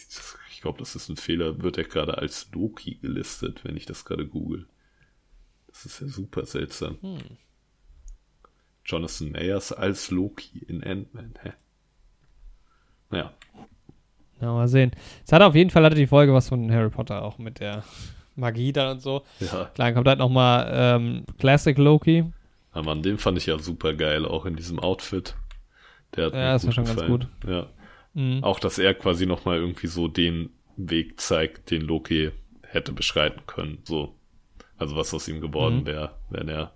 Ich glaube, das ist ein Fehler. Wird er gerade als Loki gelistet, wenn ich das gerade google. Das ist ja super seltsam. Hm. Jonathan Mayers als Loki in Ant-Man. Hä? Naja. Na, mal sehen. Es hat auf jeden Fall hatte die Folge was von Harry Potter auch mit der Magie da und so. Ja. Klar, kommt halt nochmal ähm, Classic Loki. Aber an dem fand ich ja super geil, auch in diesem Outfit. Der hat ja, das war schon gefallen. ganz gut. Ja. Mhm. Auch, dass er quasi nochmal irgendwie so den Weg zeigt, den Loki hätte beschreiten können. So. Also was aus ihm geworden mhm. wäre, wenn er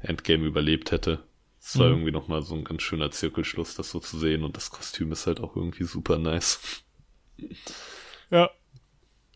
Endgame überlebt hätte. Es war mhm. irgendwie nochmal so ein ganz schöner Zirkelschluss, das so zu sehen. Und das Kostüm ist halt auch irgendwie super nice. Ja.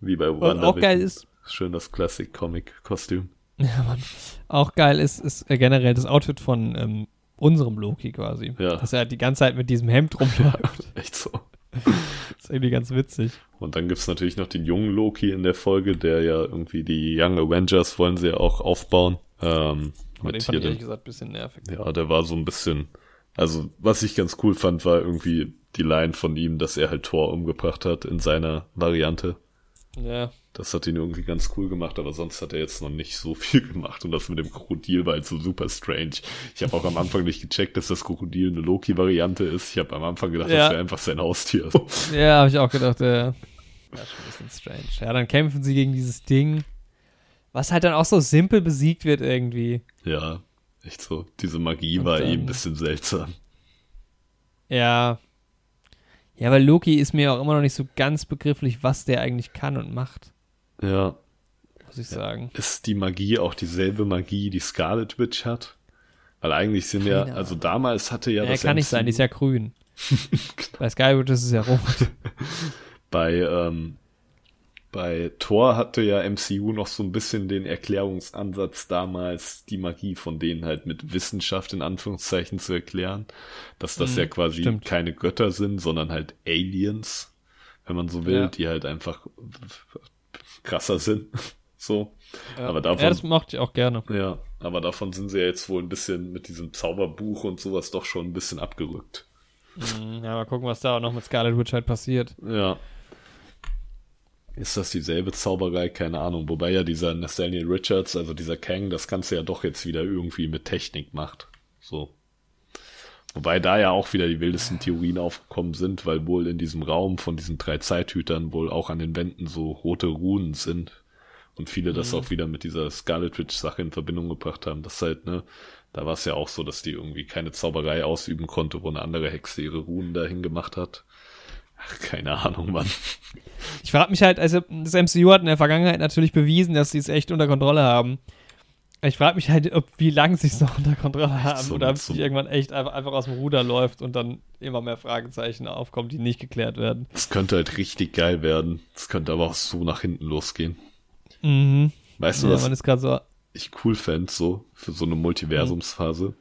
Wie bei Wonder. Auch geil ist. Schön das Classic-Comic-Kostüm. Ja, Mann. Auch geil ist, ist generell das Outfit von ähm, unserem Loki quasi. Ja. Dass er halt die ganze Zeit mit diesem Hemd rumläuft. echt so. das ist irgendwie ganz witzig. Und dann gibt es natürlich noch den jungen Loki in der Folge, der ja irgendwie die Young Avengers wollen sie ja auch aufbauen. Ähm, Aber den fand ich ehrlich gesagt ein bisschen nervig. Ja, der war so ein bisschen, also was ich ganz cool fand, war irgendwie die Line von ihm, dass er halt Thor umgebracht hat in seiner Variante. Ja. Das hat ihn irgendwie ganz cool gemacht, aber sonst hat er jetzt noch nicht so viel gemacht und das mit dem Krokodil war halt so super strange. Ich habe auch am Anfang nicht gecheckt, dass das Krokodil eine Loki-Variante ist. Ich habe am Anfang gedacht, ja. das wäre einfach sein Haustier. Ja, habe ich auch gedacht, ja. Das ist schon ein bisschen strange. Ja, dann kämpfen sie gegen dieses Ding, was halt dann auch so simpel besiegt wird irgendwie. Ja, echt so. Diese Magie und war dann, eben ein bisschen seltsam. Ja, ja, weil Loki ist mir auch immer noch nicht so ganz begrifflich, was der eigentlich kann und macht. Ja. Muss ich sagen. Ist die Magie auch dieselbe Magie, die Scarlet Witch hat? Weil eigentlich sind ja, also damals hatte ja, ja das. kann nicht sein, die ist ja grün. Bei Scarlet Witch ist es ja rot. Bei ähm, bei Thor hatte ja MCU noch so ein bisschen den Erklärungsansatz damals, die Magie von denen halt mit Wissenschaft in Anführungszeichen zu erklären. Dass das mhm, ja quasi stimmt. keine Götter sind, sondern halt Aliens, wenn man so will, ja. die halt einfach krasser sind. so. Ja. Aber davon, ja, das mochte ich auch gerne. Ja, aber davon sind sie ja jetzt wohl ein bisschen mit diesem Zauberbuch und sowas doch schon ein bisschen abgerückt. Mhm, ja, mal gucken, was da auch noch mit Scarlet Witch halt passiert. Ja. Ist das dieselbe Zauberei? Keine Ahnung. Wobei ja dieser Nathaniel Richards, also dieser Kang, das Ganze ja doch jetzt wieder irgendwie mit Technik macht. So. Wobei da ja auch wieder die wildesten Theorien aufgekommen sind, weil wohl in diesem Raum von diesen drei Zeithütern wohl auch an den Wänden so rote Runen sind. Und viele mhm. das auch wieder mit dieser Scarlet Witch Sache in Verbindung gebracht haben. Das halt, ne, da war es ja auch so, dass die irgendwie keine Zauberei ausüben konnte, wo eine andere Hexe ihre Runen dahin gemacht hat. Ach, keine Ahnung, Mann. Ich frage mich halt, also das MCU hat in der Vergangenheit natürlich bewiesen, dass sie es echt unter Kontrolle haben. Ich frage mich halt, ob wie lange sie es noch unter Kontrolle haben so, oder ob es irgendwann echt einfach, einfach aus dem Ruder läuft und dann immer mehr Fragezeichen aufkommen, die nicht geklärt werden. Es könnte halt richtig geil werden. Es könnte aber auch so nach hinten losgehen. Mhm. Weißt du, ja, was man ist so ich cool fände, so für so eine Multiversumsphase? Mhm.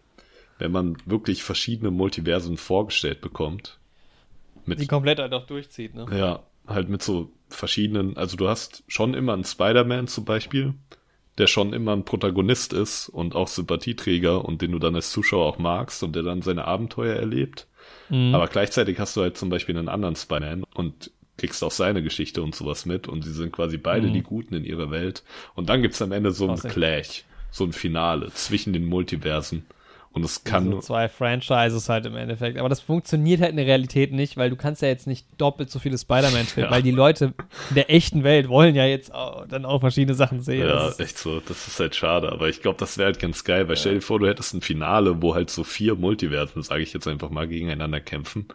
Wenn man wirklich verschiedene Multiversen vorgestellt bekommt mit, die komplett halt auch durchzieht, ne? Ja, halt mit so verschiedenen, also du hast schon immer einen Spider-Man zum Beispiel, der schon immer ein Protagonist ist und auch Sympathieträger und den du dann als Zuschauer auch magst und der dann seine Abenteuer erlebt. Mhm. Aber gleichzeitig hast du halt zum Beispiel einen anderen Spider-Man und kriegst auch seine Geschichte und sowas mit und sie sind quasi beide mhm. die Guten in ihrer Welt. Und dann gibt's am Ende so ein Clash, so ein Finale zwischen den Multiversen. Und es kann so zwei Franchises halt im Endeffekt. Aber das funktioniert halt in der Realität nicht, weil du kannst ja jetzt nicht doppelt so viele Spider-Man filmen, ja. weil die Leute in der echten Welt wollen ja jetzt auch, dann auch verschiedene Sachen sehen. Ja, echt so. Das ist halt schade. Aber ich glaube, das wäre halt ganz geil, weil ja. stell dir vor, du hättest ein Finale, wo halt so vier Multiversen, sage ich jetzt einfach mal, gegeneinander kämpfen.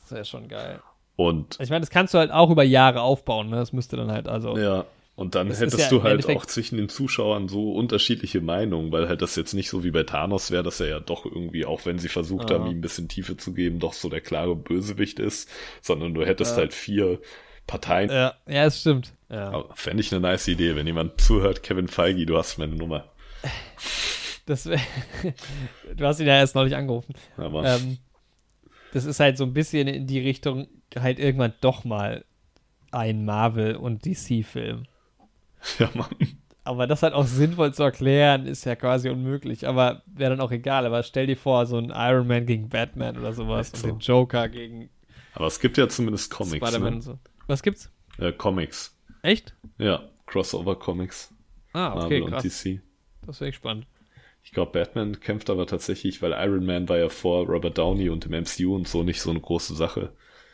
Das wäre schon geil. Und ich meine, das kannst du halt auch über Jahre aufbauen, ne? Das müsste dann halt also. Ja, und dann das hättest ja du halt auch zwischen den Zuschauern so unterschiedliche Meinungen, weil halt das jetzt nicht so wie bei Thanos wäre, dass er ja doch irgendwie, auch wenn sie versucht ja. haben, ihm ein bisschen Tiefe zu geben, doch so der klare Bösewicht ist, sondern du hättest ja. halt vier Parteien. Ja, ja, es stimmt. Ja. Fände ich eine nice Idee, wenn jemand zuhört, Kevin Feige, du hast meine Nummer. Das du hast ihn ja erst neulich angerufen. Aber. Ähm, das ist halt so ein bisschen in die Richtung, halt irgendwann doch mal ein Marvel- und DC-Film. Ja, Mann. Aber das halt auch sinnvoll zu erklären, ist ja quasi unmöglich. Aber wäre dann auch egal. Aber stell dir vor, so ein Iron Man gegen Batman oder sowas. So. Und den Joker gegen. Aber es gibt ja zumindest Comics. Ne? So. Was gibt's? Äh, Comics. Echt? Ja, Crossover Comics. Ah, okay, Marvel krass. und DC. Das wäre echt spannend. Ich glaube, Batman kämpft aber tatsächlich, weil Iron Man war ja vor Robert Downey und im MCU und so nicht so eine große Sache.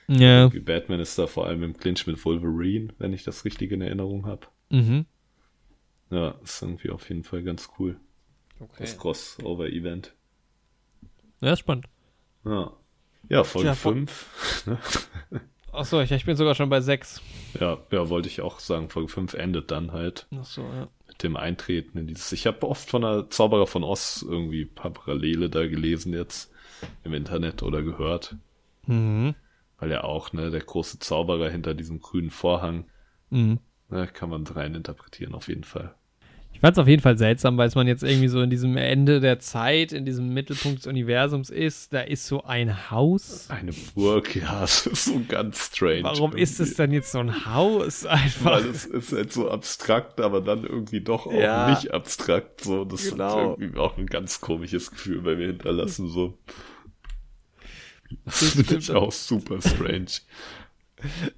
Ja. Wie Batman ist da vor allem im Clinch mit Wolverine, wenn ich das richtig in Erinnerung habe. Mhm. Ja, ist irgendwie auf jeden Fall ganz cool. Okay. Das Crossover-Event. Ja, ist spannend. Ja. Ja, Folge Fol- 5. Achso, ich, ich bin sogar schon bei 6. ja, ja, wollte ich auch sagen. Folge 5 endet dann halt Achso, ja. mit dem Eintreten in dieses. Ich habe oft von der Zauberer von Oz irgendwie ein paar Parallele da gelesen jetzt im Internet oder gehört. Mhm. Weil ja auch, ne, der große Zauberer hinter diesem grünen Vorhang, Mhm. Ne, kann man rein interpretieren auf jeden Fall. Ich fand es auf jeden Fall seltsam, weil es man jetzt irgendwie so in diesem Ende der Zeit, in diesem Mittelpunkt des Universums ist. Da ist so ein Haus. Eine Burg, ja, es ist so ganz strange. Warum ist es irgendwie. dann jetzt so ein Haus einfach? Weil es ist halt so abstrakt, aber dann irgendwie doch auch Ja. nicht abstrakt. So, das Genau. hat irgendwie auch ein ganz komisches Gefühl bei mir hinterlassen. So. Das Das finde ich auch super strange.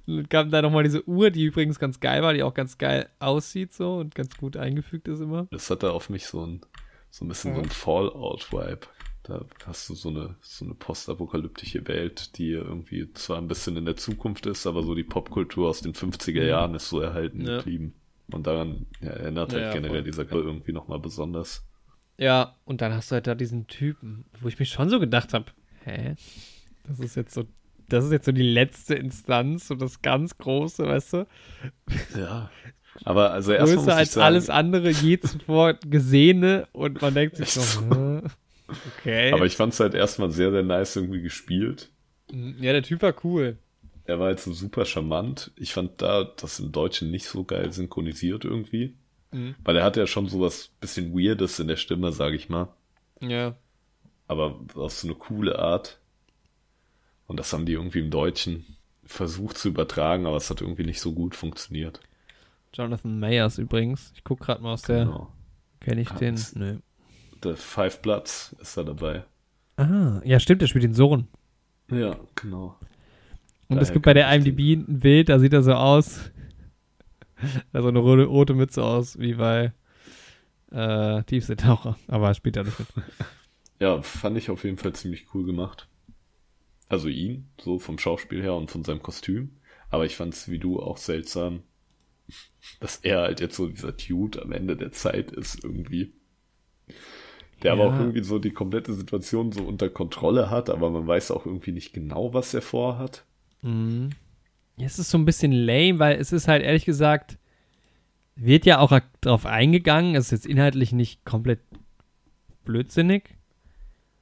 Dann kam da nochmal diese Uhr, die übrigens ganz geil war, die auch ganz geil aussieht so und ganz gut eingefügt ist immer. Das hat da auf mich so ein, so ein bisschen so ein Fallout-Vibe. Da hast du so eine, so eine postapokalyptische Welt, die irgendwie zwar ein bisschen in der Zukunft ist, aber so die Popkultur aus den 50er Jahren ist so erhalten Ja. geblieben. Und daran ja, erinnert halt Ja, generell voll. dieser Game irgendwie nochmal besonders. Ja, und dann hast du halt da diesen Typen, wo ich mich schon so gedacht habe, hä? Das ist jetzt so, das ist jetzt so die letzte Instanz, so das ganz große, weißt du? Ja. Aber also erstmal Größer als sagen, alles andere je zuvor gesehene und man denkt sich so, okay. aber ich fand es halt erstmal sehr, sehr nice irgendwie gespielt. ja, der Typ war cool. Er war halt so super charmant. Ich fand da das im Deutschen nicht so geil synchronisiert irgendwie. Mhm. Weil er hatte ja schon so was bisschen Weirdes in der Stimme, sag ich mal. Ja. Aber auf so eine coole Art. Und das haben die irgendwie im Deutschen versucht zu übertragen, aber es hat irgendwie nicht so gut funktioniert. Jonathan Mayers übrigens. Ich guck gerade mal aus der. Genau. Kenne ich den? Hans. Nö. Der Five Bloods ist da dabei. Ah, ja, stimmt, der spielt den Sohn. Ja, genau. Und Daher es gibt bei der IMDb ein Bild, da sieht er so aus. Da so eine rote, rote Mütze aus, wie bei äh, Tiefseetaucher. Aber er spielt da nicht mit. Ja, fand ich auf jeden Fall ziemlich cool gemacht. Also ihn, so vom Schauspiel her und von seinem Kostüm. Aber ich fand es wie du auch seltsam, dass er halt jetzt so dieser Dude am Ende der Zeit ist irgendwie. Der aber Ja. auch irgendwie so die komplette Situation so unter Kontrolle hat, aber man weiß auch irgendwie nicht genau, was er vorhat. Mhm. Ja, es ist so ein bisschen lame, weil es ist halt ehrlich gesagt, wird ja auch darauf eingegangen. Es ist jetzt inhaltlich nicht komplett blödsinnig,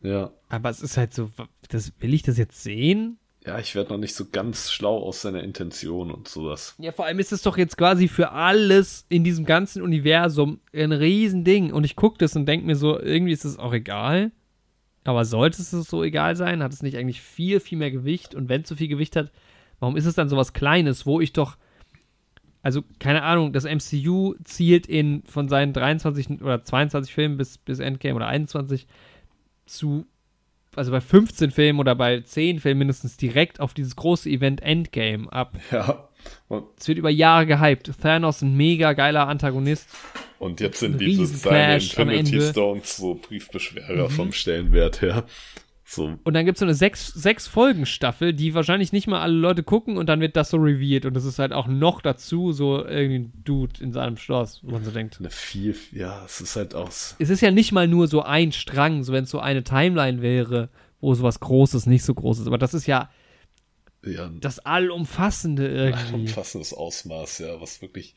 Ja. aber es ist halt so, das, will ich das jetzt sehen? Ja, ich werde noch nicht so ganz schlau aus seiner Intention und sowas. Ja, vor allem ist es doch jetzt quasi für alles in diesem ganzen Universum ein Riesending. Und ich gucke das und denke mir so, irgendwie ist es auch egal. Aber sollte es so egal sein? Hat es nicht eigentlich viel, viel mehr Gewicht? Und wenn es so viel Gewicht hat, warum ist es dann so was Kleines, wo ich doch. Also, keine Ahnung, das MCU zielt in von seinen 23 oder 22 Filmen bis, bis Endgame oder 21 zu also bei 15 Filmen oder bei 10 Filmen mindestens direkt auf dieses große Event Endgame ab. Ja. Es wird über Jahre gehypt. Thanos ein mega geiler Antagonist. und jetzt sind diese seine Infinity. Mhm. Stones so Briefbeschwerer vom Stellenwert her. So, Und dann gibt es so eine sechs, sechs Folgen Staffel, die wahrscheinlich nicht mal alle Leute gucken und dann wird das so revealed. Und das ist halt auch noch dazu so irgendwie ein Dude in seinem Schloss, wo man so denkt. eine viel, ja, es ist halt aus. Es ist ja nicht mal nur so ein Strang, so wenn es so eine Timeline wäre, wo sowas Großes nicht so groß ist. Aber das ist ja Ja, das Allumfassende ein irgendwie. umfassendes Ausmaß, ja, was wirklich.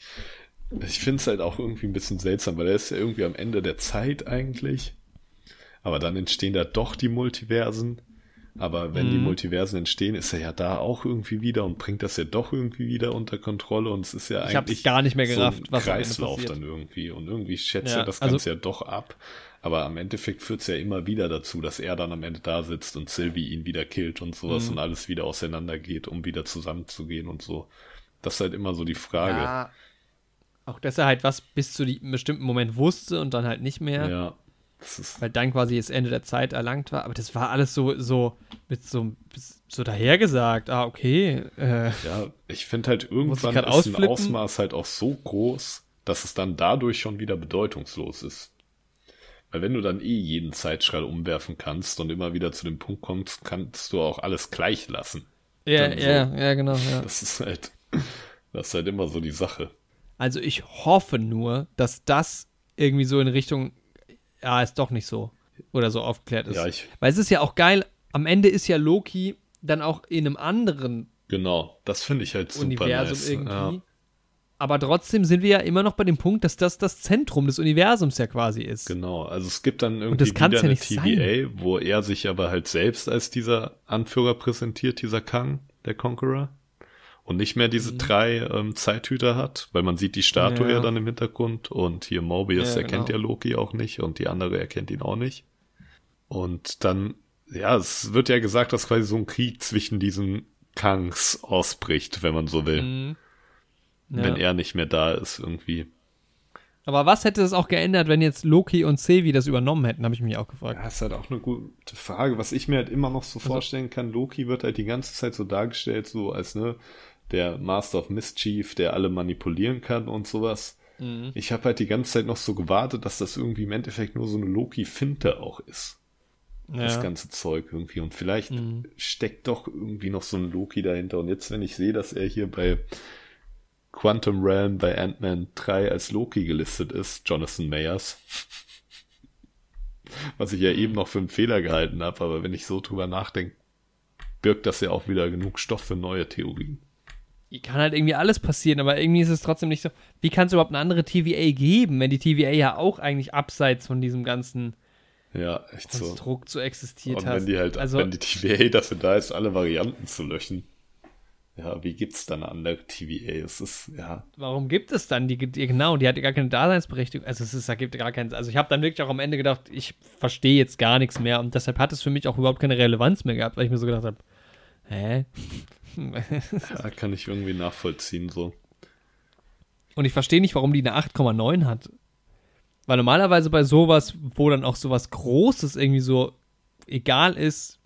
Ich finde es halt auch irgendwie ein bisschen seltsam, weil er ist ja irgendwie am Ende der Zeit eigentlich. Aber dann entstehen da doch die Multiversen. Aber wenn die Mhm. Multiversen entstehen, ist er ja da auch irgendwie wieder und bringt das ja doch irgendwie wieder unter Kontrolle. Und es ist ja Ich eigentlich gar nicht mehr so gerafft, ein was Kreislauf dann irgendwie. Und irgendwie schätzt Ja, er das also- Ganze ja doch ab. Aber am Endeffekt führt es ja immer wieder dazu, dass er dann am Ende da sitzt und Sylvie ihn wieder killt und sowas Mhm. und alles wieder auseinandergeht, um wieder zusammenzugehen und so. Das ist halt immer so die Frage. Ja. Auch dass er halt was bis zu einem bestimmten Moment wusste und dann halt nicht mehr. Ja. Weil dann quasi das Ende der Zeit erlangt war. Aber das war alles so, so mit so, so dahergesagt. Ah, okay. Äh, ja, ich finde halt irgendwann ist ausflippen? ein Ausmaß halt auch so groß, dass es dann dadurch schon wieder bedeutungslos ist. Weil wenn du dann eh jeden Zeitstrahl umwerfen kannst und immer wieder zu dem Punkt kommst, kannst du auch alles gleich lassen. Ja, so. ja, ja, genau. Ja. Das ist halt, das ist halt immer so die Sache. Also ich hoffe nur, dass das irgendwie so in Richtung, ja, ist doch nicht so. Oder so aufgeklärt ist. Ja, ich, Weil es ist ja auch geil, am Ende ist ja Loki dann auch in einem anderen Genau, das finde ich halt super Universum nice. irgendwie. Ja. Aber trotzdem sind wir ja immer noch bei dem Punkt, dass das das Zentrum des Universums ja quasi ist. Genau, also es gibt dann irgendwie wieder ja eine TVA, sein. wo er sich aber halt selbst als dieser Anführer präsentiert, dieser Kang, der Conqueror. Und nicht mehr diese mhm. drei ähm, Zeithüter hat, weil man sieht die Statue ja, ja dann im Hintergrund und hier Mobius ja, erkennt genau. ja Loki auch nicht und die andere erkennt ihn auch nicht. Und dann, ja, es wird ja gesagt, dass quasi so ein Krieg zwischen diesen Kangs ausbricht, wenn man so will. Mhm ja. wenn er nicht mehr da ist irgendwie. Aber was hätte es auch geändert, wenn jetzt Loki und Sevi das übernommen hätten, habe ich mich auch gefragt. Ja, ist halt auch eine gute Frage. Was ich mir halt immer noch so also, vorstellen kann, Loki wird halt die ganze Zeit so dargestellt, so als ne, der Master of Mischief, der alle manipulieren kann und sowas. Mhm. Ich habe halt die ganze Zeit noch so gewartet, dass das irgendwie im Endeffekt nur so eine Loki-Finte auch ist. Ja. Das ganze Zeug irgendwie. Und vielleicht mhm. steckt doch irgendwie noch so ein Loki dahinter. Und jetzt, wenn ich sehe, dass er hier bei Quantum Realm bei Ant-Man 3 als Loki gelistet ist, Jonathan Mayers. Was ich ja eben noch für einen Fehler gehalten habe, aber wenn ich so drüber nachdenke, birgt das ja auch wieder genug Stoff für neue Theorien. Kann halt irgendwie alles passieren, aber irgendwie ist es trotzdem nicht so. Wie kann es überhaupt eine andere TVA geben, wenn die TVA ja auch eigentlich abseits von diesem ganzen ja, echt Konstrukt so, so existiert hat? Und wenn die halt, also, wenn die TVA dafür da ist, alle Varianten zu löschen ja, wie gibt's dann eine andere TVA? Es ist, ja. Warum gibt es dann die, die genau, die hat ja gar keine Daseinsberechtigung. Also es ist, da gibt gar keinen, also ich habe dann wirklich auch am Ende gedacht, ich verstehe jetzt gar nichts mehr und deshalb hat es für mich auch überhaupt keine Relevanz mehr gehabt, weil ich mir so gedacht habe, hä? Ja, kann ich irgendwie nachvollziehen, so. Und ich verstehe nicht, warum die eine 8,9 hat. Weil normalerweise bei sowas, wo dann auch sowas Großes irgendwie so egal ist,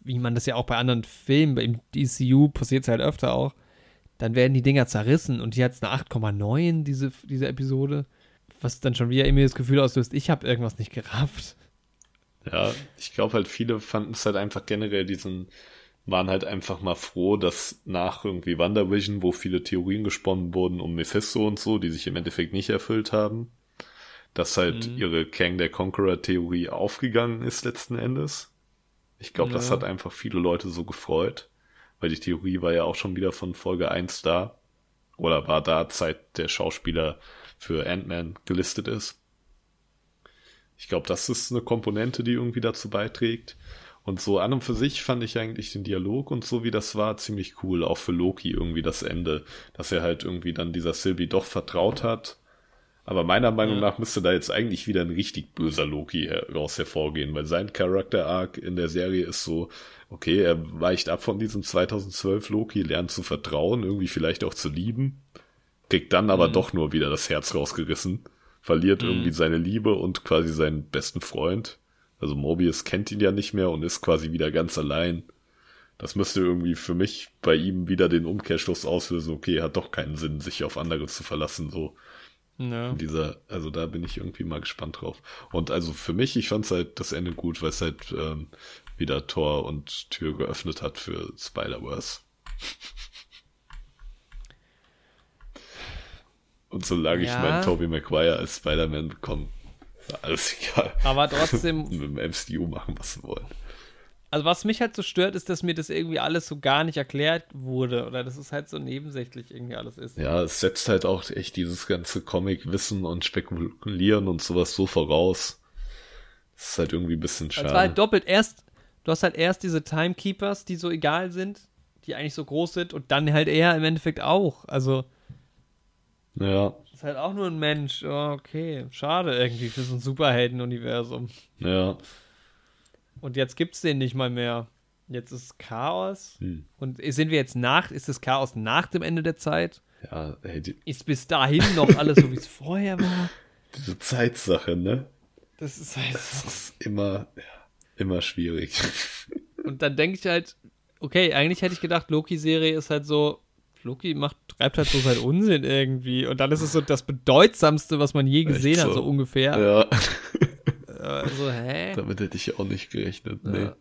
wie man das ja auch bei anderen Filmen, im DCU passiert es halt öfter auch, dann werden die Dinger zerrissen und die hat eine 8,9, diese, diese Episode, was dann schon wieder irgendwie das Gefühl auslöst, ich habe irgendwas nicht gerafft. Ja, ich glaube halt, viele fanden es halt einfach generell diesen, waren halt einfach mal froh, dass nach irgendwie WandaVision, wo viele Theorien gesponnen wurden um Mephisto und so, die sich im Endeffekt nicht erfüllt haben, dass halt mhm. ihre Kang der Conqueror Theorie aufgegangen ist letzten Endes. Ich glaube, ja. das hat einfach viele Leute so gefreut, weil die Theorie war ja auch schon wieder von Folge 1 da. Oder war da, seit der Schauspieler für Ant-Man gelistet ist. Ich glaube, das ist eine Komponente, die irgendwie dazu beiträgt. Und so an und für sich fand ich eigentlich den Dialog und so wie das war ziemlich cool. Auch für Loki irgendwie das Ende, dass er halt irgendwie dann dieser Sylvie doch vertraut hat aber meiner Meinung ja. nach müsste da jetzt eigentlich wieder ein richtig böser Loki heraus hervorgehen, weil sein Charakter-Arc in der Serie ist so, okay, er weicht ab von diesem 2012 Loki, lernt zu vertrauen, irgendwie vielleicht auch zu lieben, kriegt dann aber mhm. doch nur wieder das Herz rausgerissen, verliert mhm. irgendwie seine Liebe und quasi seinen besten Freund. Also Mobius kennt ihn ja nicht mehr und ist quasi wieder ganz allein. Das müsste irgendwie für mich bei ihm wieder den Umkehrschluss auslösen, okay, hat doch keinen Sinn, sich auf andere zu verlassen, so. Ja. Dieser, also da bin ich irgendwie mal gespannt drauf. Und also für mich, ich fand es halt das Ende gut, weil es halt ähm, wieder Tor und Tür geöffnet hat für Spider-Verse. und solange ja. ich meinen Tobey Maguire als Spider-Man bekomme, alles egal. Aber trotzdem. mit dem MCU machen, was sie wollen also was mich halt so stört, ist, dass mir das irgendwie alles so gar nicht erklärt wurde oder dass es halt so nebensächlich irgendwie alles ist. Ja, es setzt halt auch echt dieses ganze Comic-Wissen und Spekulieren und sowas so voraus. Das ist halt irgendwie ein bisschen schade. Es war halt doppelt. Erst, du hast halt erst diese Timekeepers, die so egal sind, die eigentlich so groß sind und dann halt er im Endeffekt auch. Also. Ja. Ist halt auch nur ein Mensch. Oh, okay. Schade irgendwie für so ein Superhelden-Universum. Ja. Und jetzt gibt es den nicht mal mehr. Jetzt ist Chaos. Hm. Und sind wir jetzt nach, ist das Chaos nach dem Ende der Zeit? Ja, hey, Ist bis dahin noch alles so, wie es vorher war? Diese Zeitsache, ne? Das ist halt. Das ist immer, ja, immer schwierig. Und dann denke ich halt, okay, eigentlich hätte ich gedacht, Loki-Serie ist halt so, Loki macht, treibt halt so seinen Unsinn irgendwie. Und dann ist es so das Bedeutsamste, was man je gesehen so. hat, so ungefähr. Ja. Also, hä? Damit hätte ich auch nicht gerechnet, nee. Ja.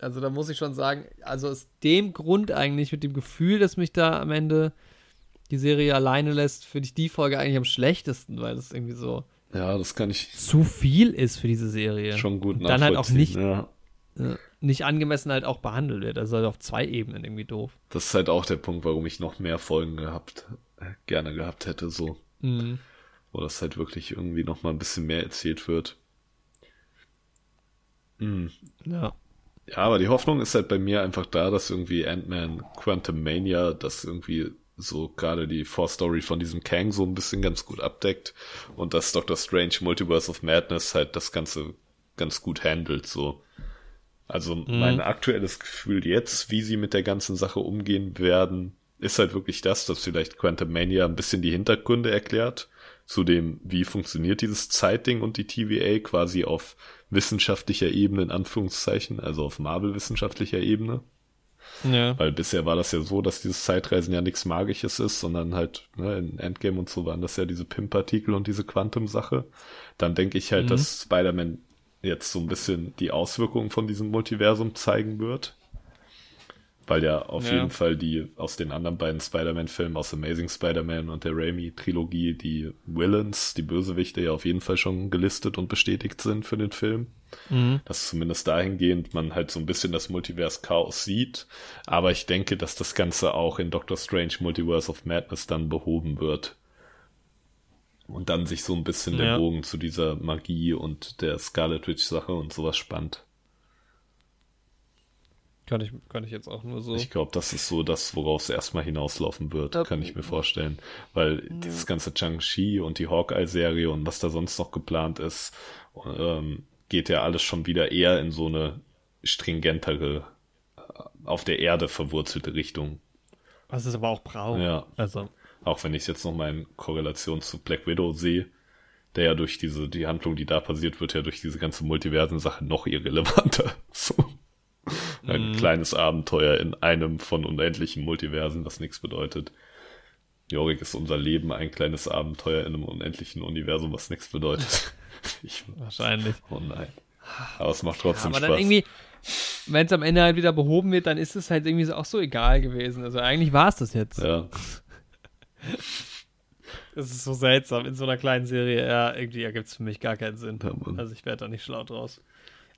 Also da muss ich schon sagen, also aus dem Grund eigentlich, mit dem Gefühl, dass mich da am Ende die Serie alleine lässt, finde ich die Folge eigentlich am schlechtesten, weil das irgendwie so ja, das kann ich zu viel ist für diese Serie. Schon gut Und dann halt auch nicht, ja. Nicht angemessen halt auch behandelt wird. Also halt auf zwei Ebenen irgendwie doof. Das ist halt auch der Punkt, warum ich noch mehr Folgen gehabt, äh, gerne gehabt hätte, so. Mhm. Wo das halt wirklich irgendwie noch mal ein bisschen mehr erzählt wird. Mhm. Ja. Ja, aber die Hoffnung ist halt bei mir einfach da, dass irgendwie Ant-Man Quantum Mania das irgendwie so gerade die Vorstory von diesem Kang so ein bisschen ganz gut abdeckt und dass Doctor Strange Multiverse of Madness halt das Ganze ganz gut handelt, so. Also mhm. mein aktuelles Gefühl jetzt, wie sie mit der ganzen Sache umgehen werden, ist halt wirklich das, dass vielleicht Quantum Mania ein bisschen die Hintergründe erklärt zu dem, wie funktioniert dieses Zeitding und die TVA quasi auf wissenschaftlicher Ebene, in Anführungszeichen, also auf Marvel-wissenschaftlicher Ebene. Ja. Weil bisher war das ja so, dass dieses Zeitreisen ja nichts Magisches ist, sondern halt ne, in Endgame und so waren das ja diese Pimp-Partikel und diese Quantum-Sache. Dann denke ich halt, mhm. dass Spider-Man jetzt so ein bisschen die Auswirkungen von diesem Multiversum zeigen wird weil ja auf ja. jeden Fall die aus den anderen beiden Spider-Man-Filmen, aus Amazing Spider-Man und der Raimi-Trilogie, die Villains, die Bösewichte ja auf jeden Fall schon gelistet und bestätigt sind für den Film. Mhm. Dass zumindest dahingehend man halt so ein bisschen das Multiverse-Chaos sieht. Aber ich denke, dass das Ganze auch in Doctor Strange Multiverse of Madness dann behoben wird. Und dann sich so ein bisschen ja. der Bogen zu dieser Magie und der Scarlet Witch-Sache und sowas spannt. Kann ich, kann ich jetzt auch nur so. Ich glaube, das ist so das, worauf es erstmal hinauslaufen wird, ja. kann ich mir vorstellen. Weil ja. dieses ganze Chang-Chi und die Hawkeye-Serie und was da sonst noch geplant ist, ähm, geht ja alles schon wieder eher in so eine stringentere, äh, auf der Erde verwurzelte Richtung. Was es aber auch braucht. Ja. Also. Auch wenn ich es jetzt noch mal in Korrelation zu Black Widow sehe, der ja durch diese, die Handlung, die da passiert, wird ja durch diese ganze Multiversen-Sache noch irrelevanter. So. Ein mhm. kleines Abenteuer in einem von unendlichen Multiversen, was nichts bedeutet. Jorik ist unser Leben ein kleines Abenteuer in einem unendlichen Universum, was nichts bedeutet. Ich, Wahrscheinlich. Oh nein. Aber es macht trotzdem ja, aber Spaß. Dann irgendwie, wenn es am Ende halt wieder behoben wird, dann ist es halt irgendwie auch so egal gewesen. Also eigentlich war es das jetzt. Ja. Das ist so seltsam in so einer kleinen Serie. Ja, irgendwie ergibt es für mich gar keinen Sinn. Ja, also ich werde da nicht schlau draus.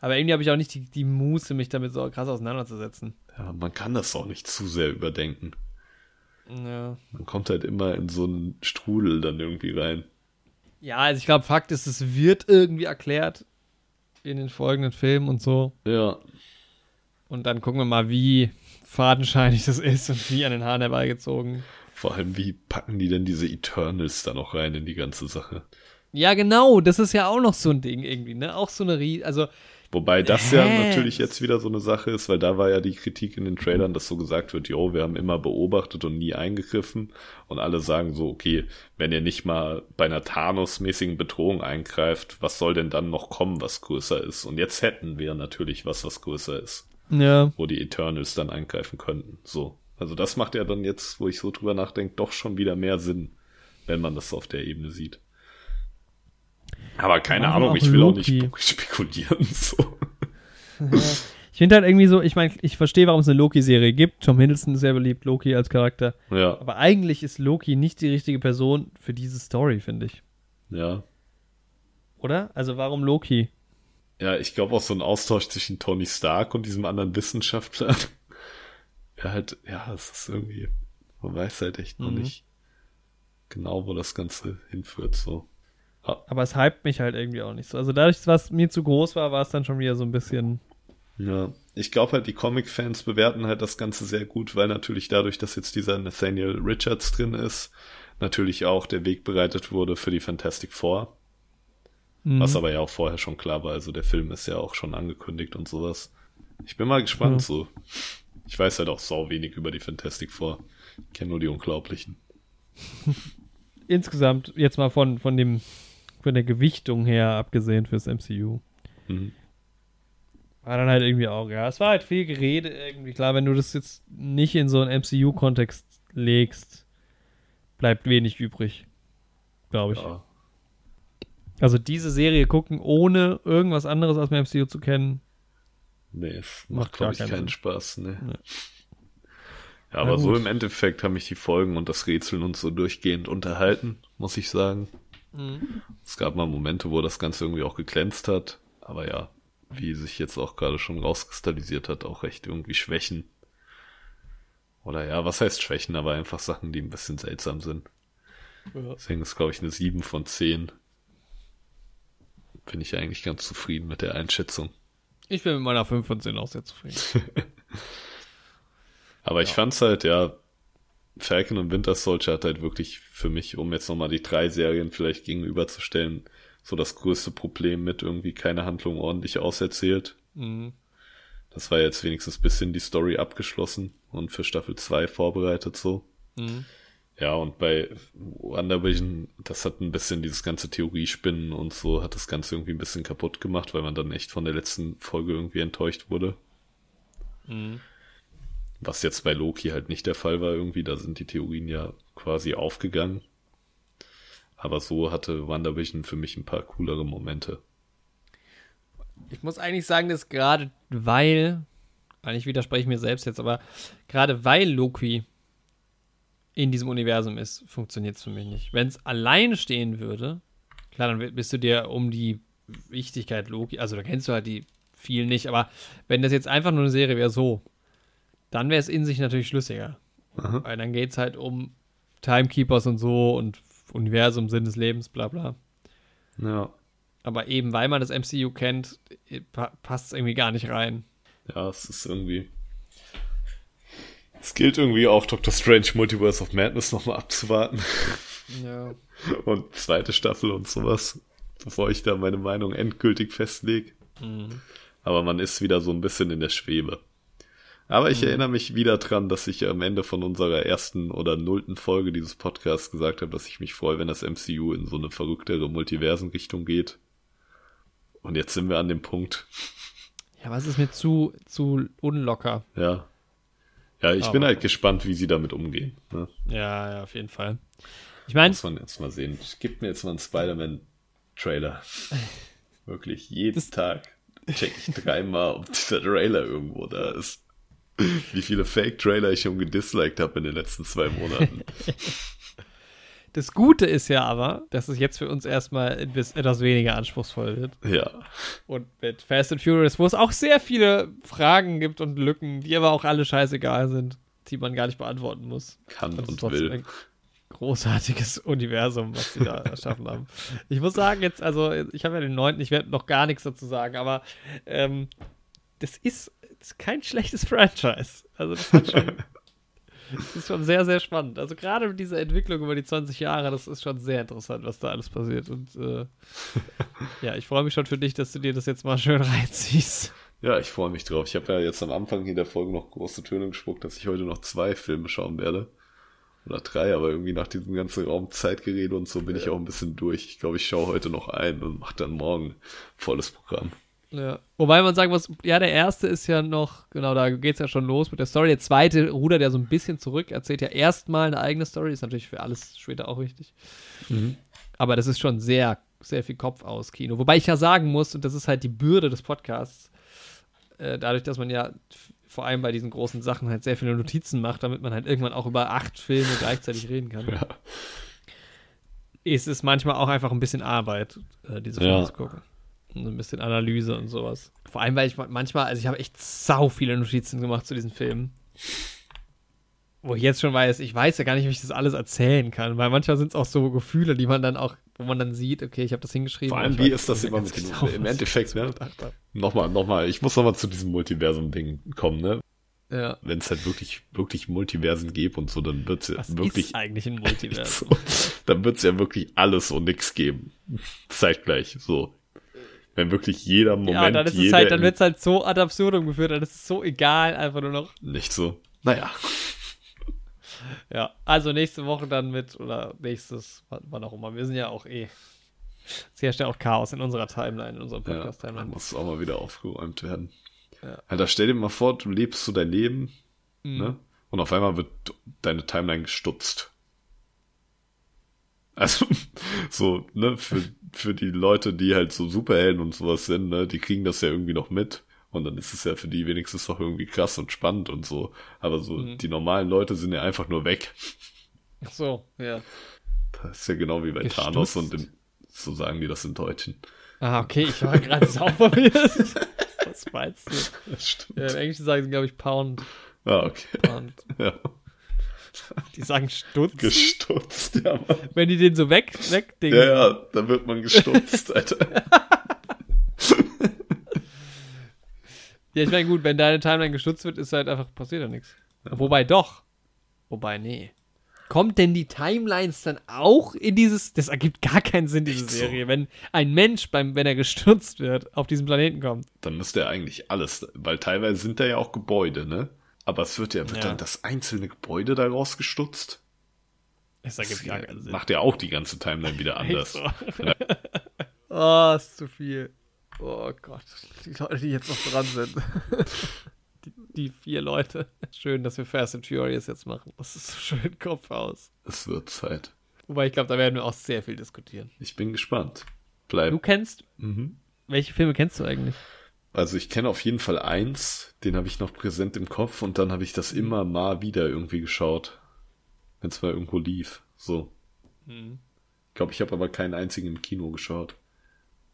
Aber irgendwie habe ich auch nicht die, die Muße, mich damit so krass auseinanderzusetzen. Ja, man kann das auch nicht zu sehr überdenken. Ja. Man kommt halt immer in so einen Strudel dann irgendwie rein. Ja, also ich glaube, Fakt ist, es wird irgendwie erklärt in den folgenden Filmen und so. Ja. Und dann gucken wir mal, wie fadenscheinig das ist und wie an den Haaren herbeigezogen. Vor allem, wie packen die denn diese Eternals da noch rein in die ganze Sache? Ja, genau, das ist ja auch noch so ein Ding irgendwie, ne? Auch so eine, Rie also Wobei das Hä? ja natürlich jetzt wieder so eine Sache ist, weil da war ja die Kritik in den Trailern, dass so gesagt wird, jo, wir haben immer beobachtet und nie eingegriffen. Und alle sagen so, okay, wenn ihr nicht mal bei einer Thanos-mäßigen Bedrohung eingreift, was soll denn dann noch kommen, was größer ist? Und jetzt hätten wir natürlich was, was größer ist. Ja. Wo die Eternals dann eingreifen könnten. So. Also das macht ja dann jetzt, wo ich so drüber nachdenke, doch schon wieder mehr Sinn, wenn man das auf der Ebene sieht. Aber keine Ahnung, ich will Loki. auch nicht spekulieren. So. Ich finde halt irgendwie so, ich meine, ich verstehe, warum es eine Loki-Serie gibt. Tom Hiddleston ist sehr beliebt, Loki als Charakter. Ja. Aber eigentlich ist Loki nicht die richtige Person für diese Story, finde ich. Ja. Oder? Also warum Loki? Ja, ich glaube auch so ein Austausch zwischen Tony Stark und diesem anderen Wissenschaftler. Ja, halt, ja, es ist irgendwie, man weiß halt echt noch mhm. nicht genau, wo das Ganze hinführt, so. Aber es hypt mich halt irgendwie auch nicht so. Also dadurch, was mir zu groß war, war es dann schon wieder so ein bisschen. Ja, ich glaube halt, die Comic-Fans bewerten halt das Ganze sehr gut, weil natürlich dadurch, dass jetzt dieser Nathaniel Richards drin ist, natürlich auch der Weg bereitet wurde für die Fantastic Four. Mhm. Was aber ja auch vorher schon klar war. Also der Film ist ja auch schon angekündigt und sowas. Ich bin mal gespannt ja. so. Ich weiß halt auch sau wenig über die Fantastic Four. Ich kenne nur die Unglaublichen. Insgesamt, jetzt mal von, von dem von der Gewichtung her, abgesehen fürs MCU. Mhm. War dann halt irgendwie auch, ja, es war halt viel Gerede irgendwie. Klar, wenn du das jetzt nicht in so einen MCU-Kontext legst, bleibt wenig übrig. Glaube ich. Ja. Also diese Serie gucken, ohne irgendwas anderes aus dem MCU zu kennen. Nee, es macht, glaube ich, keinen, keinen Spaß. Nee. nee. Ja, aber so im Endeffekt haben mich die Folgen und das Rätseln uns so durchgehend unterhalten, muss ich sagen. Mhm. Es gab mal Momente, wo das Ganze irgendwie auch geglänzt hat. Aber ja, wie sich jetzt auch gerade schon rauskristallisiert hat, auch recht irgendwie Schwächen. Oder ja, was heißt Schwächen, aber einfach Sachen, die ein bisschen seltsam sind. Ja. Deswegen ist, glaube ich, eine 7 von 10. Bin ich eigentlich ganz zufrieden mit der Einschätzung. Ich bin mit meiner 5 von 10 auch sehr zufrieden. aber ich ja. fand's halt, ja, Falcon und Winter Soldier hat halt wirklich für mich, um jetzt nochmal die drei Serien vielleicht gegenüberzustellen, so das größte Problem mit irgendwie keine Handlung ordentlich auserzählt. Mhm. Das war jetzt wenigstens bisschen die Story abgeschlossen und für Staffel 2 vorbereitet so. Mhm. Ja, und bei WandaVision, das hat ein bisschen dieses ganze Theoriespinnen und so, hat das Ganze irgendwie ein bisschen kaputt gemacht, weil man dann echt von der letzten Folge irgendwie enttäuscht wurde. Mhm. Was jetzt bei Loki halt nicht der Fall war irgendwie, da sind die Theorien ja quasi aufgegangen. Aber so hatte WandaVision für mich ein paar coolere Momente. Ich muss eigentlich sagen, dass gerade weil, ich widerspreche mir selbst jetzt, aber gerade weil Loki in diesem Universum ist, funktioniert es für mich nicht. Wenn es alleine stehen würde, klar, dann bist du dir um die Wichtigkeit Loki, also da kennst du halt die vielen nicht, aber wenn das jetzt einfach nur eine Serie wäre, so, dann wäre es in sich natürlich schlüssiger. Aha. Weil dann geht es halt um Timekeepers und so und Universum, Sinn des Lebens, bla bla. Ja. Aber eben, weil man das MCU kennt, passt es irgendwie gar nicht rein. Ja, es ist irgendwie es gilt irgendwie auch Doctor Strange Multiverse of Madness nochmal abzuwarten. Ja. Und zweite Staffel und sowas, bevor ich da meine Meinung endgültig festlege. Mhm. Aber man ist wieder so ein bisschen in der Schwebe. Aber ich mhm. erinnere mich wieder dran, dass ich am Ende von unserer ersten oder nullten Folge dieses Podcasts gesagt habe, dass ich mich freue, wenn das MCU in so eine verrücktere Multiversenrichtung geht. Und jetzt sind wir an dem Punkt. Ja, was ist mir zu, zu unlocker? Ja. Ja, ich Aber bin halt gespannt, wie sie damit umgehen. Ne? Ja, ja, auf jeden Fall. Ich meine. Muss man jetzt mal sehen. Gib mir jetzt mal einen Spider-Man-Trailer. Wirklich, jeden Tag check ich dreimal, ob dieser Trailer irgendwo da ist. Wie viele Fake-Trailer ich schon gedisliked habe in den letzten zwei Monaten. Das Gute ist ja aber, dass es jetzt für uns erstmal etwas weniger anspruchsvoll wird. Ja. Und mit Fast and Furious, wo es auch sehr viele Fragen gibt und Lücken, die aber auch alle scheißegal sind, die man gar nicht beantworten muss. Kann und, und will. Ein großartiges Universum, was sie da erschaffen haben. Ich muss sagen, jetzt, also ich habe ja den neunten, ich werde noch gar nichts dazu sagen, aber ähm, das, ist, das ist kein schlechtes Franchise. Also das hat schon das ist schon sehr, sehr spannend. Also gerade diese Entwicklung über die 20 Jahre, das ist schon sehr interessant, was da alles passiert. Und äh, ja, ich freue mich schon für dich, dass du dir das jetzt mal schön reinziehst. Ja, ich freue mich drauf. Ich habe ja jetzt am Anfang in der Folge noch große Töne gespuckt, dass ich heute noch zwei Filme schauen werde. Oder drei, aber irgendwie nach diesem ganzen Raum Zeitgerede und so bin ja. ich auch ein bisschen durch. Ich glaube, ich schaue heute noch ein und mache dann morgen volles Programm. Ja. Wobei man sagen muss, ja, der erste ist ja noch, genau, da geht es ja schon los mit der Story. Der zweite rudert ja so ein bisschen zurück, erzählt ja erstmal eine eigene Story, ist natürlich für alles später auch wichtig. Mhm. Aber das ist schon sehr, sehr viel Kopf aus Kino. Wobei ich ja sagen muss, und das ist halt die Bürde des Podcasts, äh, dadurch, dass man ja vor allem bei diesen großen Sachen halt sehr viele Notizen macht, damit man halt irgendwann auch über acht Filme gleichzeitig reden kann. Ja. Ist es manchmal auch einfach ein bisschen Arbeit, äh, diese Filme ja. zu gucken so ein bisschen Analyse und sowas. Vor allem, weil ich manchmal, also ich habe echt sau viele Notizen gemacht zu diesen Filmen. Wo ich jetzt schon weiß, ich weiß ja gar nicht, wie ich das alles erzählen kann, weil manchmal sind es auch so Gefühle, die man dann auch, wo man dann sieht, okay, ich habe das hingeschrieben. Vor allem, wie ist das immer mit genau, Im Endeffekt, ne? Nochmal, nochmal, ich muss nochmal zu diesem Multiversum-Ding kommen, ne? Ja. Wenn es halt wirklich, wirklich Multiversen gibt und so, dann wird es ja wirklich. Ist eigentlich ein Multiversum. dann wird es ja wirklich alles und nichts geben. Zeitgleich, so. Wenn wirklich jeder Moment. Ja, dann ist es halt, dann wird es halt so ad absurdum geführt, dann ist es so egal, einfach nur noch. Nicht so. Naja. Ja, also nächste Woche dann mit, oder nächstes, wann auch immer. Wir sind ja auch eh Es herrscht ja auch Chaos in unserer Timeline, in unserer Podcast-Timeline. Ja, muss auch mal wieder aufgeräumt werden. Ja. Alter, stell dir mal vor, du lebst so dein Leben, mhm. ne? Und auf einmal wird deine Timeline gestutzt. Also, so, ne, für, für die Leute, die halt so Superhelden und sowas sind, ne, die kriegen das ja irgendwie noch mit. Und dann ist es ja für die wenigstens doch irgendwie krass und spannend und so. Aber so, mhm. die normalen Leute sind ja einfach nur weg. Ach so, ja. Das ist ja genau wie bei Gestutzt. Thanos und im, so sagen die das in Deutschen. Ah, okay, ich war gerade sauber Was meinst du? Das stimmt. Ja, Im Englischen sagen sie, glaube ich, Pound. Ah, okay. Pound. Ja. Die sagen Stutz. Gestutzt, ja. Mann. Wenn die den so weg, wegdingen. Ja, ja, dann wird man gestutzt, Alter. ja, ich meine, gut, wenn deine Timeline gestutzt wird, ist halt einfach, passiert ja nichts. Ja. Wobei doch. Wobei, nee. Kommt denn die Timelines dann auch in dieses. Das ergibt gar keinen Sinn, diese Echt Serie. So. Wenn ein Mensch, beim, wenn er gestürzt wird, auf diesen Planeten kommt. Dann müsste er eigentlich alles, weil teilweise sind da ja auch Gebäude, ne? Aber es wird ja, wird ja. dann das einzelne Gebäude daraus gestutzt? Das ergibt gar keinen Sinn. Macht ja auch die ganze Timeline wieder anders. So. Ja. oh, ist zu viel. Oh Gott. Die Leute, die jetzt noch dran sind. die, die, vier Leute. Schön, dass wir Fast and Furious jetzt machen. Das ist so schön Kopf aus. Es wird Zeit. Wobei ich glaube, da werden wir auch sehr viel diskutieren. Ich bin gespannt. Bleib. Du kennst. Mhm. Welche Filme kennst du eigentlich? Also ich kenne auf jeden Fall eins, den habe ich noch präsent im Kopf und dann habe ich das immer mal wieder irgendwie geschaut. Wenn es mal irgendwo lief. So. Hm. Ich glaube, ich habe aber keinen einzigen im Kino geschaut.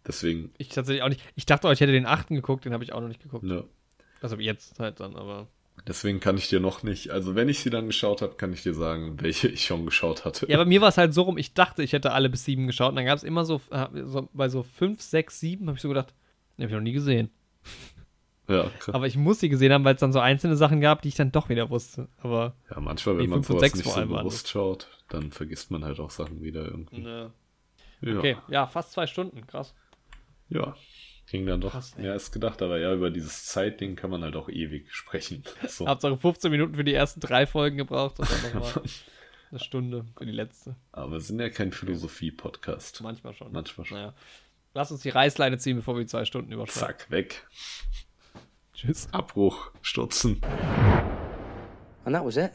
Deswegen. Ich tatsächlich auch nicht. Ich dachte, ich hätte den achten geguckt, den habe ich auch noch nicht geguckt. Ja. Also jetzt halt dann, aber. Deswegen kann ich dir noch nicht, also wenn ich sie dann geschaut habe, kann ich dir sagen, welche ich schon geschaut hatte. Ja, bei mir war es halt so rum, ich dachte, ich hätte alle bis sieben geschaut. Und dann gab es immer so, äh, so, bei so fünf, sechs, sieben, habe ich so gedacht, den habe ich noch nie gesehen. Ja, klar. Aber ich muss sie gesehen haben, weil es dann so einzelne Sachen gab, die ich dann doch wieder wusste. Aber ja, manchmal, wenn man sowas nicht so bewusst schaut, dann vergisst man halt auch Sachen wieder irgendwie. Ja. Ja. Okay, ja, fast zwei Stunden, krass. Ja, ging dann doch krass, mehr als gedacht, aber ja, über dieses Zeitding kann man halt auch ewig sprechen. So. Hauptsache 15 Minuten für die ersten drei Folgen gebraucht und dann nochmal eine Stunde für die letzte. Aber wir sind ja kein Philosophie-Podcast. Manchmal schon. Manchmal schon. Naja. Lass uns die Reißleine ziehen, bevor wir zwei Stunden überschreiten. Zack, weg. Tschüss. Abbruch, Stutzen. And that was it.